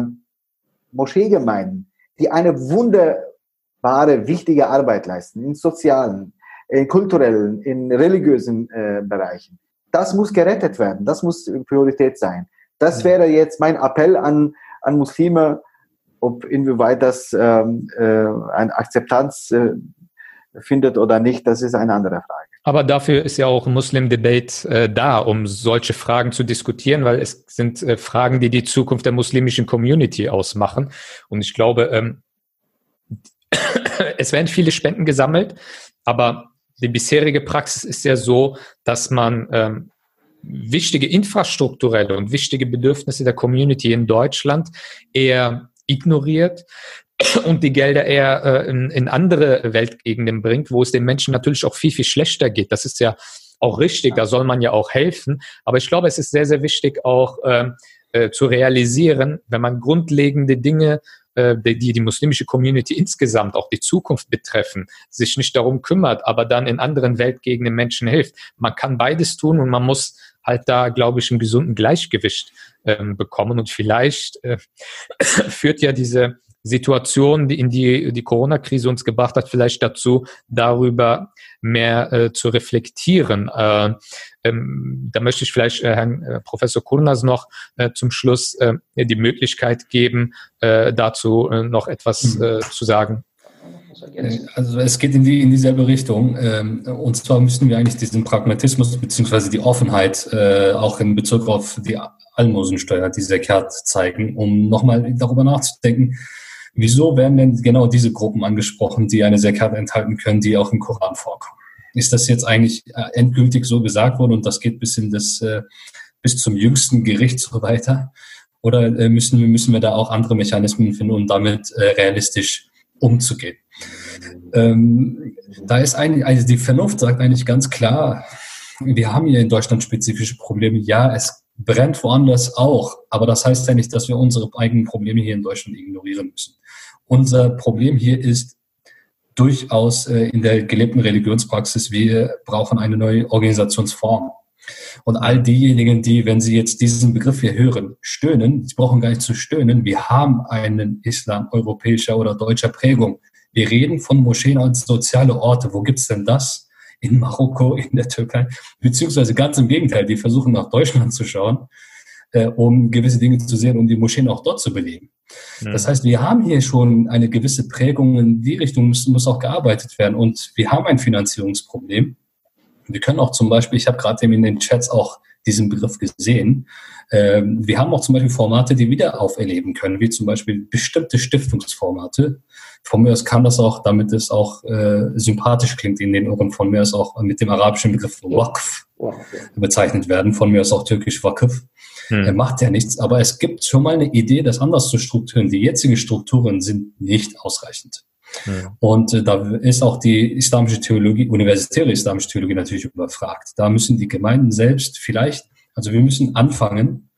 [SPEAKER 5] Moscheegemeinden, die eine wunderbare, wichtige Arbeit leisten, in sozialen, in kulturellen, in religiösen äh, Bereichen. Das muss gerettet werden, das muss Priorität sein. Das wäre jetzt mein Appell an, an Muslime, ob inwieweit das ähm, äh, eine Akzeptanz äh, findet oder nicht, das ist eine andere Frage.
[SPEAKER 1] Aber dafür ist ja auch Muslim Debate äh, da, um solche Fragen zu diskutieren, weil es sind äh, Fragen, die die Zukunft der muslimischen Community ausmachen. Und ich glaube, ähm, es werden viele Spenden gesammelt, aber die bisherige Praxis ist ja so, dass man ähm, wichtige infrastrukturelle und wichtige Bedürfnisse der Community in Deutschland eher ignoriert und die Gelder eher äh, in, in andere Weltgegenden bringt, wo es den Menschen natürlich auch viel, viel schlechter geht. Das ist ja auch richtig, da soll man ja auch helfen. Aber ich glaube, es ist sehr, sehr wichtig auch äh, äh, zu realisieren, wenn man grundlegende Dinge äh, die die muslimische Community insgesamt, auch die Zukunft betreffen, sich nicht darum kümmert, aber dann in anderen Weltgegenden Menschen hilft. Man kann beides tun und man muss halt da, glaube ich, einen gesunden Gleichgewicht ähm, bekommen. Und vielleicht äh, führt ja diese Situation, die in die die Corona-Krise uns gebracht hat, vielleicht dazu, darüber mehr äh, zu reflektieren. Äh, ähm, da möchte ich vielleicht äh, Herrn äh, Professor Kurnas noch äh, zum Schluss äh, die Möglichkeit geben, dazu noch etwas äh, zu sagen.
[SPEAKER 4] Also es geht in, die, in dieselbe Richtung. Ähm, und zwar müssen wir eigentlich diesen Pragmatismus beziehungsweise die Offenheit äh, auch in Bezug auf die Almosensteuer, die Zakat zeigen, um nochmal darüber nachzudenken, Wieso werden denn genau diese Gruppen angesprochen, die eine Zakat enthalten können, die auch im Koran vorkommen? Ist das jetzt eigentlich äh, endgültig so gesagt worden und das geht bis in das, äh, bis zum jüngsten Gericht so weiter? Oder äh, müssen, wir, müssen wir da auch andere Mechanismen finden, um damit realistisch umzugehen? Ähm, da ist eigentlich, also die Vernunft sagt eigentlich ganz klar, wir haben hier in Deutschland spezifische Probleme. Ja, es brennt woanders auch, aber das heißt ja nicht, dass wir unsere eigenen Probleme hier in Deutschland ignorieren müssen. Unser Problem hier ist durchaus äh, in der gelebten Religionspraxis, wir brauchen eine neue Organisationsform. Und all diejenigen, die, wenn sie jetzt diesen Begriff hier hören, stöhnen, sie brauchen gar nicht zu stöhnen, wir haben einen Islam europäischer oder deutscher Prägung. Wir reden von Moscheen als soziale Orte. Wo gibt's denn das? In Marokko, in der Türkei, beziehungsweise ganz im Gegenteil, die versuchen nach Deutschland zu schauen äh, um gewisse Dinge zu sehen, um die Moscheen auch dort zu belegen. Mhm. Das heißt, wir haben hier schon eine gewisse Prägung in die Richtung, muss, muss auch gearbeitet werden. Und wir haben ein Finanzierungsproblem. Wir können auch zum Beispiel, ich habe gerade in den Chats auch diesen Begriff gesehen. Ähm, wir haben auch zum Beispiel Formate, die wieder auferleben können, wie zum Beispiel bestimmte Stiftungsformate. Von mir aus kann das auch, damit es auch äh, sympathisch klingt in den Ohren, von mir aus auch mit dem arabischen Begriff Waqf bezeichnet werden, von mir aus auch türkisch Waqf. Hm. Er macht ja nichts, aber es gibt schon mal eine Idee, das anders zu strukturieren. Die jetzigen Strukturen sind nicht ausreichend. Hm. Und äh, da ist auch die islamische Theologie, universitäre islamische Theologie natürlich überfragt. Da müssen die Gemeinden selbst vielleicht, also wir müssen anfangen,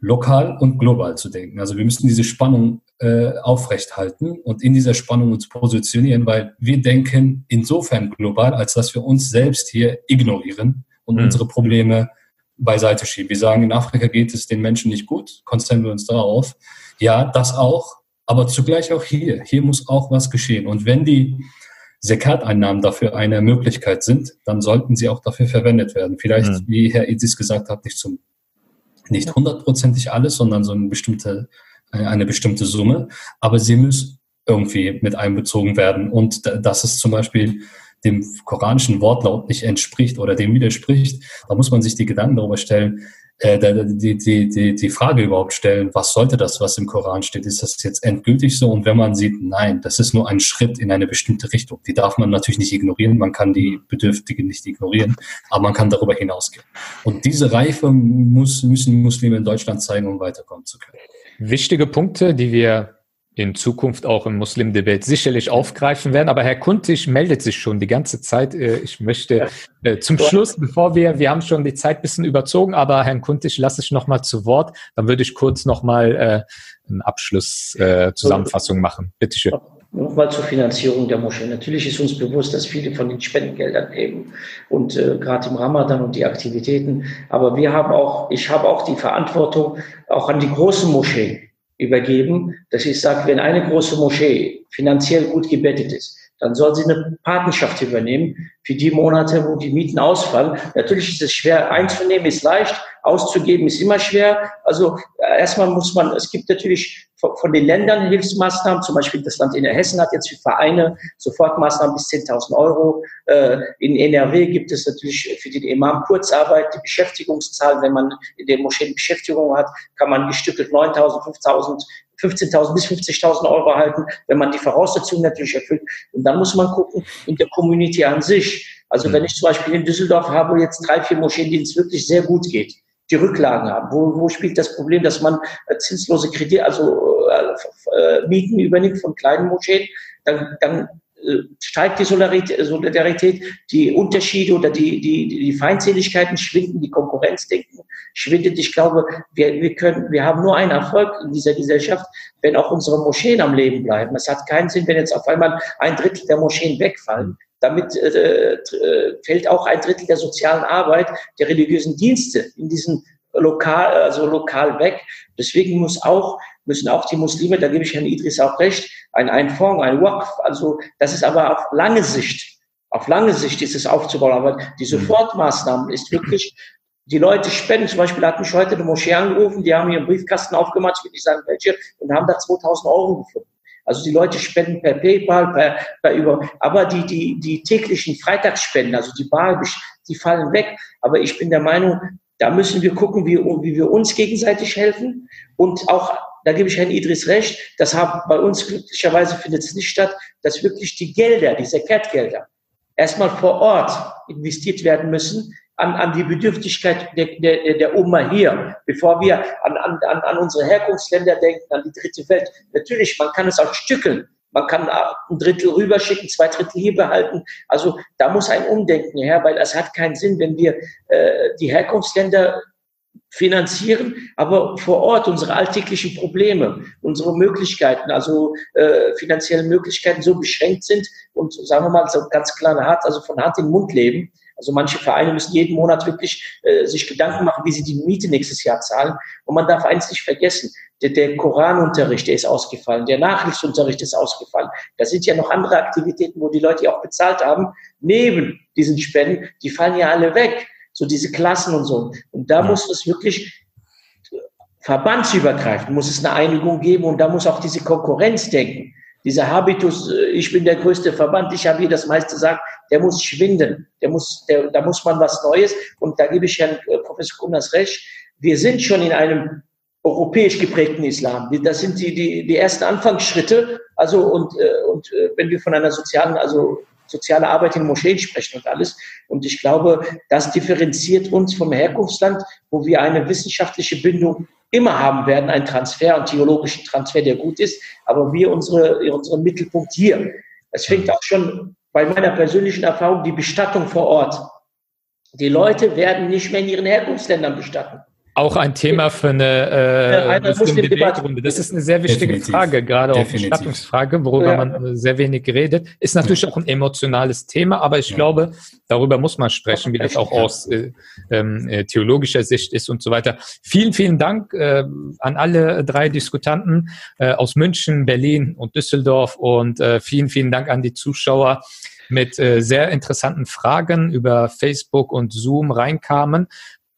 [SPEAKER 4] lokal und global zu denken. Also wir müssen diese Spannung äh, aufrechthalten und in dieser Spannung uns positionieren, weil wir denken insofern global, als dass wir uns selbst hier ignorieren und hm. unsere Probleme beiseite schieben. Wir sagen, in Afrika geht es den Menschen nicht gut, konzentrieren wir uns darauf. Ja, das auch, aber zugleich auch hier. Hier muss auch was geschehen. Und wenn die Sekat-Einnahmen dafür eine Möglichkeit sind, dann sollten sie auch dafür verwendet werden. Vielleicht, mhm. wie Herr Idis gesagt hat, nicht zum, nicht hundertprozentig alles, sondern so eine bestimmte, eine bestimmte Summe. Aber sie müssen irgendwie mit einbezogen werden. Und das ist zum Beispiel dem koranischen Wortlaut nicht entspricht oder dem widerspricht, da muss man sich die Gedanken darüber stellen, äh, die, die, die, die Frage überhaupt stellen, was sollte das, was im Koran steht? Ist das jetzt endgültig so? Und wenn man sieht, nein, das ist nur ein Schritt in eine bestimmte Richtung. Die darf man natürlich nicht ignorieren, man kann die Bedürftigen nicht ignorieren, aber man kann darüber hinausgehen. Und diese Reife muss, müssen Muslime in Deutschland zeigen, um weiterkommen zu können.
[SPEAKER 1] Wichtige Punkte, die wir in Zukunft auch im Muslim-Debate sicherlich aufgreifen werden. Aber Herr Kuntig meldet sich schon die ganze Zeit. Äh, ich möchte äh, zum Schluss, bevor wir, wir haben schon die Zeit ein bisschen überzogen, aber Herrn Kuntig lasse ich nochmal zu Wort. Dann würde ich kurz nochmal äh, eine Abschlusszusammenfassung äh, machen. Bitte schön.
[SPEAKER 3] Nochmal zur Finanzierung der Moschee. Natürlich ist uns bewusst, dass viele von den Spendengeldern leben und äh, gerade im Ramadan und die Aktivitäten. Aber wir haben auch, ich habe auch die Verantwortung auch an die großen Moscheen übergeben, dass ich sage, wenn eine große Moschee finanziell gut gebettet ist, dann soll sie eine Patenschaft übernehmen für die Monate, wo die Mieten ausfallen. Natürlich ist es schwer einzunehmen, ist leicht, auszugeben ist immer schwer. Also äh, erstmal muss man, es gibt natürlich von den Ländern Hilfsmaßnahmen, zum Beispiel das Land in Hessen hat jetzt für Vereine Sofortmaßnahmen bis 10.000 Euro. Äh, in NRW gibt es natürlich für den Imam Kurzarbeit die Beschäftigungszahl. Wenn man in den Moscheen Beschäftigung hat, kann man gestückelt 9.000, 5.000 15.000 bis 50.000 Euro erhalten, wenn man die Voraussetzungen natürlich erfüllt. Und dann muss man gucken, in der Community an sich. Also wenn mhm. ich zum Beispiel in Düsseldorf habe jetzt drei, vier Moscheen, denen es wirklich sehr gut geht, die Rücklagen haben. Wo, wo spielt das Problem, dass man äh, zinslose Kredite, also äh, äh, Mieten übernimmt von kleinen Moscheen? Dann, dann äh, steigt die Solidarität, die Unterschiede oder die, die, die Feindseligkeiten schwinden, die Konkurrenzdenken schwindet. Ich glaube, wir, wir können, wir haben nur einen Erfolg in dieser Gesellschaft, wenn auch unsere Moscheen am Leben bleiben. Es hat keinen Sinn, wenn jetzt auf einmal ein Drittel der Moscheen wegfallen. Damit äh, äh, fällt auch ein Drittel der sozialen Arbeit, der religiösen Dienste in diesen lokal, also lokal weg. Deswegen muss auch, müssen auch die Muslime, da gebe ich Herrn Idris auch recht, ein, ein Fonds, ein Waqf, also das ist aber auf lange Sicht, auf lange Sicht ist es aufzubauen, aber die mhm. Sofortmaßnahmen ist wirklich, die Leute spenden, zum Beispiel hat mich heute eine Moschee angerufen, die haben ihren Briefkasten aufgemacht, ich will nicht sagen welche, und haben da 2000 Euro gefunden. Also die Leute spenden per PayPal, per, per über, aber die, die, die täglichen Freitagsspenden, also die Bar, die fallen weg. Aber ich bin der Meinung, da müssen wir gucken, wie, wie wir uns gegenseitig helfen. Und auch, da gebe ich Herrn Idris recht, das haben bei uns glücklicherweise findet es nicht statt, dass wirklich die Gelder, diese Catgelder, erstmal vor Ort investiert werden müssen an, an die Bedürftigkeit der, der, der Oma hier, bevor wir an, an, an unsere Herkunftsländer denken, an die dritte Welt. Natürlich, man kann es auch stückeln. Man kann ein Drittel rüberschicken, zwei Drittel hier behalten. Also da muss ein Umdenken her, weil es hat keinen Sinn, wenn wir äh, die Herkunftsländer finanzieren, aber vor Ort unsere alltäglichen Probleme, unsere Möglichkeiten, also äh, finanzielle Möglichkeiten so beschränkt sind und sagen wir mal so ganz klar hart, also von Hand in Mund leben. Also manche Vereine müssen jeden Monat wirklich äh, sich Gedanken machen, wie sie die Miete nächstes Jahr zahlen. Und man darf eins nicht vergessen, der, der Koranunterricht, der ist ausgefallen, der Nachrichtenunterricht ist ausgefallen. Da sind ja noch andere Aktivitäten, wo die Leute auch bezahlt haben, neben diesen Spenden, die fallen ja alle weg. So diese Klassen und so. Und da ja. muss es wirklich verbandsübergreifend, muss es eine Einigung geben und da muss auch diese Konkurrenz denken. Dieser Habitus, äh, ich bin der größte Verband, ich habe hier das meiste sagen, der muss schwinden. Der muss, der, da muss man was Neues. Und da gebe ich Herrn äh, Professor Kunas recht. Wir sind schon in einem europäisch geprägten Islam. Das sind die, die, die ersten Anfangsschritte. Also, und, äh, und äh, wenn wir von einer sozialen, also soziale Arbeit in Moscheen sprechen und alles. Und ich glaube, das differenziert uns vom Herkunftsland, wo wir eine wissenschaftliche Bindung immer haben werden, einen Transfer, einen theologischen Transfer, der gut ist, aber wir unsere, unseren Mittelpunkt hier. Es fängt auch schon bei meiner persönlichen Erfahrung die Bestattung vor Ort. Die Leute werden nicht mehr in ihren Herkunftsländern bestatten.
[SPEAKER 1] Auch ein Thema für eine, äh, eine Runde. Das ist eine sehr wichtige Definitiv. Frage, gerade Definitiv. auch Bestattungsfrage, worüber ja. man sehr wenig redet. Ist natürlich ja. auch ein emotionales Thema, aber ich ja. glaube, darüber muss man sprechen, wie das auch aus äh, ähm, äh, theologischer Sicht ist und so weiter. Vielen, vielen Dank äh, an alle drei Diskutanten äh, aus München, Berlin und Düsseldorf und äh, vielen, vielen Dank an die Zuschauer mit äh, sehr interessanten Fragen über Facebook und Zoom reinkamen.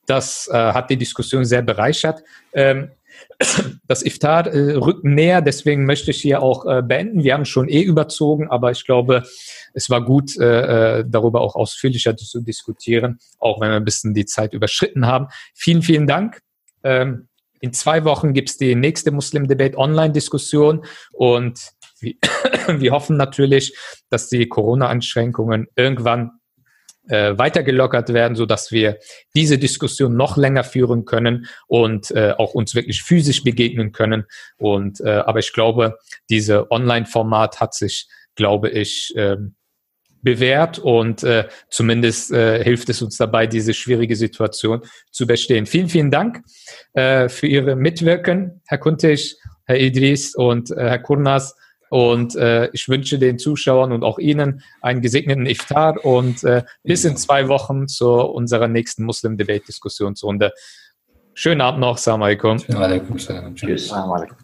[SPEAKER 1] Das äh, hat die Diskussion sehr bereichert. Ähm, das Iftar äh, rückt näher, deswegen möchte ich hier auch äh, beenden. Wir haben schon eh überzogen, aber ich glaube, es war gut, äh, äh, darüber auch ausführlicher zu diskutieren, auch wenn wir ein bisschen die Zeit überschritten haben. Vielen, vielen Dank. Ähm, in zwei Wochen gibt's die nächste Muslim-Debate Online-Diskussion und wir, hoffen natürlich, dass die Corona-Einschränkungen irgendwann äh, weiter gelockert werden, so dass wir diese Diskussion noch länger führen können und äh, auch uns wirklich physisch begegnen können. Und äh, aber ich glaube, diese Online-Format hat sich, glaube ich, äh, bewährt und äh, zumindest äh, hilft es uns dabei, diese schwierige Situation zu bestehen. Vielen, vielen Dank äh, für Ihre Mitwirken, Herr Kuntisch, Herr Idris und äh, Herr Kurnas. Und äh, ich wünsche den Zuschauern und auch Ihnen einen gesegneten Iftar und äh, bis in zwei Wochen zu unserer nächsten Muslim-Debate-Diskussionsrunde. Schönen Abend noch. Salam alaikum. Salam alaikum.
[SPEAKER 3] Tschüss. Salam alaikum.